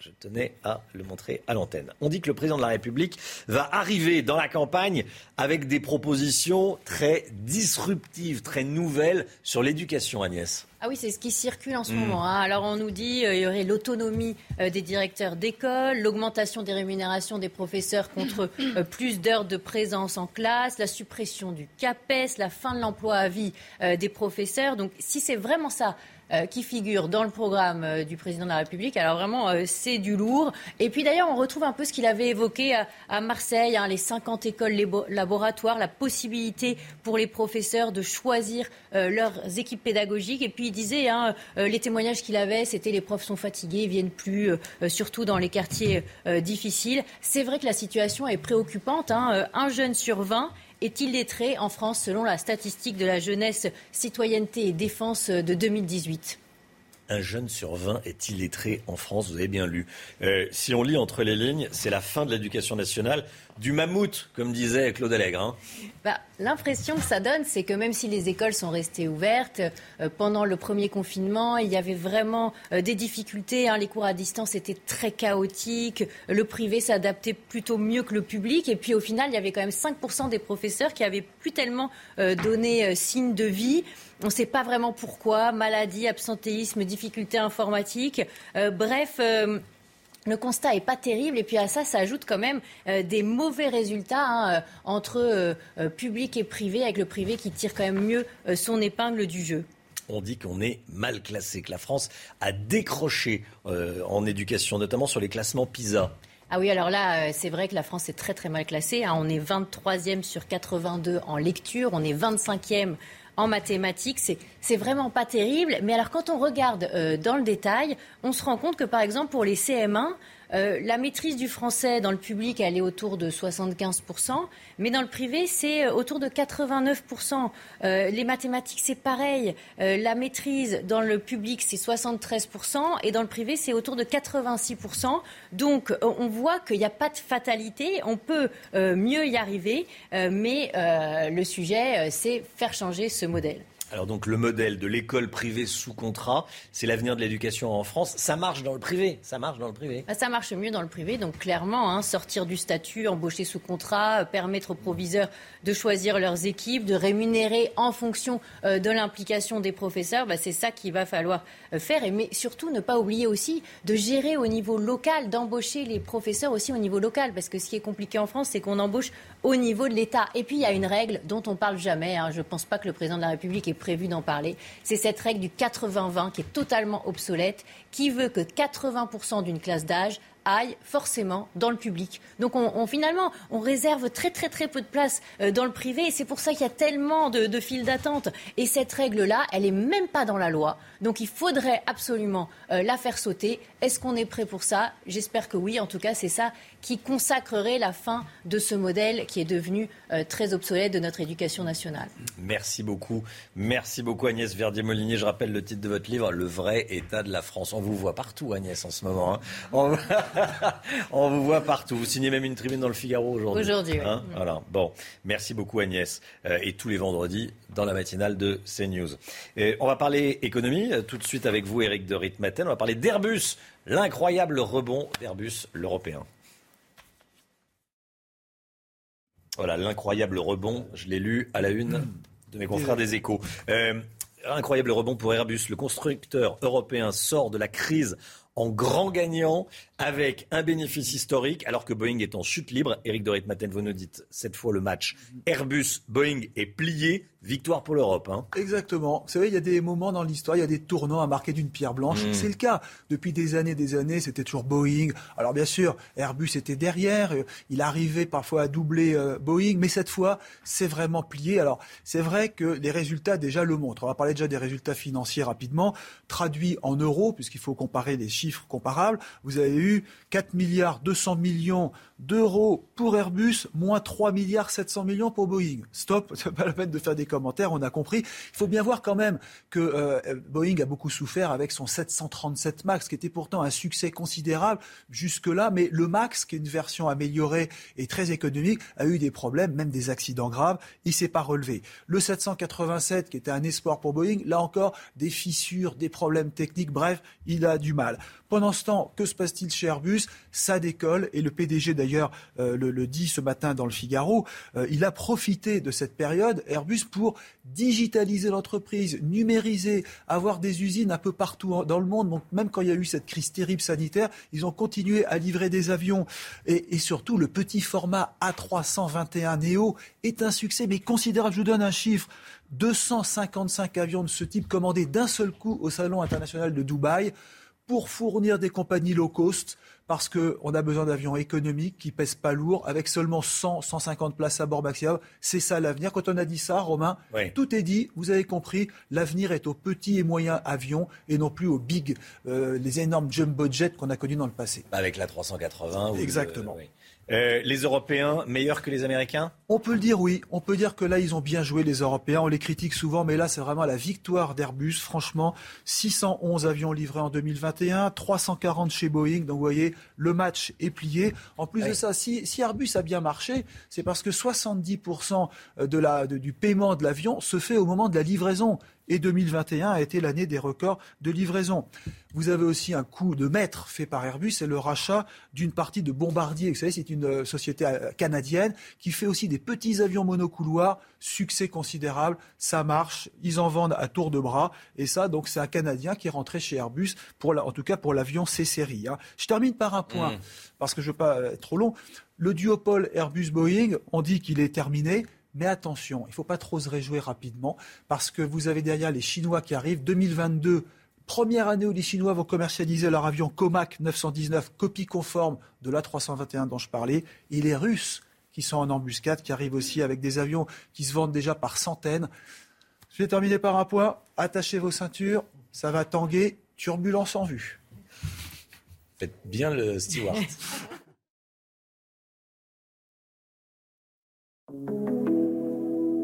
Je tenais à le montrer à l'antenne. On dit que le président de la République va arriver dans la campagne avec des propositions très disruptives, très nouvelles sur l'éducation, Agnès. Ah oui, c'est ce qui circule en ce hmm. moment. Hein. Alors on nous dit qu'il euh, y aurait l'autonomie euh, des directeurs d'école, l'augmentation des rémunérations des professeurs contre euh, plus d'heures de présence en classe, la suppression du CAPES, la fin de l'emploi à vie des professeurs. Donc si c'est vraiment ça euh, qui figure dans le programme euh, du président de la République. Alors vraiment, euh, c'est du lourd. Et puis d'ailleurs, on retrouve un peu ce qu'il avait évoqué à, Marseille, hein, les 50 écoles laboratoires, la possibilité pour les professeurs de choisir leurs équipes pédagogiques. Et puis il disait, hein, les témoignages qu'il avait, c'était les profs sont fatigués, ils viennent plus, surtout dans les quartiers difficiles. C'est vrai que la situation est préoccupante. Hein. Un jeune sur 20 est illettré en France selon la statistique de la jeunesse, citoyenneté et défense de 2018 un jeune sur 20 est illettré en France, vous avez bien lu. Euh, si on lit entre les lignes, c'est la fin de l'éducation nationale du mammouth, comme disait Claude Allègre. Hein. Bah, l'impression que ça donne, c'est que même si les écoles sont restées ouvertes, euh, pendant le premier confinement, il y avait vraiment euh, des difficultés. Hein. les cours à distance étaient très chaotiques. Le privé s'adaptait plutôt mieux que le public. Et puis au final, il y avait quand même 5% des professeurs qui avaient plus tellement euh, donné signe de vie. On ne sait pas vraiment pourquoi. Maladie, absentéisme, difficultés informatiques. bref le constat n'est pas terrible et puis à ça s'ajoutent quand même euh, des mauvais résultats hein, euh, entre euh, public et privé, avec le privé qui tire quand même mieux son épingle du jeu. On dit qu'on est mal classé, que la France a décroché en éducation, notamment sur les classements PISA. Ah oui, alors là, c'est vrai que la France est très très mal classée. Hein. On est 23e sur 82 en lecture, on est 25e en mathématiques. C'est vraiment pas terrible. Mais alors, quand on regarde euh, dans le détail, on se rend compte que, par exemple, pour les CM1, euh, la maîtrise du français dans le public, elle est autour de 75%, mais dans le privé, c'est euh, autour de 89%. Euh, les mathématiques, c'est pareil. la maîtrise dans le public, c'est 73%, et dans le privé, c'est autour de 86%. Donc, on voit qu'il n'y a pas de fatalité. On peut mieux y arriver, mais le sujet, c'est faire changer ce modèle. Alors donc le modèle de l'école privée sous contrat, c'est l'avenir de l'éducation en France. Ça marche dans le privé, ça marche dans le privé. Bah, ça marche mieux dans le privé, donc clairement, hein, sortir du statut, embaucher sous contrat, euh, permettre aux proviseurs de choisir leurs équipes, de rémunérer en fonction euh, de l'implication des professeurs, bah, c'est ça qu'il va falloir euh, faire. Et, mais surtout ne pas oublier aussi de gérer au niveau local, d'embaucher les professeurs aussi au niveau local, parce que ce qui est compliqué en France, c'est qu'on embauche au niveau de l'État. Et puis il y a une règle dont on parle jamais. Hein. Je ne pense pas que le président de la République ait prévu d'en parler. C'est cette règle du 80-20 qui est totalement obsolète, qui veut que 80% d'une classe d'âge aille forcément dans le public. Donc on, finalement, on réserve très très très peu de place euh, dans le privé et c'est pour ça qu'il y a tellement de, de files d'attente. Et cette règle-là, elle n'est même pas dans la loi. Donc il faudrait absolument euh, la faire sauter. Est-ce qu'on est prêt pour ça? J'espère que oui. En tout cas, c'est ça qui consacrerait la fin de ce modèle qui est devenu euh, très obsolète de notre éducation nationale. Merci beaucoup. Merci beaucoup Agnès Verdier-Molinier. Je rappelle le titre de votre livre, Le vrai état de la France. On vous voit partout Agnès en ce moment. Hein. On... vous voit partout. Vous signez même une tribune dans le Figaro aujourd'hui. Aujourd'hui, oui. Hein voilà. Bon, merci beaucoup Agnès. Euh, et tous les vendredis dans la matinale de CNews. Et on va parler économie euh, tout de suite avec vous Eric de Ritmaten. On va parler d'Airbus, l'incroyable rebond d'Airbus, l'européen. Voilà, l'incroyable rebond, je l'ai lu à la une de mes confrères des échos. Euh, incroyable rebond pour Airbus. Le constructeur européen sort de la crise en grand gagnant avec un bénéfice historique alors que Boeing est en chute libre. Eric de Ritmaten, vous nous dites cette fois le match Airbus-Boeing est plié. Victoire pour l'Europe. Hein. Exactement. Vous savez, il y a des moments dans l'histoire, il y a des tournants à marquer d'une pierre blanche. Hmm. C'est le cas. Depuis des années des années, c'était toujours Boeing. Alors bien sûr, Airbus était derrière. Il arrivait parfois à doubler euh, Boeing. Mais cette fois, c'est vraiment plié. Alors c'est vrai que les résultats déjà le montrent. On va parler déjà des résultats financiers rapidement. Traduits en euros, puisqu'il faut comparer les chiffres comparables. Vous avez eu 4 milliards 200 millions d'euros pour Airbus, moins 3 milliards 700 millions pour Boeing. Stop, c'est pas la peine de faire des commentaires, on a compris. Il faut bien voir quand même que euh, Boeing a beaucoup souffert avec son 737 MAX, qui était pourtant un succès considérable jusque-là, mais le MAX, qui est une version améliorée et très économique, a eu des problèmes, même des accidents graves. Il s'est pas relevé. Le 787, qui était un espoir pour Boeing, là encore, des fissures, des problèmes techniques, bref, il a du mal. Pendant ce temps, que se passe-t-il chez Airbus Ça décolle et le PDG d'ailleurs euh, le, dit ce matin dans le Figaro. Euh, il a profité de cette période Airbus pour digitaliser l'entreprise, numériser, avoir des usines un peu partout dans le monde. Donc même quand il y a eu cette crise terrible sanitaire, ils ont continué à livrer des avions et, et surtout le petit format A321 Neo est un succès mais considérable. Je vous donne un chiffre. 255 avions de ce type commandés d'un seul coup au Salon international de Dubaï pour fournir des compagnies low cost parce qu'on a besoin d'avions économiques qui pèsent pas lourd, avec seulement 100, 150 places à bord maximum. C'est ça l'avenir. Quand on a dit ça, Romain, tout est dit. Vous avez compris. L'avenir est aux petits et moyens avions et non plus aux big, euh, les énormes jumbo jets qu'on a connus dans le passé. Avec la 380. Exactement. Euh, les Européens meilleurs que les Américains? On peut le dire oui. On peut dire que là, ils ont bien joué les Européens. On les critique souvent, mais là, c'est vraiment la victoire d'Airbus. Franchement, 611 avions livrés en 2021, 340 chez Boeing. Donc, vous voyez, le match est plié. En plus de ça, si, Airbus a bien marché, c'est parce que 70% de la, du paiement de l'avion se fait au moment de la livraison et 2021 a été l'année des records de livraison. Vous avez aussi un coup de maître fait par Airbus, c'est le rachat d'une partie de Bombardier. Vous savez, c'est une euh, société euh, canadienne qui fait aussi des petits avions monocouloirs, succès considérable, ça marche, ils en vendent à tour de bras, et ça, donc, c'est un Canadien qui est rentré chez Airbus, pour en tout cas pour l'avion C-Série. Hein. Je termine par un point, mmh. parce que je ne veux pas être trop long. Le duopole Airbus-Boeing, on dit qu'il est terminé. Mais attention, il ne faut pas trop se réjouir rapidement parce que vous avez derrière les Chinois qui arrivent. 2022, première année où les Chinois vont commercialiser leur avion Comac 919, copie conforme de l'A321 dont je parlais. Et les Russes qui sont en embuscade, qui arrivent aussi avec des avions qui se vendent déjà par centaines. Je vais terminer par un point. Attachez vos ceintures, ça va tanguer. Turbulence en vue. Faites bien le steward.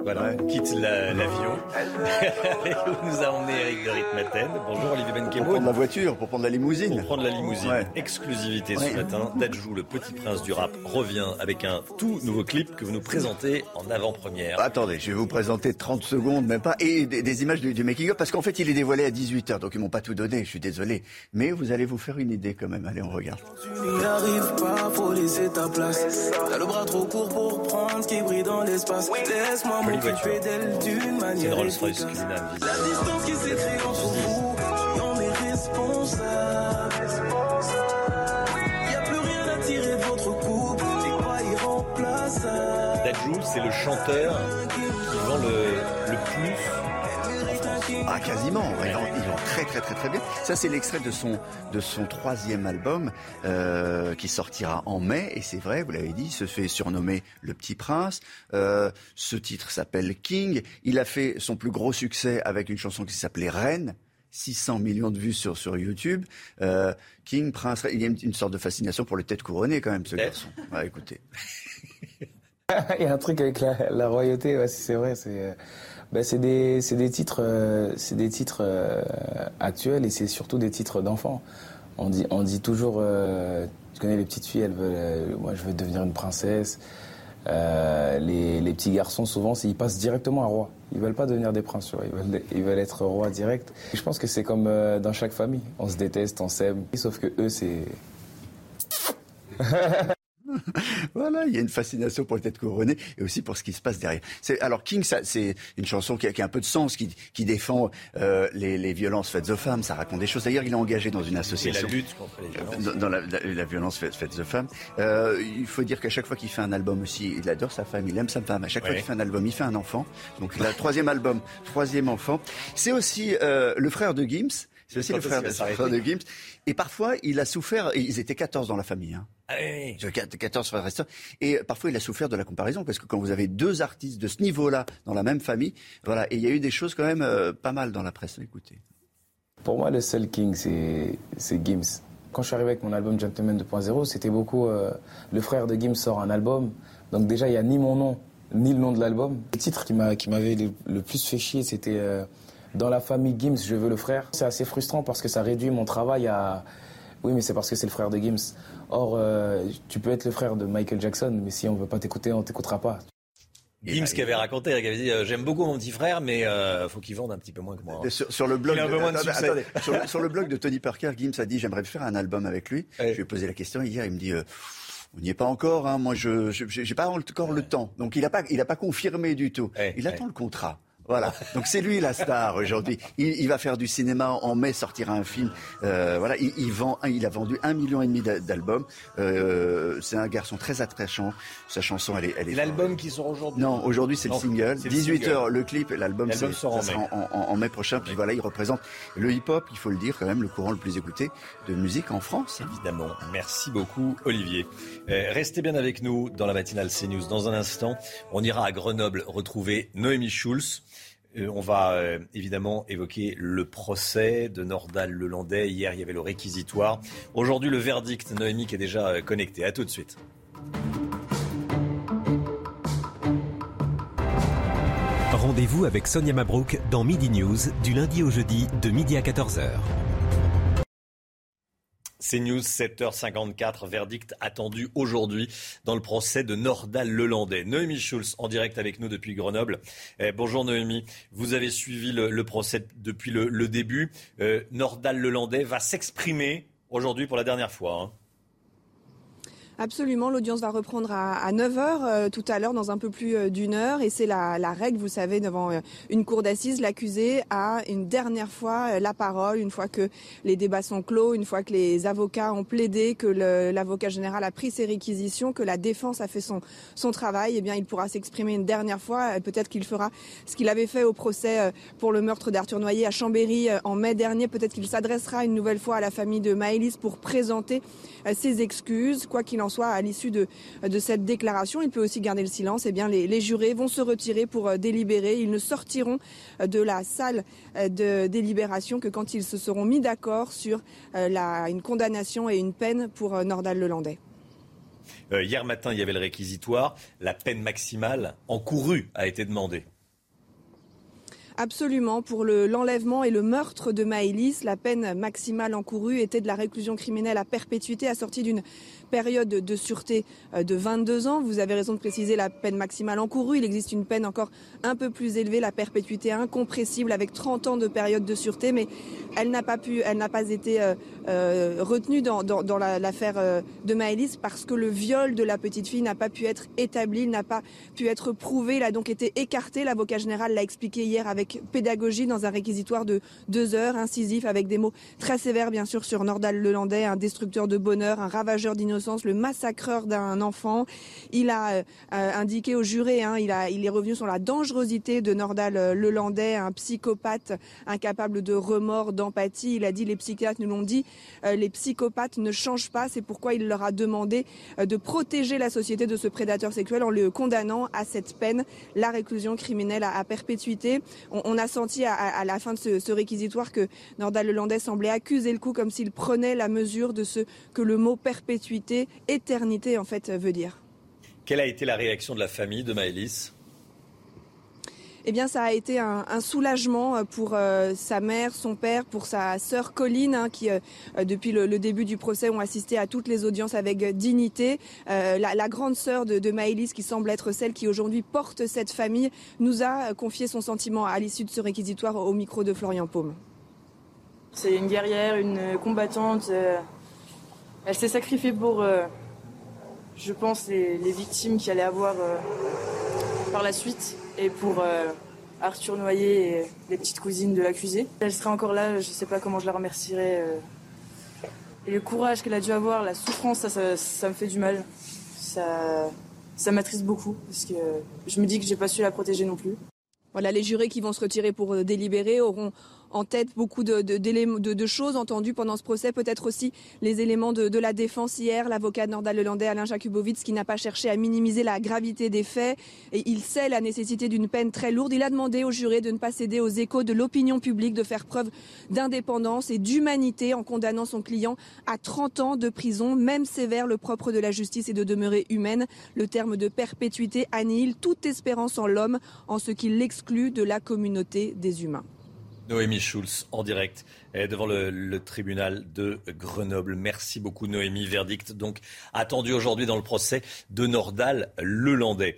Voilà, on quitte l'avion. Où nous a emmené Eric de Ritmaten. Bonjour Olivier Benkemoun. Pour prendre la voiture, pour prendre la limousine. Pour prendre la limousine. Exclusivité ce matin. Dadjou, le petit prince du rap, revient avec un tout nouveau clip que vous nous présentez en avant-première. Attendez, je vais vous présenter 30 secondes, même pas, et des, images du, making-up, parce qu'en fait, il est dévoilé à 18h, donc ils m'ont pas tout donné, je suis désolé. Mais vous allez vous faire une idée quand même. Allez, on regarde. Tu n'y arrives pas, faut laisser ta place. T'as le bras trop court pour prendre ce qui brille dans l'espace. Laisse-moi c'est une Rolls-Royce La distance qui s'est créée entre vous, on est responsable. Y a plus rien à tirer de votre couple, c'est pas irremplaçable. Dadjou, c'est le chanteur qui vend le, ah, quasiment. Il vend, très, très, très, très bien. Ça, c'est l'extrait de son, de son troisième album euh, qui sortira en mai. Et c'est vrai, vous l'avez dit, il se fait surnommer Le Petit Prince. Euh, ce titre s'appelle King. Il a fait son plus gros succès avec une chanson qui s'appelait Reine. 600 millions de vues sur, sur YouTube. Euh, King, Prince, il y a une, sorte de fascination pour les têtes couronnées quand même, ce garçon. Ouais, écoutez. il y a un truc avec la, la royauté, ouais, c'est vrai. C'est ben, c'est des, des, titres, euh, c'est des titres euh, actuels et c'est surtout des titres d'enfants. On dit, on dit toujours, euh, tu connais les petites filles, elles veulent, moi je veux devenir une princesse. Les, les, petits garçons, souvent, ils passent directement à roi. Ils veulent pas devenir des princes, ils veulent, ils veulent être roi direct. je pense que c'est comme dans chaque famille. On se déteste, on s'aime. Sauf que eux, c'est. voilà, il y a une fascination pour les têtes couronnées et aussi pour ce qui se passe derrière. alors King, c'est une chanson qui a, un peu de sens, qui, défend euh, les, violences faites aux femmes. Ça raconte des choses. D'ailleurs, il est engagé dans une association. la lutte contre les violences. Dans, la, violence faite, aux femmes. Euh, il faut dire qu'à chaque fois qu'il fait un album aussi, il adore sa femme, il aime sa femme. À chaque fois qu'il fait un album, il fait un enfant. Donc, le troisième album, troisième enfant. C'est aussi euh, le frère de Gims. C'est aussi le frère, de, Gims. Et parfois, il a souffert. Ils étaient 14 dans la famille. Hein. Ah 14 frères et Et parfois, il a souffert de la comparaison parce que quand vous avez deux artistes de ce niveau-là dans la même famille, voilà. Et il y a eu des choses quand même euh, pas mal dans la presse. Écoutez. Pour moi, le seul king, c'est Gims. Quand je suis arrivé avec mon album Gentleman 2.0, c'était beaucoup. Euh, le frère de Gims sort un album. Donc déjà, il n'y a ni mon nom, ni le nom de l'album. Le titre qui m'avait le, plus fait chier, c'était Dans la famille Gims, je veux le frère. C'est assez frustrant parce que ça réduit mon travail à oui, mais c'est parce que c'est le frère de Gims. Or, tu peux être le frère de Michael Jackson, mais si on ne veut pas t'écouter, on t'écoutera pas. Gims qui avait raconté, qui avait dit j'aime beaucoup mon petit frère, mais euh, faut qu'il vende un petit peu moins que moi. Sur, le blog, de, sur, le blog de Tony Parker, Gims a dit j'aimerais faire un album avec lui. Je lui ai posé la question hier, il me dit on n'y est pas encore. Hein. Moi, je n'ai pas encore le temps. Donc, il n'a pas, il a pas confirmé du tout. il attend le contrat. Voilà. Donc c'est lui la star aujourd'hui. Il, va faire du cinéma en mai, sortira un film. Euh, voilà. Il, vend, il a vendu un million et demi d'albums. Euh, c'est un garçon très attachant. Sa chanson, elle est. Elle est L'album qui sort aujourd'hui. Non, aujourd'hui c'est le single. 18 h le clip. L'album sort en mai. prochain. Puis voilà, il représente le hip-hop. Il faut le dire quand même, le courant le plus écouté de musique en France. Évidemment. Merci beaucoup, Olivier. Euh, restez bien avec nous dans la matinale CNews. Dans un instant, on ira à Grenoble retrouver Noémie Schulz. Euh, on va euh, évidemment évoquer le procès de Nordal Lelandais. Hier, il y avait le réquisitoire. Aujourd'hui, le verdict. Noémie qui est déjà euh, connectée. À tout de suite. Rendez-vous avec Sonia Mabrouk dans Midi News du lundi au jeudi de midi à 14h. CNews 7h54, verdict attendu aujourd'hui dans le procès de Nordal Lelandais. Noémie Schulz en direct avec nous depuis Grenoble. Eh, bonjour Noémie, vous avez suivi le, procès depuis le, début. Euh, Nordal Lelandais va s'exprimer aujourd'hui pour la dernière fois. Hein. Absolument, l'audience va reprendre à, 9h euh, tout à l'heure, dans un peu plus euh, d'une heure. Et c'est la, règle, vous savez, devant euh, une cour d'assises, l'accusé a une dernière fois la parole, une fois que les débats sont clos, une fois que les avocats ont plaidé, que l'avocat général a pris ses réquisitions, que la défense a fait son, son travail, eh bien, il pourra s'exprimer une dernière fois. Peut-être qu'il fera ce qu'il avait fait au procès pour le meurtre d'Arthur Noyer à Chambéry en mai dernier. Peut-être qu'il s'adressera une nouvelle fois à la famille de Maëlys pour présenter ses excuses. Quoi qu'il en soit, à l'issue de, de cette déclaration, il peut aussi garder le silence. Eh bien, les, les jurés vont se retirer pour euh, délibérer. Ils ne sortiront euh, de la salle euh, de délibération que quand ils se seront mis d'accord sur la, une condamnation et une peine pour Nordal Lelandais. hier matin, il y avait le réquisitoire. La peine maximale encourue a été demandée. Absolument. Pour l'enlèvement et le meurtre de Maëlys, la peine maximale encourue était de la réclusion criminelle à perpétuité assortie d'une période de sûreté euh, de 22 ans. Vous avez raison de préciser la peine maximale encourue. Il existe une peine encore un peu plus élevée, la perpétuité incompressible avec 30 ans de période de sûreté, mais elle n'a pas pu, elle n'a pas été euh, euh, retenue dans, dans, l'affaire de Maëlys parce que le viol de la petite fille n'a pas pu être établi, n'a pas pu être prouvé. Il a donc été écarté. L'avocat général l'a expliqué hier avec pédagogie dans un réquisitoire de deux heures, incisif, avec des mots très sévères, bien sûr, sur Nordal Lelandais, un destructeur de bonheur, un ravageur d'innocence le massacreur d'un enfant. Il a euh, indiqué au juré, hein, il est revenu sur la dangerosité de Nordal euh, Lelandais, un psychopathe incapable de remords, d'empathie. Il a dit, les psychiatres nous l'ont dit, euh, les psychopathes ne changent pas. C'est pourquoi il leur a demandé de protéger la société de ce prédateur sexuel en le condamnant à cette peine, la réclusion criminelle à, perpétuité. On, a senti à, la fin de ce, ce réquisitoire que Nordal Lelandais semblait accuser le coup comme s'il prenait la mesure de ce que le mot perpétuité éternité en fait veut dire. Quelle a été la réaction de la famille de Maëlys? Eh bien, ça a été un, soulagement euh, pour euh, sa mère, son père, pour sa sœur Colline, hein, qui, euh, depuis le, début du procès, ont assisté à toutes les audiences avec dignité. la, grande sœur de, de Maëlys, qui semble être celle qui aujourd'hui porte cette famille, nous a confié son sentiment à l'issue de ce réquisitoire au micro de Florian Paume. C'est une guerrière, une combattante. Elle s'est sacrifiée pour, euh, je pense, les, victimes qui allaient avoir euh, par la suite et pour euh, Arthur Noyer et les petites cousines de l'accusé. Elle serait encore là, je ne sais pas comment je la remercierais. Et le courage qu'elle a dû avoir, la souffrance, ça, ça, me fait du mal. Ça, ça m'attriste beaucoup parce que je me dis que j'ai pas su la protéger non plus. Voilà, les jurés qui vont se retirer pour délibérer auront en tête beaucoup de, choses entendues pendant ce procès, peut-être aussi les éléments de, la défense hier, l'avocat nordal-hollandais Alain Jakubowicz qui n'a pas cherché à minimiser la gravité des faits et il sait la nécessité d'une peine très lourde. Il a demandé aux jurés de ne pas céder aux échos de l'opinion publique, de faire preuve d'indépendance et d'humanité en condamnant son client à 30 ans de prison, même sévère. Le propre de la justice est de demeurer humaine. Le terme de perpétuité annihile toute espérance en l'homme en ce qui l'exclut de la communauté des humains. Noémie Schulz en direct devant le, tribunal de Grenoble. Merci beaucoup Noémie. Verdict donc attendu aujourd'hui dans le procès de Nordal Lelandais.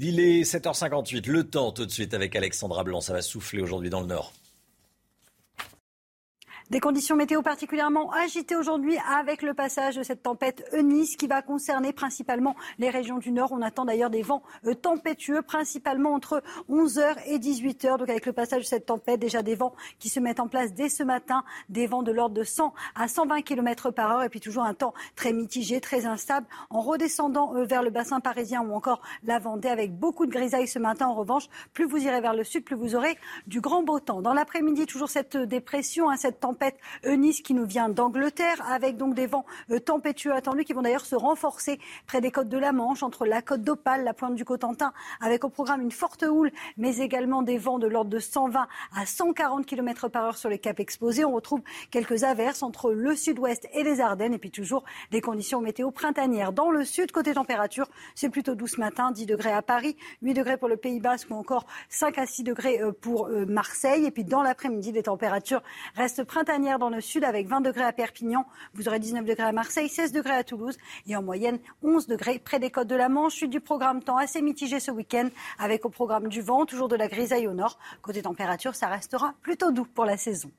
Il est 7h58. Le temps tout de suite avec Alexandra Blanc. Ça va souffler aujourd'hui dans le nord. Des conditions météo particulièrement agitées aujourd'hui avec le passage de cette tempête Eunice qui va concerner principalement les régions du nord. On attend d'ailleurs des vents euh, tempétueux, principalement entre 11h et 18h. Donc avec le passage de cette tempête, déjà des vents qui se mettent en place dès ce matin, des vents de l'ordre de 100 à 120 km par heure et puis toujours un temps très mitigé, très instable en redescendant euh, vers le bassin parisien ou encore la Vendée avec beaucoup de grisailles ce matin. En revanche, plus vous irez vers le sud, plus vous aurez du grand beau temps. Dans l'après-midi, toujours cette dépression, hein, cette tempête tempête Eunice qui nous vient d'Angleterre, avec donc des vents euh, tempétueux attendus qui vont d'ailleurs se renforcer près des côtes de la Manche, entre la côte d'Opale, la pointe du Cotentin, avec au programme une forte houle, mais également des vents de l'ordre de 120 à 140 km par heure sur les caps exposés. On retrouve quelques averses entre le sud-ouest et les Ardennes, et puis toujours des conditions météo printanières. Dans le sud, côté température, c'est plutôt doux ce matin, 10 degrés à Paris, 8 degrés pour le Pays Basque ou encore 5 à 6 degrés euh, pour euh, Marseille. Et puis dans l'après-midi, les températures restent printanières dans le sud avec 20 degrés à Perpignan. Vous aurez 19 degrés à Marseille, 16 degrés à Toulouse et en moyenne 11 degrés près des côtes de la Manche. Suite du programme temps assez mitigé ce week-end avec au programme du vent, toujours de la grisaille au nord. Côté température, ça restera plutôt doux pour la saison.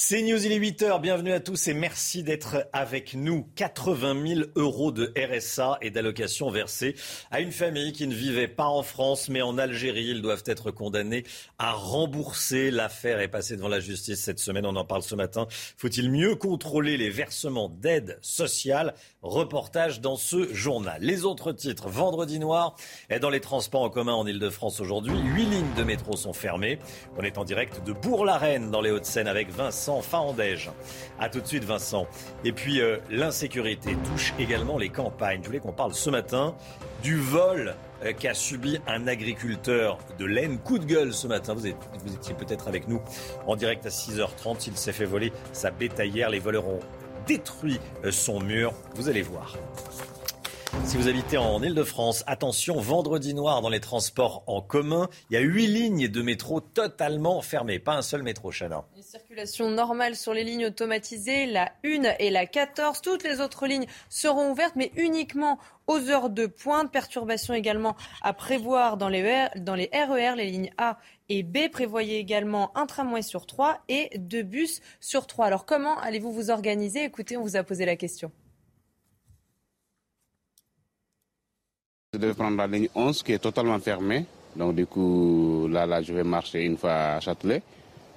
C'est News, il est 8h, bienvenue à tous et merci d'être avec nous. 80 000 euros de RSA et d'allocations versées à une famille qui ne vivait pas en France mais en Algérie. Ils doivent être condamnés à rembourser. L'affaire est passée devant la justice cette semaine, on en parle ce matin. Faut-il mieux contrôler les versements d'aide sociale? Reportage dans ce journal. Les autres titres, vendredi noir, est dans les transports en commun en Ile-de-France aujourd'hui. Huit lignes de métro sont fermées. On est en direct de Bourg-la-Reine dans les Hauts-de-Seine avec Vincent Fahandège. A tout de suite Vincent. Et puis euh, l'insécurité touche également les campagnes. Je voulais qu'on parle ce matin du vol euh, qu'a subi un agriculteur de laine. Coup de gueule ce matin. Vous, vous étiez peut-être avec nous en direct à 6h30. Il s'est fait voler sa bétaillère. Les voleurs ont détruit euh, son mur. Vous allez voir. Si vous habitez en Ile-de-France, attention, vendredi noir dans les transports en commun, il y a huit lignes de métro totalement fermées. Pas un seul métro, Chana. Une circulation normale sur les lignes automatisées, la 1 et la 14. Toutes les autres lignes seront ouvertes, mais uniquement aux heures de pointe. Perturbation également à prévoir dans les, dans les RER, e les lignes A et B. Prévoyez également un tramway sur trois et deux bus sur trois. Alors comment allez-vous vous organiser? Écoutez, on vous a posé la question. Je devais prendre la ligne 11 qui est totalement fermée. Donc du coup, là, là, je vais marcher une fois à Châtelet.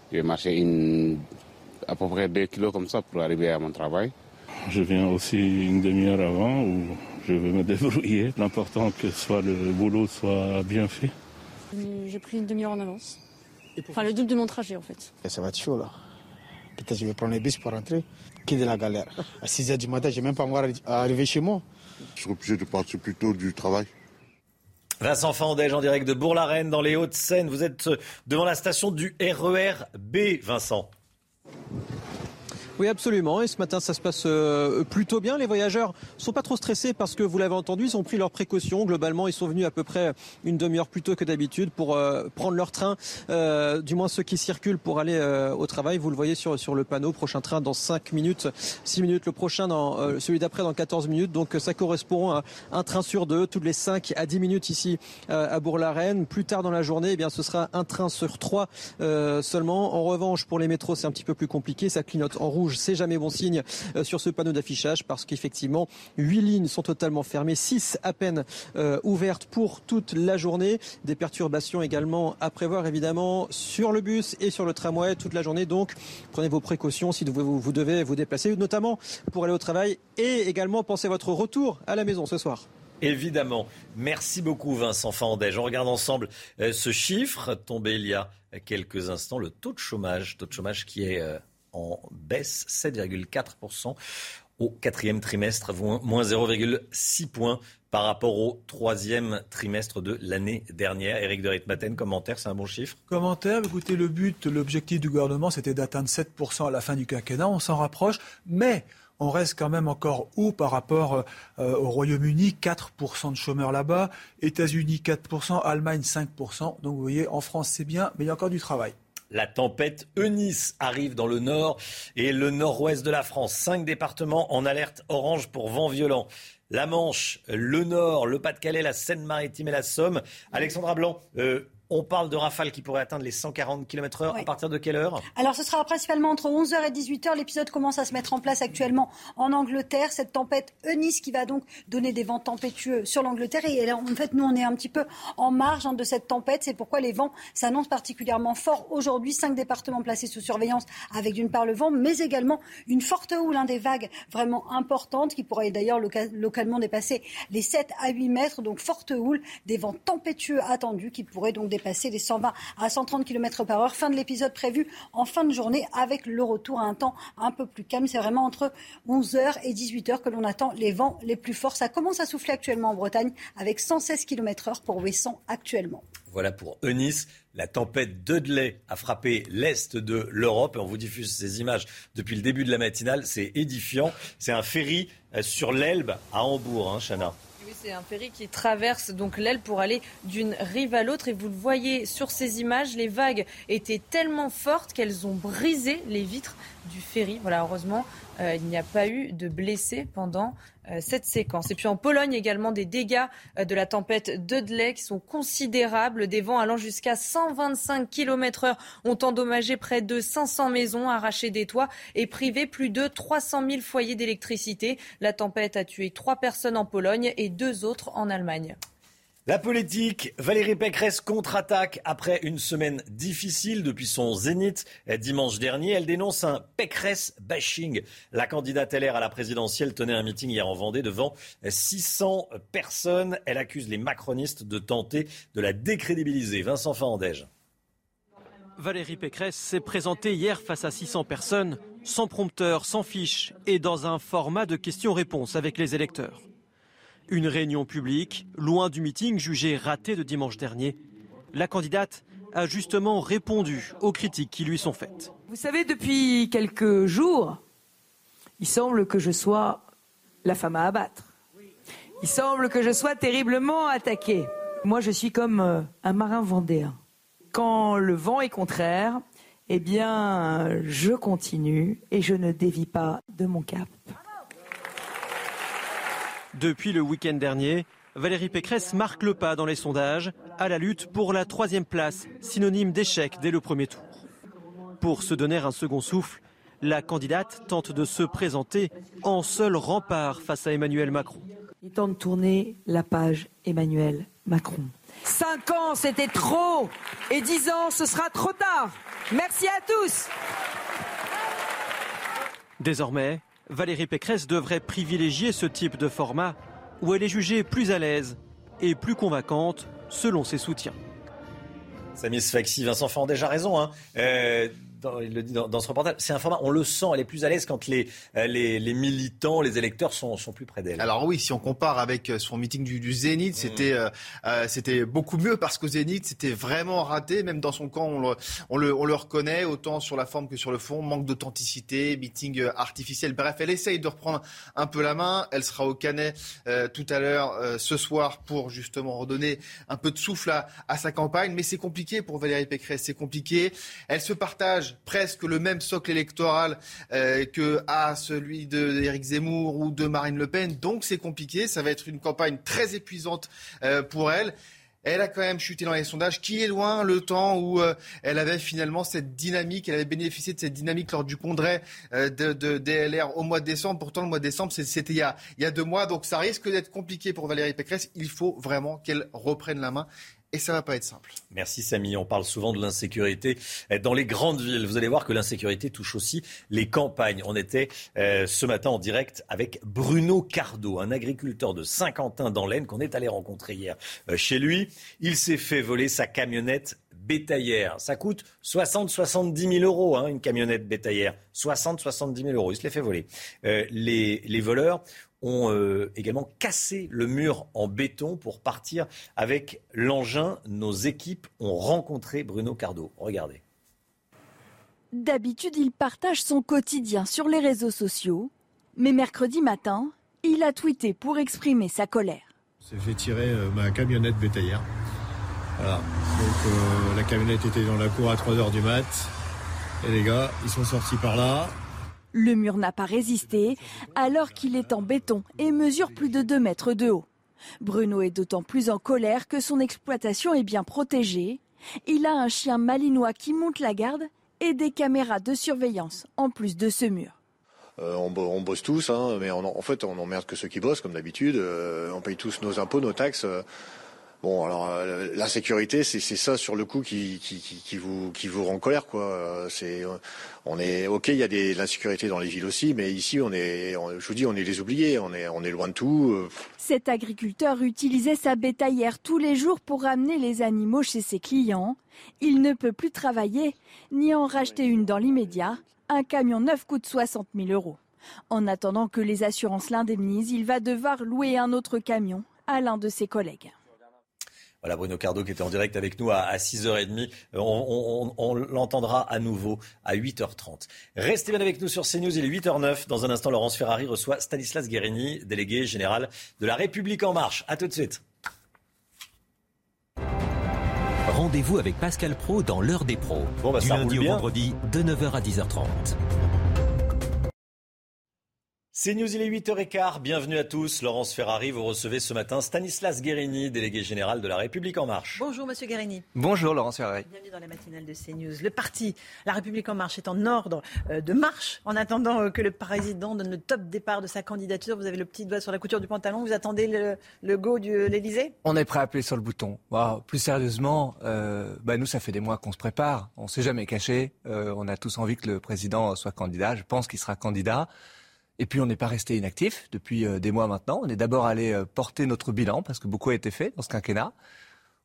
Je vais marcher une, à peu près 2 kilos comme ça pour arriver à mon travail. Je viens aussi une demi-heure avant où je vais me débrouiller. L'important que soit le boulot soit bien fait. J'ai pris une demi-heure en avance. Enfin, le double de mon trajet, en fait. Ça va être chaud, là. Peut-être je vais prendre les bus pour rentrer. Qui de la galère? À 6 h du matin, je n'ai même pas encore arrivé chez moi. Je suis obligé de partir plus tôt du travail. Vincent Fandège en direct de Bourg-la-Reine dans les Hauts-de-Seine. Vous êtes devant la station du RER B, Vincent. Oui, absolument. Et ce matin, ça se passe euh, plutôt bien. Les voyageurs sont pas trop stressés parce que vous l'avez entendu, ils ont pris leurs précautions. Globalement, ils sont venus à peu près une demi-heure plus tôt que d'habitude pour euh, prendre leur train, euh, du moins ceux qui circulent pour aller au travail. Vous le voyez sur, sur le panneau. Prochain train dans 5 minutes, 6 minutes. Le prochain, dans, celui d'après, dans 14 minutes. Donc ça correspond à un train sur deux, toutes les 5 à 10 minutes ici à Bourg-la-Reine. Plus tard dans la journée, eh bien, ce sera un train sur trois seulement. En revanche, pour les métros, c'est un petit peu plus compliqué. Ça clignote en rouge c'est jamais bon signe euh, sur ce panneau d'affichage parce qu'effectivement, huit lignes sont totalement fermées, six à peine euh, ouvertes pour toute la journée. Des perturbations également à prévoir évidemment sur le bus et sur le tramway toute la journée. Donc, prenez vos précautions si vous, devez vous déplacer, notamment pour aller au travail et également pensez à votre retour à la maison ce soir. Évidemment. Merci beaucoup Vincent Fandège. On regarde ensemble euh, ce chiffre tombé il y a quelques instants, le taux de chômage, taux de chômage qui est en baisse 7,4% au quatrième trimestre, moins 0,6 points par rapport au troisième trimestre de l'année dernière. Éric de Ritmaten, commentaire, c'est un bon chiffre? Commentaire, écoutez, le but, l'objectif du gouvernement, c'était d'atteindre 7% à la fin du quinquennat. On s'en rapproche, mais on reste quand même encore haut par rapport euh, au Royaume-Uni, 4% de chômeurs là-bas, États-Unis 4%, Allemagne 5%. Donc vous voyez, en France c'est bien, mais il y a encore du travail. La tempête Eunice arrive dans le nord et le nord-ouest de la France. Cinq départements en alerte orange pour vent violent. La Manche, le Nord, le Pas-de-Calais, la Seine-Maritime et la Somme. Alexandra Blanc, euh, on parle de rafales qui pourraient atteindre les 140 km/h. À partir de quelle heure? Alors, ce sera principalement entre 11h et 18h. L'épisode commence à se mettre en place actuellement en Angleterre. Cette tempête Eunice qui va donc donner des vents tempétueux sur l'Angleterre. Et en fait, nous, on est un petit peu en marge hein, de cette tempête. C'est pourquoi les vents s'annoncent particulièrement forts aujourd'hui. Cinq départements placés sous surveillance avec d'une part le vent, mais également une forte houle, hein, des vagues vraiment importantes qui pourraient d'ailleurs localement dépasser les 7 à 8 mètres. Donc, forte houle, des vents tempétueux attendus qui pourraient donc dépasser passer des 120 à 130 km par heure. Fin de l'épisode prévu en fin de journée avec le retour à un temps un peu plus calme. C'est vraiment entre 11h et 18h que l'on attend les vents les plus forts. Ça commence à souffler actuellement en Bretagne avec 116 km heure pour Wesson actuellement. Voilà pour Eunice. La tempête Dudley a frappé l'est de l'Europe on vous diffuse ces images depuis le début de la matinale. C'est édifiant. C'est un ferry euh, sur l'Elbe à Hambourg, hein, Chana c'est un ferry qui traverse donc l'aile pour aller d'une rive à l'autre. Et vous le voyez sur ces images, les vagues étaient tellement fortes qu'elles ont brisé les vitres du ferry. Voilà, heureusement, euh, il n'y a pas eu de blessés pendant euh, cette séquence. Et puis en Pologne également, des dégâts euh, de la tempête Dudley qui sont considérables. Des vents allant jusqu'à 125 km heure ont endommagé près de 500 maisons, arraché des toits et privé plus de 300 000 foyers d'électricité. La tempête a tué trois personnes en Pologne et deux autres en Allemagne. La politique, Valérie Pécresse contre-attaque après une semaine difficile depuis son zénith dimanche dernier. Elle dénonce un Pécresse bashing. La candidate LR à la présidentielle tenait un meeting hier en Vendée devant 600 personnes. Elle accuse les macronistes de tenter de la décrédibiliser. Vincent Fandège. Valérie Pécresse s'est présentée hier face à 600 personnes, sans prompteur, sans fiche et dans un format de questions-réponses avec les électeurs. Une réunion publique, loin du meeting jugé raté de dimanche dernier. La candidate a justement répondu aux critiques qui lui sont faites. Vous savez, depuis quelques jours, il semble que je sois la femme à abattre. Il semble que je sois terriblement attaquée. Moi, je suis comme euh, un marin vendéen. Quand le vent est contraire, eh bien, je continue et je ne dévie pas de mon cap. Depuis le week-end dernier, Valérie Pécresse marque le pas dans les sondages à la lutte pour la troisième place, synonyme d'échec dès le premier tour. Pour se donner un second souffle, la candidate tente de se présenter en seul rempart face à Emmanuel Macron. Il tente de tourner la page Emmanuel Macron. Cinq ans, c'était trop. Et dix ans, ce sera trop tard. Merci à tous. Désormais, Valérie Pécresse devrait privilégier ce type de format où elle est jugée plus à l'aise et plus convaincante selon ses soutiens. Samy Sfaxi, Vincent Fand déjà raison. Hein. Euh, il le dit dans, ce reportage, c'est un format, on le sent, elle est plus à l'aise quand les, euh, les, les, militants, les électeurs sont, sont plus près d'elle. Alors oui, si on compare avec euh, son meeting du, du Zénith, c'était mmh. euh, c'était beaucoup mieux parce qu'au Zénith, c'était vraiment raté, même dans son camp, on le, on, le, on le reconnaît, autant sur la forme que sur le fond, manque d'authenticité, meeting artificiel. Bref, elle essaye de reprendre un peu la main, elle sera au Canet euh, tout à l'heure, euh, ce soir, pour justement redonner un peu de souffle à, à sa campagne, mais c'est compliqué pour Valérie Pécresse, c'est compliqué. Elle se partage presque le même socle électoral euh, que à celui d'Éric Zemmour ou de Marine Le Pen. Donc c'est compliqué. Ça va être une campagne très épuisante euh, pour elle. Elle a quand même chuté dans les sondages, qui est loin le temps où euh, elle avait finalement cette dynamique, elle avait bénéficié de cette dynamique lors du congrès de, de, DLR au mois de décembre. Pourtant, le mois de décembre, c'était il, y a deux mois, donc ça risque d'être compliqué pour Valérie Pécresse. Il faut vraiment qu'elle reprenne la main et ça va pas être simple. Merci Samy. On parle souvent de l'insécurité dans les grandes villes. Vous allez voir que l'insécurité touche aussi les campagnes. On était euh, ce matin en direct avec Bruno Cardo, un agriculteur de Saint-Quentin dans l'Aisne qu'on est allé rencontrer hier euh, chez lui. Il s'est fait voler sa camionnette bétaillère. Ça coûte 60-70 000 euros, hein, une camionnette bétaillère. 60-70 000 euros. Il se l'est fait voler. Euh, les, les voleurs ont euh, également cassé le mur en béton pour partir avec l'engin. Nos équipes ont rencontré Bruno Cardo. Regardez. D'habitude, il partage son quotidien sur les réseaux sociaux. Mais mercredi matin, il a tweeté pour exprimer sa colère. C'est fait tirer euh, ma camionnette bétaillère. Voilà. Donc euh, la camionnette était dans la cour à 3h du mat. Et les gars, ils sont sortis par là. Le mur n'a pas résisté alors qu'il est en béton et mesure plus de 2 mètres de haut. Bruno est d'autant plus en colère que son exploitation est bien protégée. Il a un chien malinois qui monte la garde et des caméras de surveillance en plus de ce mur. Euh, on, bosse tous, hein, mais en fait on emmerde que ceux qui bossent comme d'habitude. Euh, on paye tous nos impôts, nos taxes. Bon, alors euh, l'insécurité, c'est ça sur le coup qui, qui, qui, vous qui vous rend colère, quoi. Euh, c'est on est ok, il y a de l'insécurité dans les villes aussi, mais ici on est, je vous dis, on est les oubliés, on est on est loin de tout. Euh. Cet agriculteur utilisait sa bétaillère tous les jours pour ramener les animaux chez ses clients. Il ne peut plus travailler ni en racheter une dans l'immédiat. Un camion neuf coûte 60 000 euros. En attendant que les assurances l'indemnisent, il va devoir louer un autre camion à l'un de ses collègues. Voilà Bruno Cardo qui était en direct avec nous à, 6h30. Euh, on, l'entendra à nouveau à 8h30. Restez bien avec nous sur CNews, il est 8h09. Dans un instant, Laurence Ferrari reçoit Stanislas Guérini, délégué général de la République En Marche. A tout de suite. Rendez-vous avec Pascal Pro dans l'heure des pros. Bon, bah, du lundi au vendredi de 9h à 10h30. C'est News, il est 8h15. Bienvenue à tous. Laurence Ferrari, vous recevez ce matin Stanislas Guérini, délégué général de La République En Marche. Bonjour, monsieur Guérini. Bonjour, Laurence Ferrari. Bienvenue dans la matinale de CNews. Le parti La République En Marche est en ordre euh, de marche en attendant euh, que le président donne le top départ de sa candidature. Vous avez le petit doigt sur la couture du pantalon. Vous attendez le, go de l'Elysée On est prêt à appuyer sur le bouton. plus sérieusement, euh, bah, nous, ça fait des mois qu'on se prépare. On ne s'est jamais caché. on a tous envie que le président soit candidat. Je pense qu'il sera candidat. Et puis on n'est pas resté inactif depuis euh, des mois maintenant. On est d'abord allé euh, porter notre bilan parce que beaucoup a été fait dans ce quinquennat.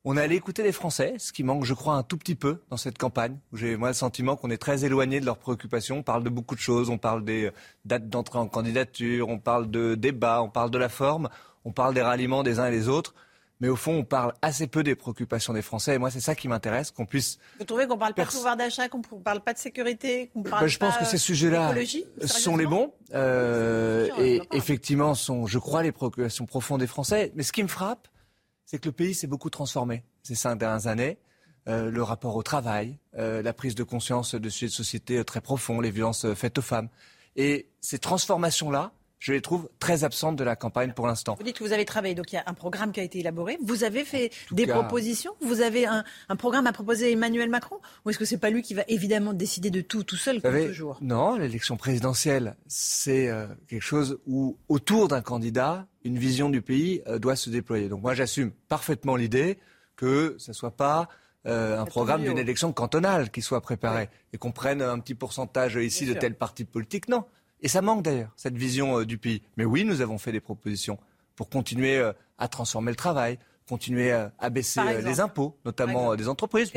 On est allé écouter les Français, ce qui manque, je crois, un tout petit peu dans cette campagne. J'ai moi le sentiment qu'on est très éloigné de leurs préoccupations. On parle de beaucoup de choses. On parle des euh, dates d'entrée en candidature. On parle de débats. On parle de la forme. On parle des ralliements des uns et des autres mais au fond, on parle assez peu des préoccupations des Français. Et moi, c'est ça qui m'intéresse, qu'on puisse. Vous trouvez qu'on parle pas de pouvoir d'achat, qu'on parle pas de sécurité, qu'on parle ben, Je pense que ces sujets-là sont les bons. Euh, et effectivement, sont, je crois, les préoccupations profondes des Français. Mais ce qui me frappe, c'est que le pays s'est beaucoup transformé ces cinq dernières années. Euh, le rapport au travail, euh, la prise de conscience de sujets de société très profonds, les violences faites aux femmes. Et ces transformations-là, je les trouve très absentes de la campagne pour l'instant. Vous dites que vous avez travaillé, donc il y a un programme qui a été élaboré. Vous avez fait des propositions Vous avez un, programme à proposer à Emmanuel Macron Ou est-ce que c'est pas lui qui va évidemment décider de tout tout seul comme toujours Non, l'élection présidentielle, c'est euh, quelque chose où autour d'un candidat, une vision du pays euh, doit se déployer. Donc moi j'assume parfaitement l'idée que ce ne soit pas euh, un programme d'une élection cantonale qui soit préparé et qu'on prenne un petit pourcentage ici de tel parti politique. Non, et ça manque d'ailleurs, cette vision euh, du pays. Mais oui, nous avons fait des propositions pour continuer euh, à transformer le travail, continuer euh, à baisser les impôts, notamment des entreprises.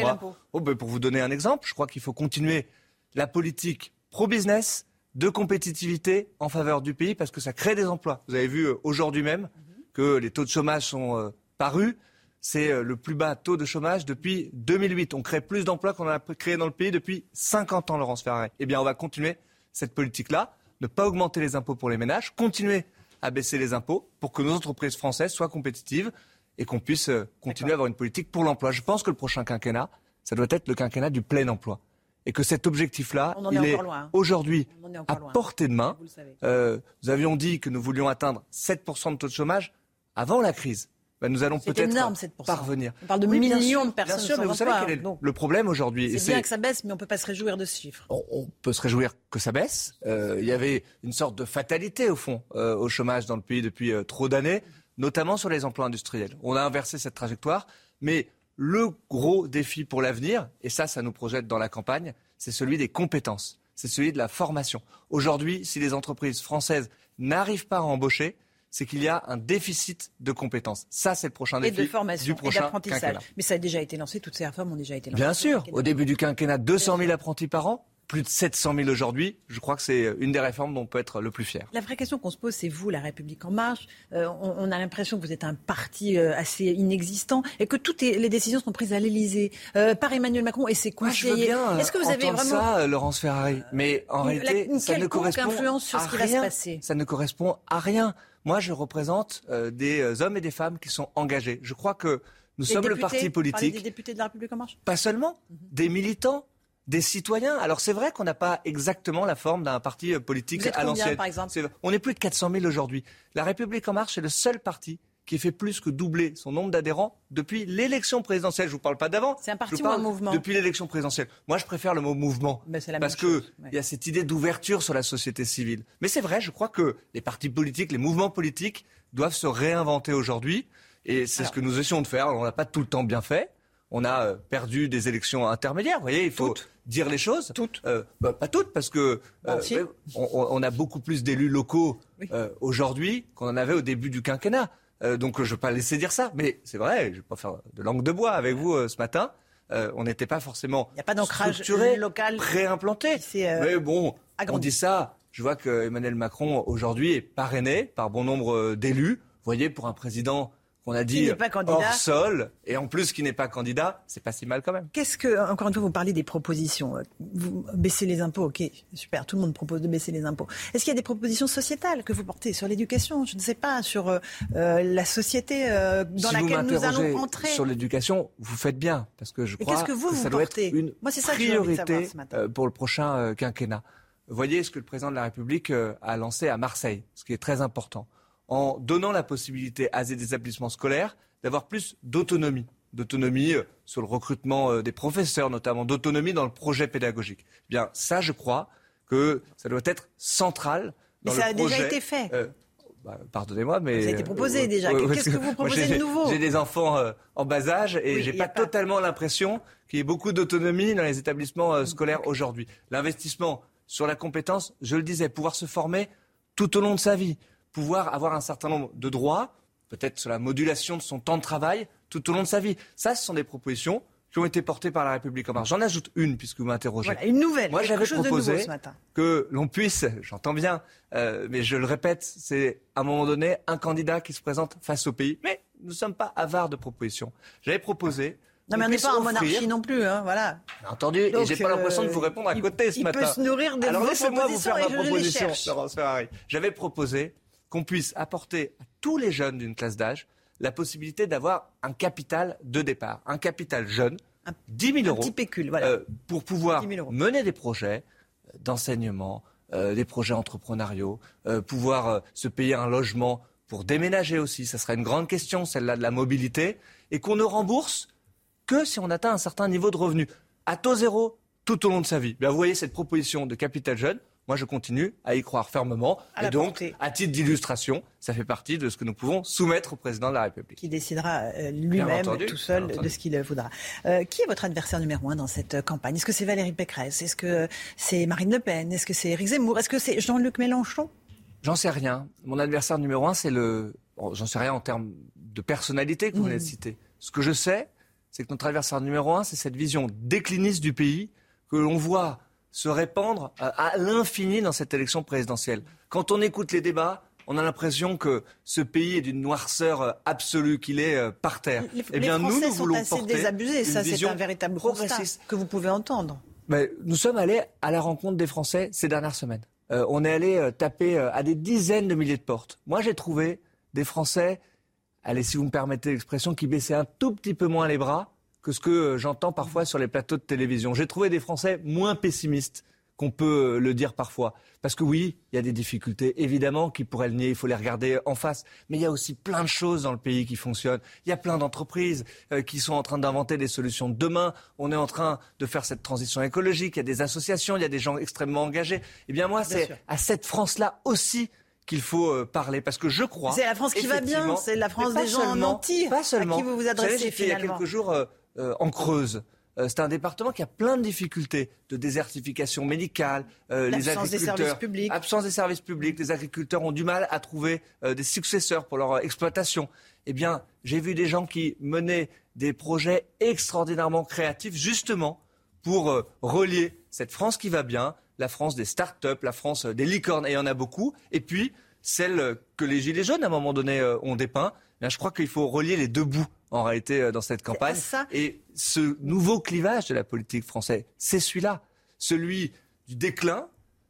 oh, ben, pour vous donner un exemple, je crois qu'il faut continuer la politique pro-business de compétitivité en faveur du pays parce que ça crée des emplois. Vous avez vu aujourd'hui même mhm. que les taux de chômage sont parus. C'est le plus bas taux de chômage depuis 2008. On crée plus d'emplois qu'on a créé dans le pays depuis 50 ans, Laurence Ferrari. Eh bien, on va continuer cette politique-là ne pas augmenter les impôts pour les ménages, continuer à baisser les impôts pour que nos entreprises françaises soient compétitives et qu'on puisse euh, continuer à avoir une politique pour l'emploi. Je pense que le prochain quinquennat, ça doit être le quinquennat du plein emploi. Et que cet objectif-là, il est, hein. aujourd'hui à portée de main. Euh, nous avions dit que nous voulions atteindre 7% de taux de chômage avant la crise. Bah, nous allons peut-être parvenir. On parle de millions de personnes. Bien sûr, mais vous savez quel est le problème aujourd'hui C'est bien que ça baisse, mais on ne peut pas se réjouir de ce chiffre. On, peut se réjouir que ça baisse. Euh, il y avait une sorte de fatalité, au fond, euh, au chômage dans le pays depuis euh, trop d'années, notamment sur les emplois industriels. On a inversé cette trajectoire, mais le gros défi pour l'avenir, et ça, ça nous projette dans la campagne, c'est celui des compétences, c'est celui de la formation. Aujourd'hui, si les entreprises françaises n'arrivent pas à embaucher, c'est qu'il y a un déficit de compétences. Ça, c'est le prochain Et défi de formation du et prochain d'apprentissage. quinquennat. Mais ça a déjà été lancé, toutes ces réformes ont déjà été lancées. Bien sûr, au début du quinquennat, 200 000 apprentis par an, plus de 700 000 aujourd'hui. Je crois que c'est une des réformes dont on peut être le plus fier. La vraie question qu'on se pose, c'est vous, La République En Marche. Euh, on, on a l'impression que vous êtes un parti euh, assez inexistant et que toutes les décisions sont prises à l'Élysée euh, par Emmanuel Macron et ses bien Est-ce que vous avez vraiment ça, Laurence Ferrari. Mais en réalité, ça ne correspond sur à ce qui va se rien. passer Ça ne correspond à rien. Moi, je représente euh, des euh, hommes et des femmes qui sont engagés. Je crois que nous Les sommes le parti politique. des députés de La République En Marche? Pas seulement, des militants, des citoyens. Alors c'est vrai qu'on n'a pas exactement la forme d'un parti euh, politique Vous êtes à l'ancienne. par exemple? C'est- On est plus de 400 000 aujourd'hui. La République en marche est le seul parti qui fait plus que doubler son nombre d'adhérents depuis l'élection présidentielle. Je vous parle pas d'avant. C'est un parti ou un mouvement Depuis l'élection présidentielle. Moi, je préfère le mot mouvement. La parce même que chose, ouais. il y a cette idée d'ouverture sur la société civile. Mais c'est vrai, je crois que les partis politiques, les mouvements politiques doivent se réinventer aujourd'hui. Et c'est ce que nous essayons de faire. On n'a pas tout le temps bien fait. On a euh, perdu des élections intermédiaires. Vous voyez, il faut dire les choses. Toutes. Euh, bah, pas toutes, parce que Bah, euh, si. ouais, on, on- on a beaucoup plus d'élus locaux euh, aujourd'hui qu'on en avait au début du quinquennat. Euh, donc je ne vais pas laisser dire ça. Mais c'est vrai, je ne vais pas faire de langue de bois avec vous euh, ce matin. Euh, on n'était pas forcément Il a pas structuré, local préimplanté. Mais bon, on agrandi. dit ça. Je vois que Emmanuel Macron aujourd'hui est parrainé par bon nombre d'élus. Vous voyez, pour un président qu'on a dit pas hors sol et en plus qui n'est pas candidat, c'est pas si mal quand même. Qu'est-ce que, encore une fois, vous parlez des propositions. Euh, Vous baissez les impôts, ok, super, tout le monde propose de baisser les impôts. Est-ce qu'il y a des propositions sociétales que vous portez sur l'éducation, je ne sais pas, sur euh, euh, la société euh, dans si laquelle nous allons entrer sur l'éducation, vous faites bien parce que je crois que vous, ça doit portez? être une Moi, ça savoir priorité ce pour le prochain quinquennat. Voyez ce que le président de la République a lancé à Marseille, ce qui est très important, en donnant la possibilité à des établissements scolaires d'avoir plus d'autonomie, d'autonomie euh, sur le recrutement euh, des professeurs, notamment d'autonomie dans le projet pédagogique. Eh Bien, ça, je crois que ça doit être central. Mais dans ça le a déjà été fait. Euh, bah, Pardonnez-moi, mais Ça a été proposé euh, déjà. Qu'est-ce que vous proposez de nouveau J'ai des enfants euh, en bas âge et Oui, j'ai pas, pas- totalement l'impression qu'il y ait beaucoup d'autonomie dans les établissements scolaires aujourd'hui. L'investissement sur la compétence, je le disais, pouvoir se former tout au long de sa vie, pouvoir avoir un certain nombre de droits, peut-être sur la modulation de son temps de travail tout au long de sa vie. Ça, ce sont des propositions qui ont été portées par la République en marche. J'en ajoute une puisque vous m'interrogez. Voilà, une nouvelle, Moi, j'avais chose de proposé nouveau ce matin. que l'on puisse, j'entends bien, euh, mais je le répète, c'est à un moment donné un candidat qui se présente face au pays. Mais nous ne sommes pas avares de propositions. J'avais proposé. Non, mais on n'est pas en monarchie non plus, hein, voilà. Entendu, et Donc, j'ai pas l'impression de vous euh, répondre à il- côté ce il matin. peut se nourrir de Alors laissez-moi vous faire et ma proposition. Laurence Ferrari. J'avais proposé qu'on puisse apporter à tous les jeunes d'une classe d'âge la possibilité d'avoir un capital de départ, un capital jeune, 10 000 euros, petit pécule, voilà. euh, pour pouvoir 10 000 euros. mener des projets euh, d'enseignement, euh, des projets entrepreneuriaux, euh, pouvoir se payer un logement pour déménager aussi. Ça sera une grande question, celle-là de la mobilité, et qu'on ne rembourse que si on atteint un certain niveau de revenu. À taux zéro tout au long de sa vie. Bien, vous voyez cette proposition de capital jeune. Moi, je continue à y croire fermement. À et donc, portée. à titre d'illustration, ça fait partie de ce que nous pouvons soumettre au président de la République. Qui décidera euh, lui-même, tout seul, de ce qu'il voudra. Euh, qui est votre adversaire numéro un dans cette campagne? Est-ce que c'est Valérie Pécresse? Est-ce que c'est Marine Le Pen? Est-ce que c'est Éric Zemmour? Est-ce que c'est Jean-Luc Mélenchon? J'en sais rien. Mon adversaire numéro un, c'est le. bon, J'en sais rien en termes de personnalité que vous venez de citer. Ce que je sais, c'est que notre adversaire numéro un, c'est cette vision décliniste du pays que l'on voit se répandre à, à l'infini dans cette élection présidentielle. Quand on écoute les débats, on a l'impression que ce pays est d'une noirceur euh, absolue, qu'il est euh, par terre. Les, eh bien, les Français nous sont voulons assez désabusés. Ça, c'est un véritable progressiste. que vous pouvez entendre. Mais nous sommes allés à la rencontre des Français ces dernières semaines. Euh, on est allé euh, taper euh, à des dizaines de milliers de portes. Moi, j'ai trouvé des Français, allez, si vous me permettez l'expression, qui baissaient un tout petit peu moins les bras que ce que euh, j'entends parfois sur les plateaux de télévision. J'ai trouvé des Français moins pessimistes qu'on peut euh, le dire parfois. Parce que oui, il y a des difficultés, évidemment, qui pourraient le nier, il faut les regarder en face. Mais il y a aussi plein de choses dans le pays qui fonctionnent. Il y a plein d'entreprises euh, qui sont en train d'inventer des solutions de demain. On est en train de faire cette transition écologique. Il y a des associations, il y a des gens extrêmement engagés. Eh bien moi, c'est à cette France-là aussi qu'il faut euh, parler. Parce que je crois... C'est la France qui va bien, c'est la France des gens en nantis Pas à seulement. qui vous vous savez, adressez, j'étais il y a finalement. quelques jours euh, en Creuse. Euh, c'est un département qui a plein de difficultés de désertification médicale. Euh, les L'absence des agriculteurs, services publics. absence des services publics. Les agriculteurs ont du mal à trouver euh, des successeurs pour leur euh, exploitation. Eh bien, j'ai vu des gens qui menaient des projets extraordinairement créatifs, justement pour euh, relier cette France qui va bien, la France des start-up, la France euh, des licornes, et il y en a beaucoup, et puis celle euh, que les Gilets jaunes, à un moment donné, euh, ont dépeint. Je crois qu'il faut relier les deux bouts, en réalité, euh, dans cette campagne. ça. Et ce nouveau clivage de la politique française, c'est celui-là, celui du déclin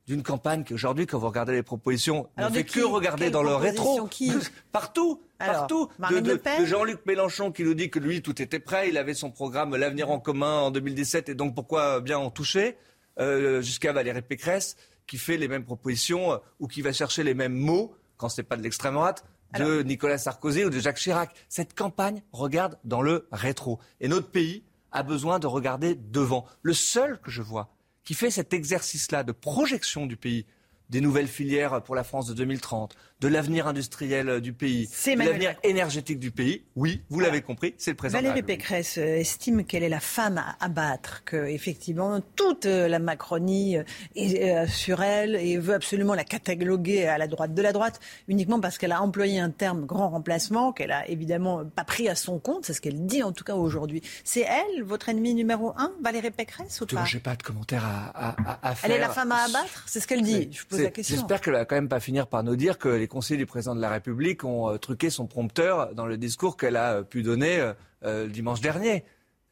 d'une campagne qui aujourd'hui, quand vous regardez les propositions, Alors, ne fait qui? que regarder dans le rétro. Qui? Partout, Alors, partout. De, Marine de- Le Pen? de Jean-Luc Mélenchon qui nous dit que lui, tout était prêt, il avait son programme L'avenir en commun en 2017 et donc pourquoi bien en toucher, euh, jusqu'à Valérie Pécresse qui fait les mêmes propositions euh, ou qui va chercher les mêmes mots, quand ce n'est pas de l'extrême droite, de Nicolas Sarkozy ou de Jacques Chirac. Cette campagne regarde dans le rétro. Et notre pays a besoin de regarder devant. Le seul que je vois qui fait cet exercice-là de projection du pays, des nouvelles filières pour la France de 2030, de l'avenir industriel du pays, de l'avenir énergétique du pays, oui, vous l'avez compris, c'est le président. Valérie. Pécresse euh, estime qu'elle est la femme à abattre, que effectivement toute euh, la Macronie euh, est euh, sur elle et veut absolument la cataloguer à la droite de la droite, uniquement parce qu'elle a employé un terme grand remplacement qu'elle a évidemment pas pris à son compte, c'est ce qu'elle dit en tout cas aujourd'hui. C'est elle, votre ennemi numéro un, Valérie Pécresse ou pas j'ai pas de commentaire à, à- à- à faire. Elle est la femme à abattre, c'est ce qu'elle dit. Je pose la question. J'espère qu'elle va quand même pas finir par nous dire que les conseillers du président de la République ont euh, truqué son prompteur dans le discours qu'elle a euh, pu donner euh, le dimanche dernier.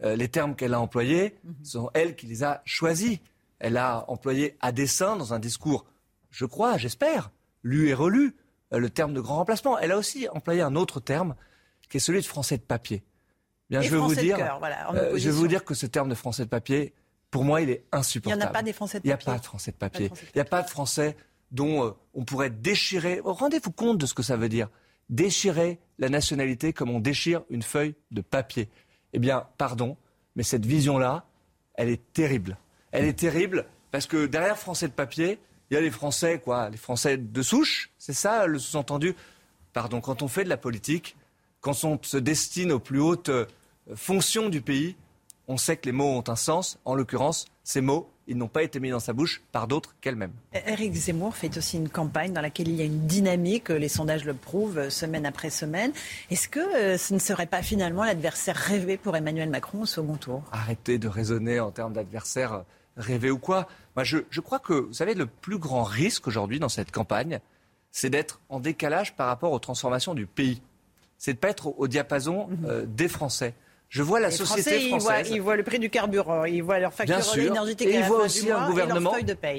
Les termes qu'elle a employés Mhm. sont elle qui les a choisis. Elle a employé à dessein dans un discours, je crois, j'espère, lu et relu, le terme de grand remplacement. Elle a aussi employé un autre terme qui est celui de français de papier. Bien, je vais vous dire, voilà, euh, je vais vous dire que ce terme de français de papier, pour moi, il est Il n'y insupportable. en a pas des Français de Il n'y a papier. pas de français de papier. Il n'y a pas de français dont euh, on pourrait déchirer. Oh, Rendez-vous compte de ce que ça veut dire. Déchirer la nationalité comme on déchire une feuille de papier. Eh bien, pardon, mais cette vision-là, elle est terrible. Elle est terrible parce que derrière français de papier, il y a les Français, quoi, les Français de souche. C'est ça le sous-entendu. Pardon, quand on fait de la politique, quand on se destine aux plus hautes euh, fonctions du pays, on sait que les mots ont un sens. En l'occurrence, ces mots, ils n'ont pas été mis dans sa bouche par d'autres qu'elle-même. Éric Zemmour fait aussi une campagne dans laquelle il y a une dynamique, les sondages le prouvent euh, semaine après semaine. Est-ce que euh, ce ne serait pas finalement l'adversaire rêvé pour Emmanuel Macron au second tour? Arrêtez de raisonner en termes d'adversaire rêvé ou quoi. Moi, je, je crois que, vous savez, le plus grand risque aujourd'hui dans cette campagne, c'est d'être en décalage par rapport aux transformations du pays. C'est de ne pas être au, au diapason euh, des Français. Je vois la Les société Français, ils voient, française. ils voient le prix du carburant, ils voient leur facture énergétique Et à il la voit fin aussi un gouvernement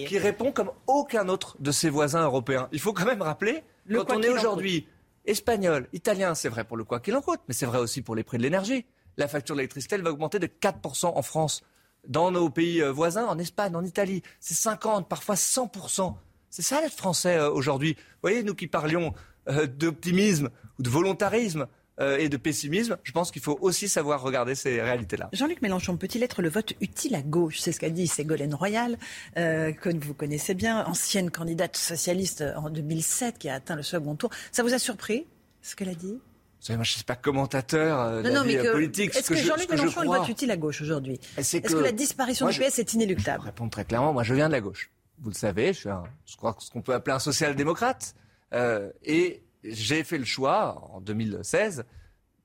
qui répond comme aucun autre de ses voisins européens. Il faut quand même rappeler, Le quand on est aujourd'hui espagnol, italien, c'est vrai pour le quoi qu'il en coûte, mais c'est vrai aussi pour les prix de l'énergie. La facture de l'électricité, elle va augmenter de 4% en France. Dans nos pays euh, voisins, en Espagne, en Italie, c'est 50, parfois 100%. C'est ça l'être français euh, aujourd'hui. Vous voyez, nous qui parlions euh, d'optimisme ou de volontarisme et de pessimisme, je pense qu'il faut aussi savoir regarder ces réalités-là. Jean-Luc Mélenchon, peut-il être le vote utile à gauche? C'est ce qu'a dit Ségolène Royal, euh, que vous connaissez bien, ancienne candidate socialiste en 2007 qui a atteint le second tour. Ça vous a surpris ce qu'elle a dit? Vous savez, moi, je ne suis pas commentateur euh, de Non, la non, mais euh, que- politique. Ce Est-ce que, je- Jean-Luc je Mélenchon est le vote utile à gauche aujourd'hui? Est-ce que... la disparition moi, du je- PS est inéluctable? Répondre très clairement, moi je viens de la gauche. Vous le savez, je suis un, je crois ce qu'on peut appeler un social-démocrate. Euh, et j'ai fait le choix, en 2016,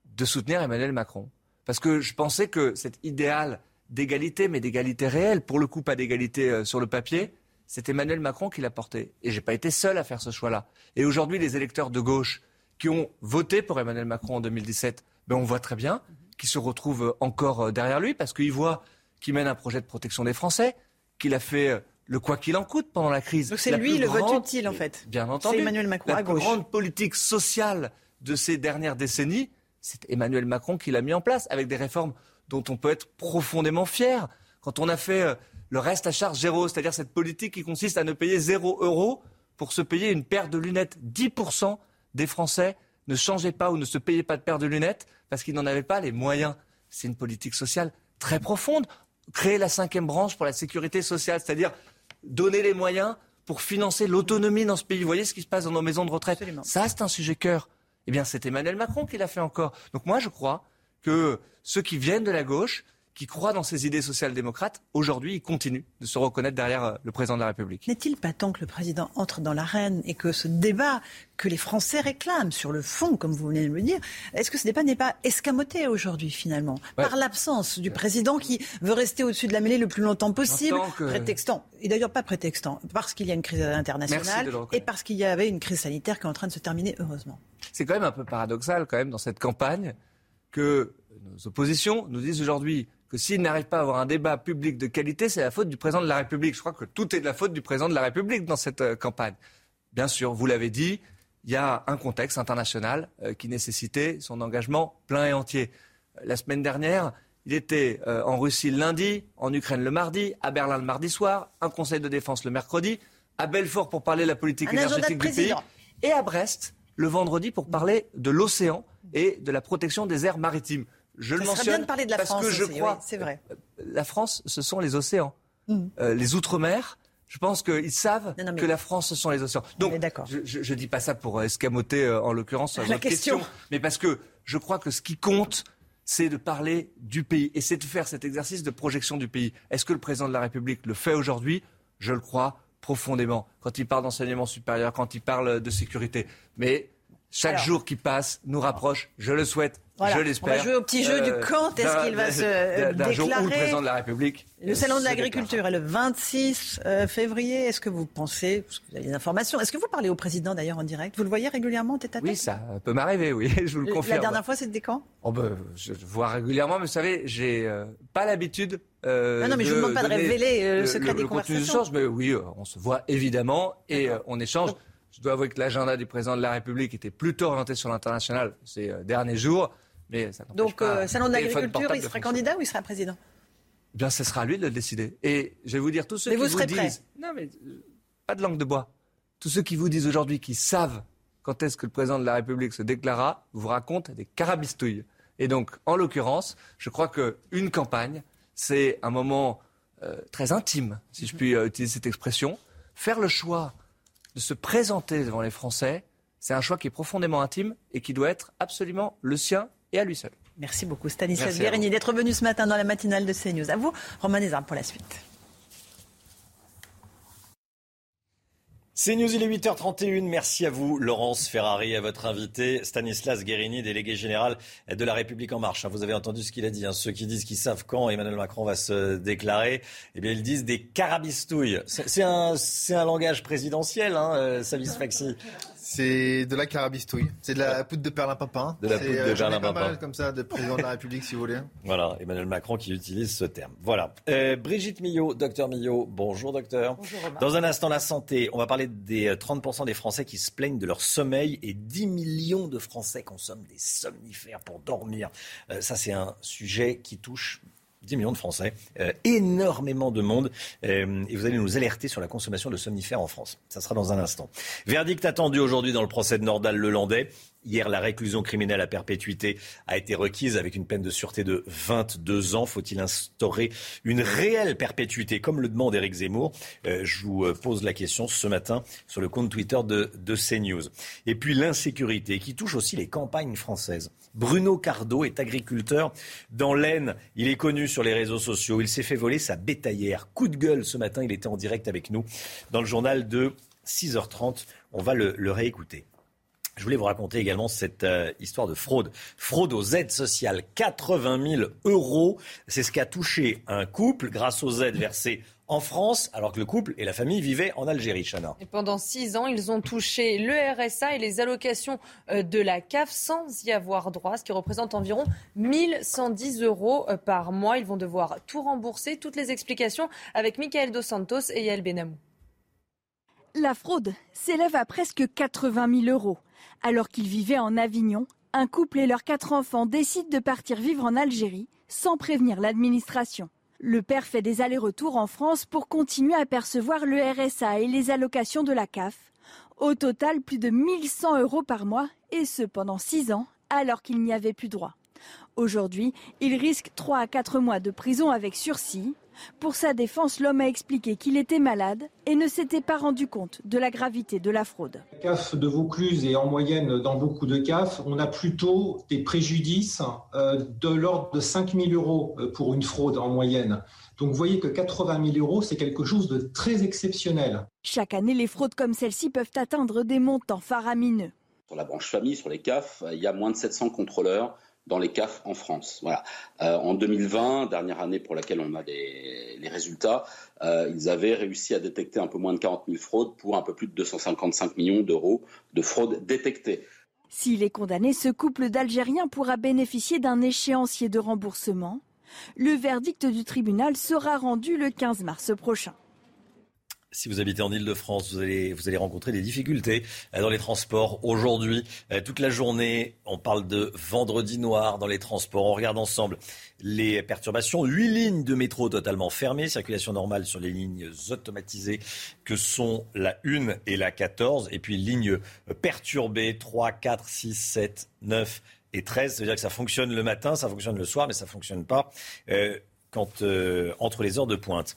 de soutenir Emmanuel Macron. Parce que je pensais que cet idéal d'égalité, mais d'égalité réelle, pour le coup pas d'égalité euh, sur le papier, c'est Emmanuel Macron qui l'a porté. Et j'ai pas été seul à faire ce choix-là. Et aujourd'hui, les électeurs de gauche qui ont voté pour Emmanuel Macron en 2017, ben on voit très bien qu'ils se retrouvent encore euh, derrière lui parce qu'ils voient qu'il mène un projet de protection des Français, qu'il a fait euh, le quoi qu'il en coûte pendant la crise. Donc c'est La lui le vote utile en fait. Bien entendu. C'est Emmanuel Macron la à gauche. grande politique sociale de ces dernières décennies, c'est Emmanuel Macron qui l'a mis en place avec des réformes dont on peut être profondément fier. Quand on a fait euh, le reste à charge zéro, c'est-à-dire cette politique qui consiste à ne payer zéro euro pour se payer une paire de lunettes. 10% des Français ne changeaient pas ou ne se payaient pas de paire de lunettes parce qu'ils n'en avaient pas les moyens. C'est une politique sociale très profonde. Créer la cinquième branche pour la sécurité sociale, c'est-à-dire donner les moyens pour financer l'autonomie dans ce pays. Vous voyez ce qui se passe dans nos maisons de retraite Ça, c'est un sujet cœur. Eh bien, c'est Emmanuel Macron qui l'a fait encore. Donc moi, je crois que ceux qui viennent de la gauche qui croient dans ces idées social-démocrates, aujourd'hui, ils continuent de se reconnaître derrière euh, le président de la République. N'est-il pas temps que le président entre dans l'arène et que ce débat que les Français réclament sur le fond, comme vous venez de le dire, est-ce que ce débat n'est pas escamoté aujourd'hui, finalement, par l'absence du président qui veut rester au-dessus de la mêlée le plus longtemps possible, prétextant, et d'ailleurs pas prétextant, parce qu'il y a une crise internationale et parce qu'il y avait une crise sanitaire qui est en train de se terminer, heureusement. C'est quand même un peu paradoxal, quand même, dans cette campagne, que nos oppositions nous disent aujourd'hui que s'il n'arrive pas à avoir un débat public de qualité, c'est la faute du président de la République. Je crois que tout est de la faute du président de la République dans cette euh, campagne. Bien sûr, vous l'avez dit, il y a un contexte international euh, qui nécessitait son engagement plein et entier. La semaine dernière, il était euh, en Russie le lundi, en Ukraine le mardi, à Berlin le mardi soir, un conseil de défense le mercredi, à Belfort pour parler de la politique énergétique du pays, et à Brest le vendredi pour parler de l'océan et de la protection des aires maritimes. Je le mentionne bien de parler de la parce France que je aussi, crois. oui, c'est vrai. La France, ce sont les océans. Mm. Euh, les outre-mer, je pense qu'ils savent Non, non, mais- que la France, ce sont les océans. Donc, je ne dis pas ça pour euh, escamoter, euh, en l'occurrence, La votre question. mais parce que je crois que ce qui compte, c'est de parler du pays et c'est de faire cet exercice de projection du pays. Est-ce que le président de la République le fait aujourd'hui? Je le crois profondément. Quand il parle d'enseignement supérieur, quand il parle de sécurité. Mais chaque Alors. jour qui passe nous rapproche, je le souhaite, Voilà. je On l'espère. va jouer au petit jeu du quand est-ce qu'il va se, euh, d'un- d'un jour où le déclarer. président de la République. Le euh, salon de l'agriculture est le 26 euh, février. Est-ce que vous pensez, parce que vous avez des informations, est-ce que vous parlez au président d'ailleurs en direct? Vous le voyez régulièrement tête à tête? Oui, ça peut m'arriver, oui, je vous le La confirme. dernière fois, c'était quand? Oh ben, je le vois régulièrement, mais vous savez, j'ai euh, pas l'habitude. euh, Ah non, mais je vous demande pas de révéler, euh, le secret des le conversations. mais oui, euh, on se voit évidemment et euh, on échange. Je dois avouer que l'agenda du président de la République était plutôt orienté sur l'international ces euh, derniers jours, mais ça n'empêche Donc, pas euh, salon de l'agriculture, il de sera fonctionner. candidat ou il sera président? Eh Bien, ce sera à lui de le décider. Et je vais vous dire, tous ceux Mais qui vous vous, prêt disent... Non, mais euh, pas de langue de bois. Tous ceux qui vous disent aujourd'hui qu'ils savent quand est-ce que le président de la République se déclarera, vous racontent des carabistouilles. Et donc, en l'occurrence, je crois qu'une campagne, c'est un moment euh, très intime, si je puis euh, utiliser cette expression. Faire le choix de se présenter devant les Français, c'est un choix qui est profondément intime et qui doit être absolument le sien et à lui seul. Merci beaucoup Stanislas Guérini d'être venu ce matin dans la matinale de CNews. À vous, Romain Desarmes, pour la suite. C'est News, il est 8h31. Merci à vous, Laurence Ferrari, à votre invité, Stanislas Guérini, délégué général de La République En Marche. Hein, Vous avez entendu ce qu'il a dit. hein. Ceux qui disent qu'ils savent quand Emmanuel Macron va se déclarer, eh bien, ils disent des carabistouilles. C'est un, c'est un langage présidentiel, hein, euh, Savis Faxi. C'est de la carabistouille. C'est de la poudre de perlimpinpin. De la C'est, poudre de euh, j'en ai pas perlimpinpin. mal comme ça de président de la République, si vous voulez. Voilà, Emmanuel Macron qui utilise ce terme. Voilà. Euh, Brigitte Millot, docteur Millot. Bonjour, docteur. Bonjour, Romain. Dans un instant, la santé. On va parler des euh, 30% des Français qui se plaignent de leur sommeil et 10 millions de Français consomment des somnifères pour dormir. Euh, ça, c'est un sujet qui touche 10 millions de Français, euh, énormément de monde, euh, et vous allez nous alerter sur la consommation de somnifères en France. Ça sera dans un instant. Verdict attendu aujourd'hui dans le procès de Nordal Lelandais. Hier, la réclusion criminelle à perpétuité a été requise avec une peine de sûreté de 22 ans. Faut-il instaurer une réelle perpétuité, comme le demande Éric Zemmour? Euh, Je vous euh, pose la question ce matin sur le compte Twitter de, de CNews. Et puis l'insécurité, qui touche aussi les campagnes françaises. Bruno Cardo est agriculteur dans l'Aisne. Il est connu sur les réseaux sociaux. Il s'est fait voler sa bétaillère. Coup de gueule ce matin. Il était en direct avec nous dans le journal de 6h30. On va le, réécouter. Je voulais vous raconter également cette euh, histoire de fraude. Fraude aux aides sociales. 80 000 euros. C'est ce qu'a touché un couple grâce aux aides versées en France, alors que le couple et la famille vivaient en Algérie, Chana. Et pendant six ans, ils ont touché le RSA et les allocations euh, de la CAF sans y avoir droit, ce qui représente environ 1110 euros euh, par mois. Ils vont devoir tout rembourser. Toutes les explications avec Michael Dos Santos et Yael Benamou. La fraude s'élève à presque 80 000 euros. Alors qu'ils vivaient en Avignon, un couple et leurs quatre enfants décident de partir vivre en Algérie sans prévenir l'administration. Le père fait des allers-retours en France pour continuer à percevoir le RSA et les allocations de la CAF. Au total, plus de 1100 euros par mois, et ce pendant six ans, alors qu'il n'y avait plus droit. Aujourd'hui, il risque 3 à 4 mois de prison avec sursis. Pour sa défense, l'homme a expliqué qu'il était malade et ne s'était pas rendu compte de la gravité de la fraude. La CAF de Vaucluse et en moyenne dans beaucoup de CAF, on a plutôt des préjudices euh, de l'ordre de 5 000 euros euh, pour une fraude en moyenne. Donc vous voyez que 80 000 euros, c'est quelque chose de très exceptionnel. Chaque année, les fraudes comme celle-ci peuvent atteindre des montants faramineux. Sur la branche famille, sur les CAF, il y a moins de 700 contrôleurs dans les CAF en France. Voilà. Euh, en 2020, dernière année pour laquelle on a les, résultats, euh, ils avaient réussi à détecter un peu moins de 40 000 fraudes pour un peu plus de 255 millions d'euros de fraudes détectées. S'il est condamné, ce couple d'Algériens pourra bénéficier d'un échéancier de remboursement. Le verdict du tribunal sera rendu le 15 mars prochain si vous habitez en Ile-de-France, vous allez, vous allez rencontrer des difficultés euh, dans les transports. Aujourd'hui, euh, toute la journée, on parle de vendredi noir dans les transports. On regarde ensemble les perturbations. Huit lignes de métro totalement fermées, circulation normale sur les lignes automatisées que sont la 1 et la 14. Et puis lignes perturbées 3, 4, 6, 7, 9 et 13. Ça veut dire que ça fonctionne le matin, ça fonctionne le soir, mais ça ne fonctionne pas euh, quand, entre les heures de pointe.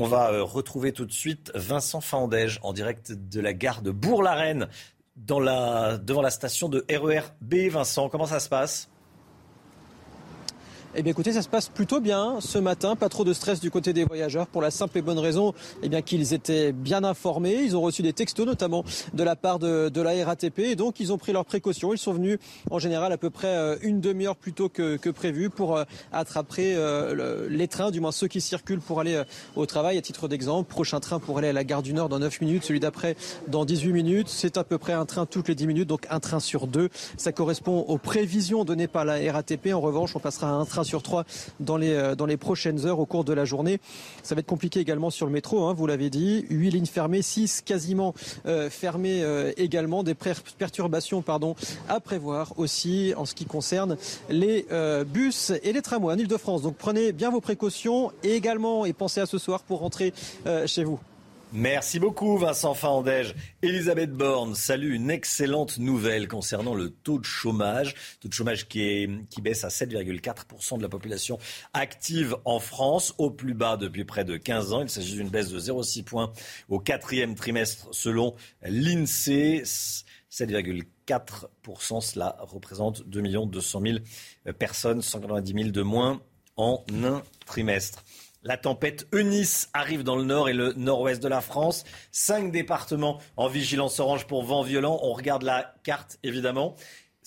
On va euh, retrouver tout de suite Vincent Fandège en direct de la gare de Bourg-la-Reine devant la station de RER B. Vincent, comment ça se passe? Eh bien écoutez, ça se passe plutôt bien ce matin, pas trop de stress du côté des voyageurs pour la simple et bonne raison eh bien qu'ils étaient bien informés, ils ont reçu des textos notamment de la part de, la RATP et donc ils ont pris leurs précautions, ils sont venus en général à peu près euh, une demi-heure plus tôt que, prévu pour euh, attraper euh, les trains, du moins ceux qui circulent pour aller au travail. À titre d'exemple, prochain train pour aller à la gare du Nord dans 9 minutes, celui d'après dans 18 minutes, c'est à peu près un train toutes les 10 minutes, donc un train sur deux. Ça correspond aux prévisions données par la RATP. En revanche, on passera à un train sur trois dans les, euh, dans les prochaines heures au cours de la journée. Ça va être compliqué également sur le métro, hein, vous l'avez dit. Huit lignes fermées, six quasiment euh, fermées euh, également. Des perturbations pardon, à prévoir aussi en ce qui concerne les bus et les tramways en Ile-de-France. Donc prenez bien vos précautions et également et pensez à ce soir pour rentrer chez vous. Merci beaucoup Vincent Fandège. Elisabeth Borne salue une excellente nouvelle concernant le taux de chômage. Taux de chômage qui, est, qui baisse à 7,4% de la population active en France, au plus bas depuis près de 15 ans. Il s'agit d'une baisse de 0,6 points au quatrième trimestre selon l'INSEE. 7,4%, cela représente 2 200 000 personnes, 190 000 de moins en un trimestre. La tempête Eunice arrive dans le nord et le nord-ouest de la France. Cinq départements en vigilance orange pour vent violent. On regarde la carte, évidemment.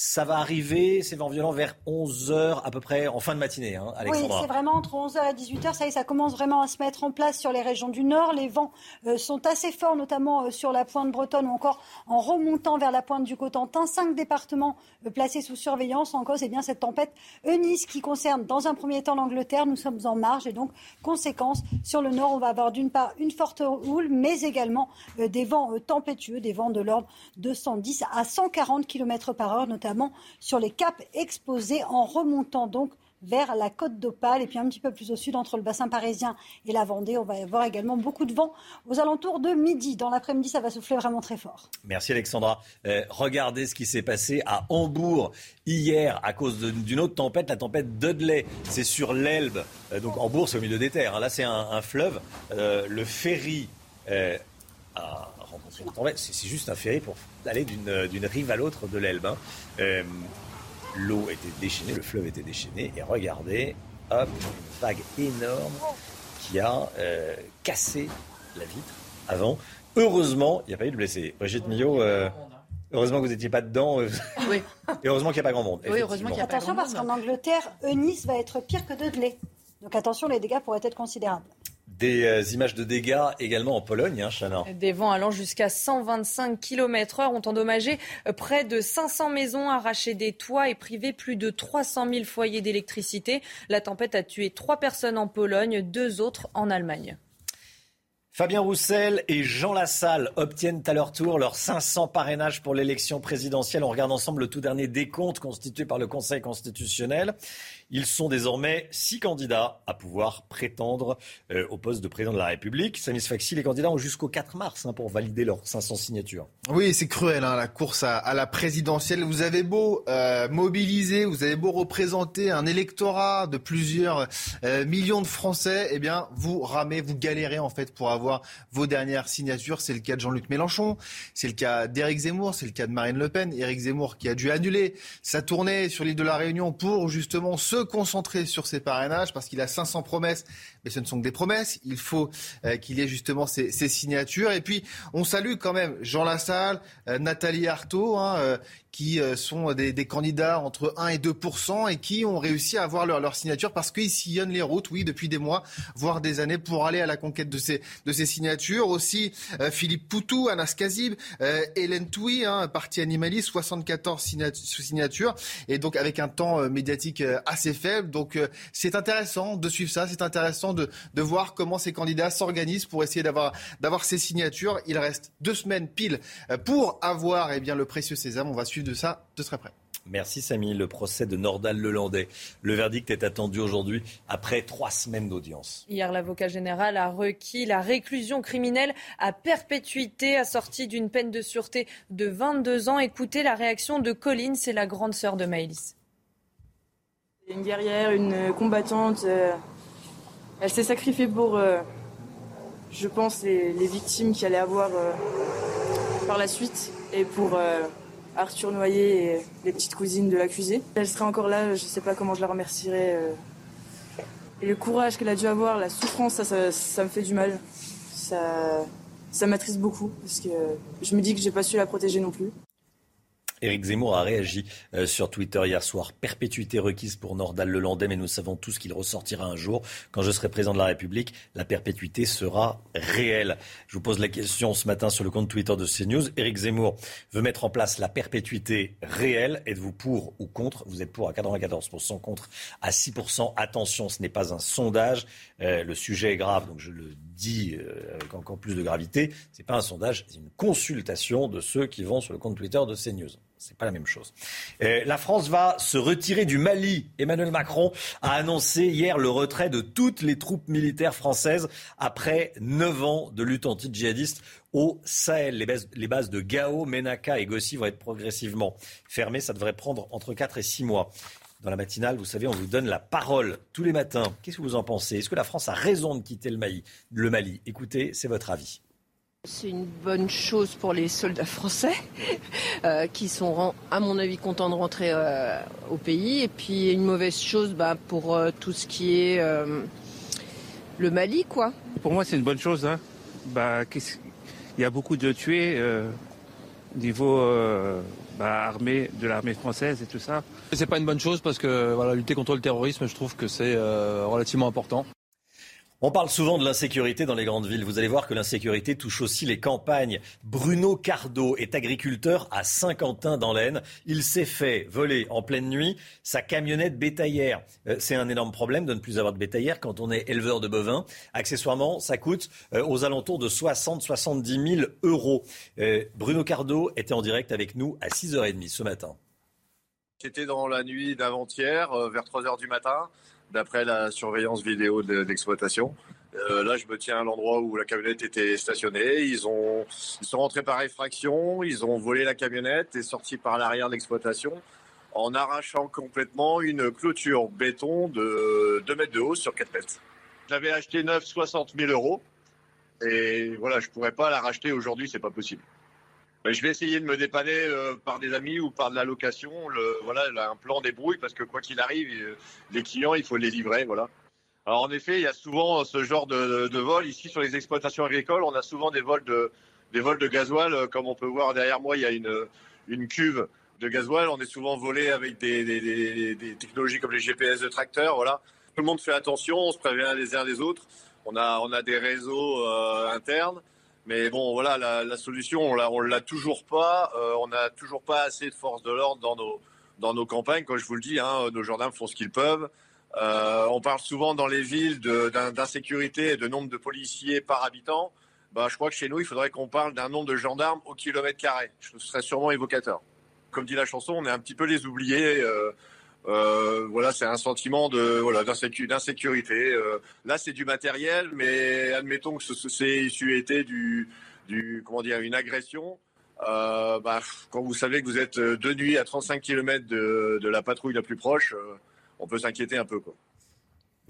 Ça va arriver, ces vents violents, vers 11h à peu près, en fin de matinée, hein, Alexandra. Oui, c'est vraiment entre 11h et 18h. Ça y est, ça commence vraiment à se mettre en place sur les régions du Nord. Les vents euh, sont assez forts, notamment euh, sur la pointe bretonne ou encore en remontant vers la pointe du Cotentin. Cinq départements euh, placés sous surveillance. En cause, et bien, cette tempête Eunice qui concerne dans un premier temps l'Angleterre. Nous sommes en marge et donc, conséquence, sur le Nord, on va avoir d'une part une forte houle, mais également des vents tempétueux, des vents de l'ordre de 110 à 140 km par heure, notamment sur les caps exposés en remontant donc vers la côte d'Opale et puis un petit peu plus au sud entre le bassin parisien et la Vendée. On va avoir également beaucoup de vent aux alentours de midi. Dans l'après-midi, ça va souffler vraiment très fort. Merci Alexandra. Euh, regardez ce qui s'est passé à Hambourg hier à cause d'une autre tempête, la tempête Dudley. C'est sur l'Elbe. Euh, donc Hambourg, c'est au milieu des terres. Hein. Là, c'est un, fleuve. Euh, le ferry. C'est juste un ferry pour aller d'une rive à l'autre de l'Elbe. Hein. Euh, l'eau était déchaînée, le fleuve était déchaîné, et regardez, hop, une vague énorme qui a euh, cassé la vitre avant. Heureusement, il n'y a pas eu de blessés. Brigitte Millot, euh, heureusement que vous n'étiez pas dedans. Oui. Et heureusement qu'il n'y a pas grand monde. Oui, heureusement qu'il n'y a pas Attention parce qu'en Angleterre, Eunice va être pire que Dudley. Donc attention, les dégâts pourraient être considérables. Des euh, images de dégâts également en Pologne, hein, Chana. Des vents allant jusqu'à 125 km/h ont endommagé euh, près de 500 maisons, arraché des toits et privé plus de 300 000 foyers d'électricité. La tempête a tué trois personnes en Pologne, deux autres en Allemagne. Fabien Roussel et Jean Lassalle obtiennent à leur tour leurs 500 parrainages pour l'élection présidentielle. On regarde ensemble le tout dernier décompte constitué par le Conseil constitutionnel. Ils sont désormais six candidats à pouvoir prétendre euh, au poste de président de la République. Samis Faxi, les candidats ont jusqu'au 4 mars hein, pour valider leurs 500 signatures. Oui, c'est cruel, hein, la course à, la présidentielle. Vous avez beau euh, mobiliser, vous avez beau représenter un électorat de plusieurs euh, millions de Français, eh bien, vous ramez, vous galérez en fait pour avoir vos dernières signatures. C'est le cas de Jean-Luc Mélenchon, c'est le cas d'Éric Zemmour, c'est le cas de Marine Le Pen. Éric Zemmour qui a dû annuler sa tournée sur l'île de la Réunion pour justement se concentrer sur ses parrainages parce qu'il a 500 promesses, mais ce ne sont que des promesses. Il faut euh, qu'il y ait justement ces, signatures. Et puis, on salue quand même Jean Lassalle, euh, Nathalie Arthaud, hein, euh, qui euh, sont des, candidats entre 1 et 2% et qui ont réussi à avoir leur, signature parce qu'ils sillonnent les routes, oui, depuis des mois, voire des années, pour aller à la conquête de ces, de ces signatures. Aussi, euh, Philippe Poutou, Anas Kazib, euh, Hélène Touy, hein, parti animaliste, 74 signatures, et donc avec un temps médiatique assez faible. Donc c'est intéressant de suivre ça, c'est intéressant de, de voir comment ces candidats s'organisent pour essayer d'avoir ces signatures. Il reste deux semaines pile pour avoir eh bien, le précieux sésame. On va suivre de ça de très près. Merci Samy. Le procès de Nordal Lelandais. Le verdict est attendu aujourd'hui après trois semaines d'audience. Hier, l'avocat général a requis la réclusion criminelle à perpétuité assortie d'une peine de sûreté de 22 ans. Écoutez la réaction de Colline, c'est la grande sœur de Maëlys. Une guerrière, une combattante. Euh, elle s'est sacrifiée pour, euh, je pense, les, victimes qui allaient avoir euh, par la suite et pour Arthur Noyer et les petites cousines de l'accusé. Elle serait encore là, je ne sais pas comment je la remercierai. Euh. Et le courage qu'elle a dû avoir, la souffrance, ça, ça, me fait du mal. Ça, ça m'attriste beaucoup parce que je me dis que j'ai pas su la protéger non plus. Éric Zemmour a réagi euh, sur Twitter hier soir. Perpétuité requise pour Nordal Lelandais, mais nous savons tous qu'il ressortira un jour. Quand je serai président de la République, la perpétuité sera réelle. Je vous pose la question ce matin sur le compte Twitter de CNews. Éric Zemmour veut mettre en place la perpétuité réelle. Êtes-vous pour ou contre? Vous êtes pour à 94%, contre à 6%. Attention, ce n'est pas un sondage. Euh, le sujet est grave, donc je le dis euh, avec encore plus de gravité. Ce n'est pas un sondage, c'est une consultation de ceux qui vont sur le compte Twitter de CNews. C'est pas la même chose. Euh, la France va se retirer du Mali. Emmanuel Macron a annoncé hier le retrait de toutes les troupes militaires françaises après neuf ans de lutte anti-djihadiste au Sahel. Les bases, les bases, de Gao, Menaka et Gossi vont être progressivement fermées. Ça devrait prendre entre 4 et 6 mois. Dans la matinale, vous savez, on vous donne la parole tous les matins. Qu'est-ce que vous en pensez? Est-ce que la France a raison de quitter le Mali, le Mali? Écoutez, c'est votre avis. C'est une bonne chose pour les soldats français euh, qui sont, à mon avis, contents de rentrer euh, au pays. Et puis une mauvaise chose bah, pour euh, tout ce qui est le Mali, quoi. Pour moi, c'est une bonne chose. Hein. Bah, il y a beaucoup de tués au niveau bah, armée, de l'armée française et tout ça. C'est pas une bonne chose parce que voilà, lutter contre le terrorisme, je trouve que c'est relativement important. On parle souvent de l'insécurité dans les grandes villes. Vous allez voir que l'insécurité touche aussi les campagnes. Bruno Cardo est agriculteur à Saint-Quentin dans l'Aisne. Il s'est fait voler en pleine nuit sa camionnette bétaillère. Euh, c'est un énorme problème de ne plus avoir de bétaillère quand on est éleveur de bovins. Accessoirement, ça coûte euh, aux alentours de 60-70 000 euros. Euh, Bruno Cardo était en direct avec nous à 6h30 ce matin. C'était dans la nuit d'avant-hier, vers 3h du matin d'après la surveillance vidéo de, l'exploitation. Euh, là, je me tiens à l'endroit où la camionnette était stationnée. Ils, ont, ils sont rentrés par effraction, ils ont volé la camionnette et sorti par l'arrière de l'exploitation en arrachant complètement une clôture béton de 2 mètres de haut sur 4 mètres. J'avais acheté neuf 60 000 euros et voilà, je pourrais pas la racheter aujourd'hui, c'est pas possible. Ben, je vais essayer de me dépanner euh, par des amis ou par de la location. Voilà, un plan débrouille parce que quoi qu'il arrive, euh, les clients, il faut les livrer. Voilà. Alors en effet, il y a souvent ce genre de, vol ici sur les exploitations agricoles. On a souvent des vols de des vols de gasoil, euh, comme on peut voir derrière moi. Il y a une une cuve de gasoil. On est souvent volé avec des, technologies comme les GPS de tracteurs. Voilà. Tout le monde fait attention. On se prévient les uns des autres. On a on a des réseaux internes. Mais bon, voilà, la, solution, on l'a, toujours pas. Euh, on n'a toujours pas assez de forces de l'ordre dans nos, dans nos campagnes. Comme je vous le dis, hein, nos gendarmes font ce qu'ils peuvent. Euh, on parle souvent dans les villes d'insécurité et de nombre de policiers par habitant. Bah, je crois que chez nous, il faudrait qu'on parle d'un nombre de gendarmes au kilomètre carré. Ce serait sûrement évocateur. Comme dit la chanson, on est un petit peu les oubliés. Euh, Euh, voilà, c'est un sentiment de voilà d'insécurité. Euh, là, c'est du matériel, mais admettons que ce, c'est issu été du, du comment dire une agression. Euh, bah, quand vous savez que vous êtes de nuit à 35 km de, de la patrouille la plus proche, on peut s'inquiéter un peu.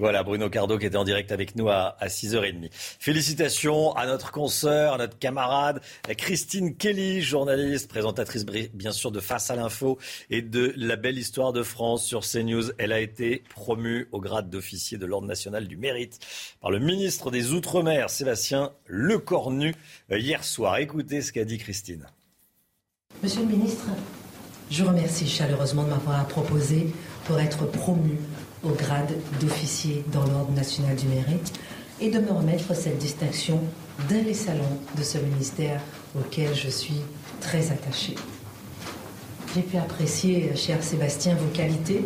Voilà, Bruno Cardo qui était en direct avec nous à, 6h30. Félicitations à notre consoeur, à notre camarade, Christine Kelly, journaliste, présentatrice bien sûr de Face à l'info et de La Belle Histoire de France sur CNews. Elle a été promue au grade d'officier de l'Ordre national du mérite par le ministre des Outre-mer, Sébastien Lecornu, euh, hier soir. Écoutez ce qu'a dit Christine. Monsieur le ministre, je remercie chaleureusement de m'avoir proposé pour être promu au grade d'officier dans l'Ordre national du mérite et de me remettre cette distinction dans les salons de ce ministère auquel je suis très attachée. J'ai pu apprécier, cher Sébastien, vos qualités,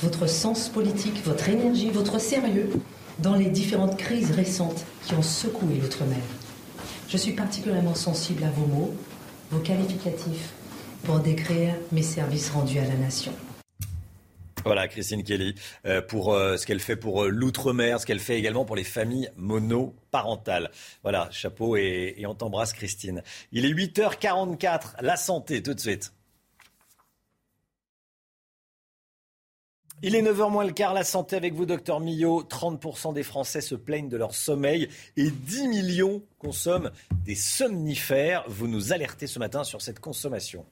votre sens politique, votre énergie, votre sérieux dans les différentes crises récentes qui ont secoué l'outre-mer. Je suis particulièrement sensible à vos mots, vos qualificatifs, pour décrire mes services rendus à la nation. Voilà, Christine Kelly, euh, pour euh, ce qu'elle fait pour euh, l'outre-mer, ce qu'elle fait également pour les familles monoparentales. Voilà, chapeau et, on t'embrasse, Christine. Il est 8h44, la santé, tout de suite. Il est 9h moins le quart, la santé avec vous, docteur Millot. 30% des Français se plaignent de leur sommeil et 10 millions consomment des somnifères. Vous nous alertez ce matin sur cette consommation.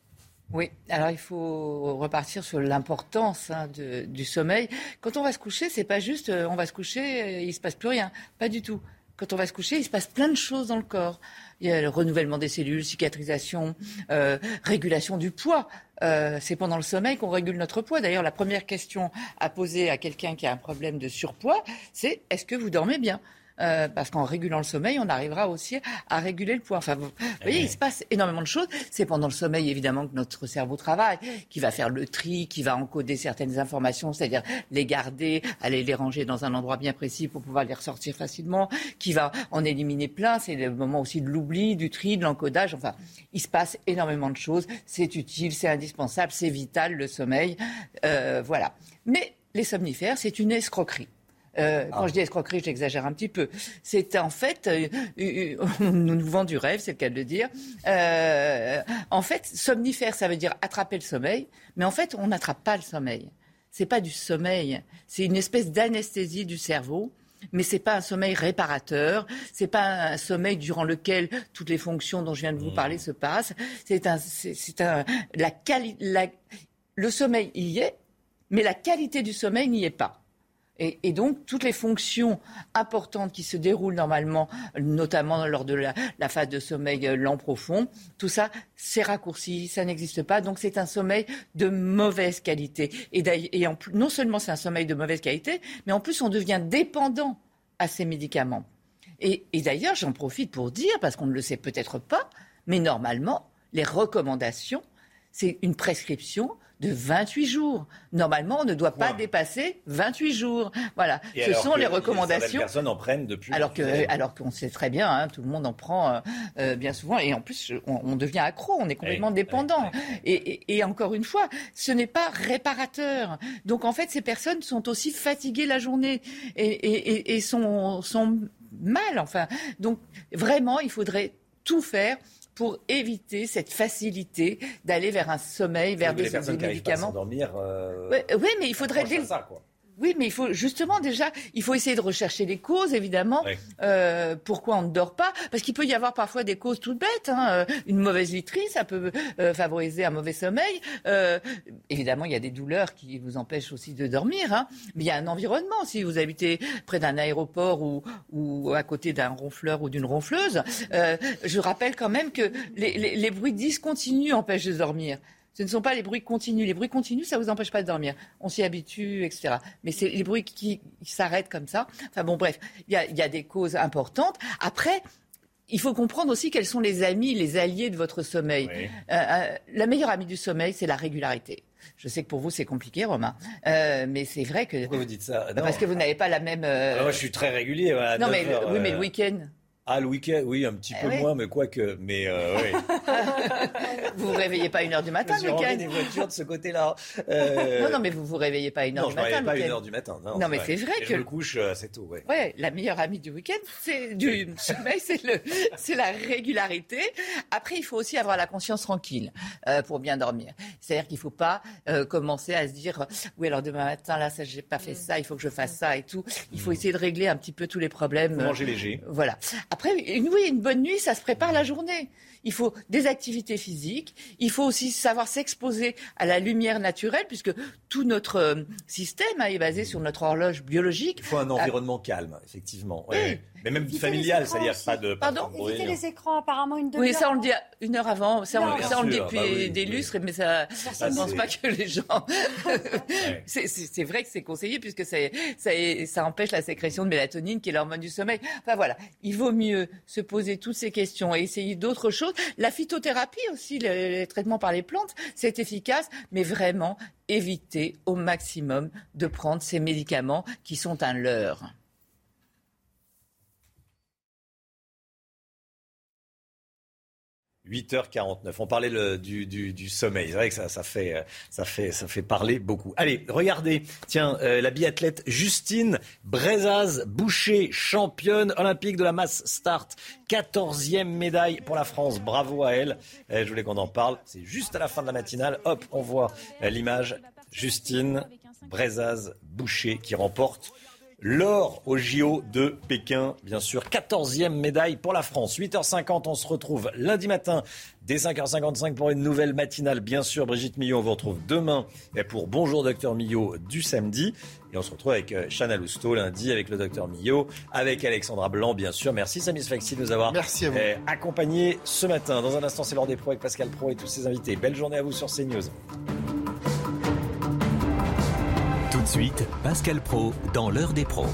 Oui, alors il faut repartir sur l'importance hein, du sommeil. Quand on va se coucher, c'est pas juste euh, on va se coucher, euh, il se passe plus rien, pas du tout. Quand on va se coucher, il se passe plein de choses dans le corps. Il y a le renouvellement des cellules, cicatrisation, euh, régulation du poids. c'est pendant le sommeil qu'on régule notre poids. D'ailleurs, la première question à poser à quelqu'un qui a un problème de surpoids, c'est est-ce que vous dormez bien? Euh, parce qu'en régulant le sommeil, on arrivera aussi à réguler le poids. Enfin, vous, voyez, il se passe énormément de choses. C'est pendant le sommeil, évidemment, que notre cerveau travaille, qui va faire le tri, qui va encoder certaines informations, c'est-à-dire les garder, aller les ranger dans un endroit bien précis pour pouvoir les ressortir facilement, qui va en éliminer plein. C'est le moment aussi de l'oubli, du tri, de l'encodage. Enfin, il se passe énormément de choses. C'est utile, c'est indispensable, c'est vital, le sommeil. Euh, voilà. Mais les somnifères, c'est une escroquerie. Euh, quand ah. je dis escroquerie, j'exagère un petit peu. C'est en fait, euh, euh, nous vend du rêve, c'est le cas de le dire. en fait, somnifère, ça veut dire attraper le sommeil, mais en fait, on n'attrape pas le sommeil. C'est pas du sommeil, c'est une espèce d'anesthésie du cerveau mais c'est pas un sommeil réparateur, c'est pas un sommeil durant lequel toutes les fonctions dont je viens de vous mmh. parler se passent. C'est un, c'est un, la, la, le sommeil y est, mais la qualité du sommeil n'y est pas. Et, donc, toutes les fonctions importantes qui se déroulent normalement, notamment lors de la, phase de sommeil euh, lent profond, tout ça, c'est raccourci, ça n'existe pas. Donc, c'est un sommeil de mauvaise qualité. Et, non seulement c'est un sommeil de mauvaise qualité, mais en plus, on devient dépendant à ces médicaments. Et, et d'ailleurs, j'en profite pour dire, parce qu'on ne le sait peut-être pas, mais normalement, les recommandations, c'est une prescription de 28 jours. Normalement, on ne doit pas dépasser 28 jours. Voilà, ce sont les recommandations. personnes en prennent depuis. Alors que, alors qu'on sait très bien, hein, tout le monde en prend euh, euh, bien souvent, et en plus, on, devient accro, on est complètement dépendant. Et, encore une fois, ce n'est pas réparateur. Donc en fait, ces personnes sont aussi fatiguées la journée et, et sont, sont mal. Enfin, donc vraiment, il faudrait tout faire pour éviter cette facilité d'aller vers un sommeil, vers des, des médicaments. Dormir, euh, oui, mais il faudrait. Ça. Oui, mais il faut justement déjà, il faut essayer de rechercher les causes, évidemment. Euh, pourquoi on ne dort pas? Parce qu'il peut y avoir parfois des causes toutes bêtes. Hein. Euh, une mauvaise literie, ça peut euh, favoriser un mauvais sommeil. Euh, évidemment, il y a des douleurs qui vous empêchent aussi de dormir. Hein. Mais il y a un environnement. Si vous habitez près d'un aéroport ou, ou à côté d'un ronfleur ou d'une ronfleuse, euh, je rappelle quand même que les, les, les bruits discontinus empêchent de dormir. Ce ne sont pas les bruits continus. Les bruits continus, ça ne vous empêche pas de dormir. On s'y habitue, etc. Mais c'est les bruits qui, s'arrêtent comme ça. Enfin bon, bref, il y a, des causes importantes. Après, il faut comprendre aussi quels sont les amis, les alliés de votre sommeil. Euh, euh, la meilleure amie du sommeil, c'est la régularité. Je sais que pour vous c'est compliqué, Romain, euh, mais c'est vrai que. Pourquoi vous dites ça? Parce que vous n'avez pas la même. Ah, moi, je suis très régulier. non, mais oui, mais le week-end. Ah, le week-end, oui, un petit Eh peu oui. moins, mais quoique. Mais euh, oui. Vous vous réveillez pas à une heure du matin le week-end des voitures de ce côté-là. Euh, Non, non, mais vous vous réveillez pas à une heure non, du je matin. pas à le une week-end. heure du matin. Non, Non, mais c'est vrai que- Je me couche euh, assez tôt, ouais. Ouais, la meilleure amie du week-end, c'est du sommeil, c'est le, c'est la régularité. Après, il faut aussi avoir la conscience tranquille euh, pour bien dormir. C'est-à-dire qu'il faut pas euh, commencer à se dire oui alors demain matin là ça j'ai pas fait ça, il faut que je fasse ça et tout. Il faut essayer de régler un petit peu tous les problèmes. Manger léger. Voilà. Après, une, oui, une bonne nuit, ça se prépare la journée. Il faut des activités physiques. Il faut aussi savoir s'exposer à la lumière naturelle, puisque tout notre euh, système hein, est basé sur notre horloge biologique. Il faut un environnement calme, effectivement. Ouais. Mais même familial, c'est-à-dire pas de. pas Pardon de bruit. Éviter les écrans apparemment une demi-heure. Oui, ça on le dit une heure avant, ça, on, Bien ça, on le dit depuis bah oui, des oui. lustres, mais ça, Ça, je pense c'est- pas que les gens. c'est- vrai que c'est conseillé puisque ça, ça, ça empêche la sécrétion de mélatonine qui est l'hormone du sommeil. Enfin voilà, il vaut mieux se poser toutes ces questions et essayer d'autres choses. La phytothérapie aussi, les, traitements par les plantes, c'est efficace, mais vraiment éviter au maximum de prendre ces médicaments qui sont un leurre. – 8h49. On parlait du, du- sommeil. C'est vrai que ça, euh, fait, parler beaucoup. Allez, regardez. Tiens, euh, la biathlète Justine Brezaz Boucher, championne olympique de la masse start. 14e médaille pour la France. Bravo à elle. Euh, je voulais qu'on en parle. C'est juste à la fin de la matinale. Hop, on voit euh, l'image. Justine Brezaz Boucher qui remporte L'or au JO de Pékin, bien sûr. 14e médaille pour la France. 8h50, on se retrouve lundi matin dès 5h55 pour une nouvelle matinale. Bien sûr, Brigitte Millot, on vous retrouve demain pour Bonjour Docteur Millot du samedi. Et on se retrouve avec euh, Chana Lousteau lundi, avec le Docteur Millot, avec Alexandra Blanc, bien sûr. Merci Samis Faxi de nous avoir Merci euh, accompagnés ce matin. Dans un instant, c'est l'heure des pros avec Pascal Pro et tous ses invités. Belle journée à vous sur CNews. Tout de suite, Pascal Pro dans l'heure des pros.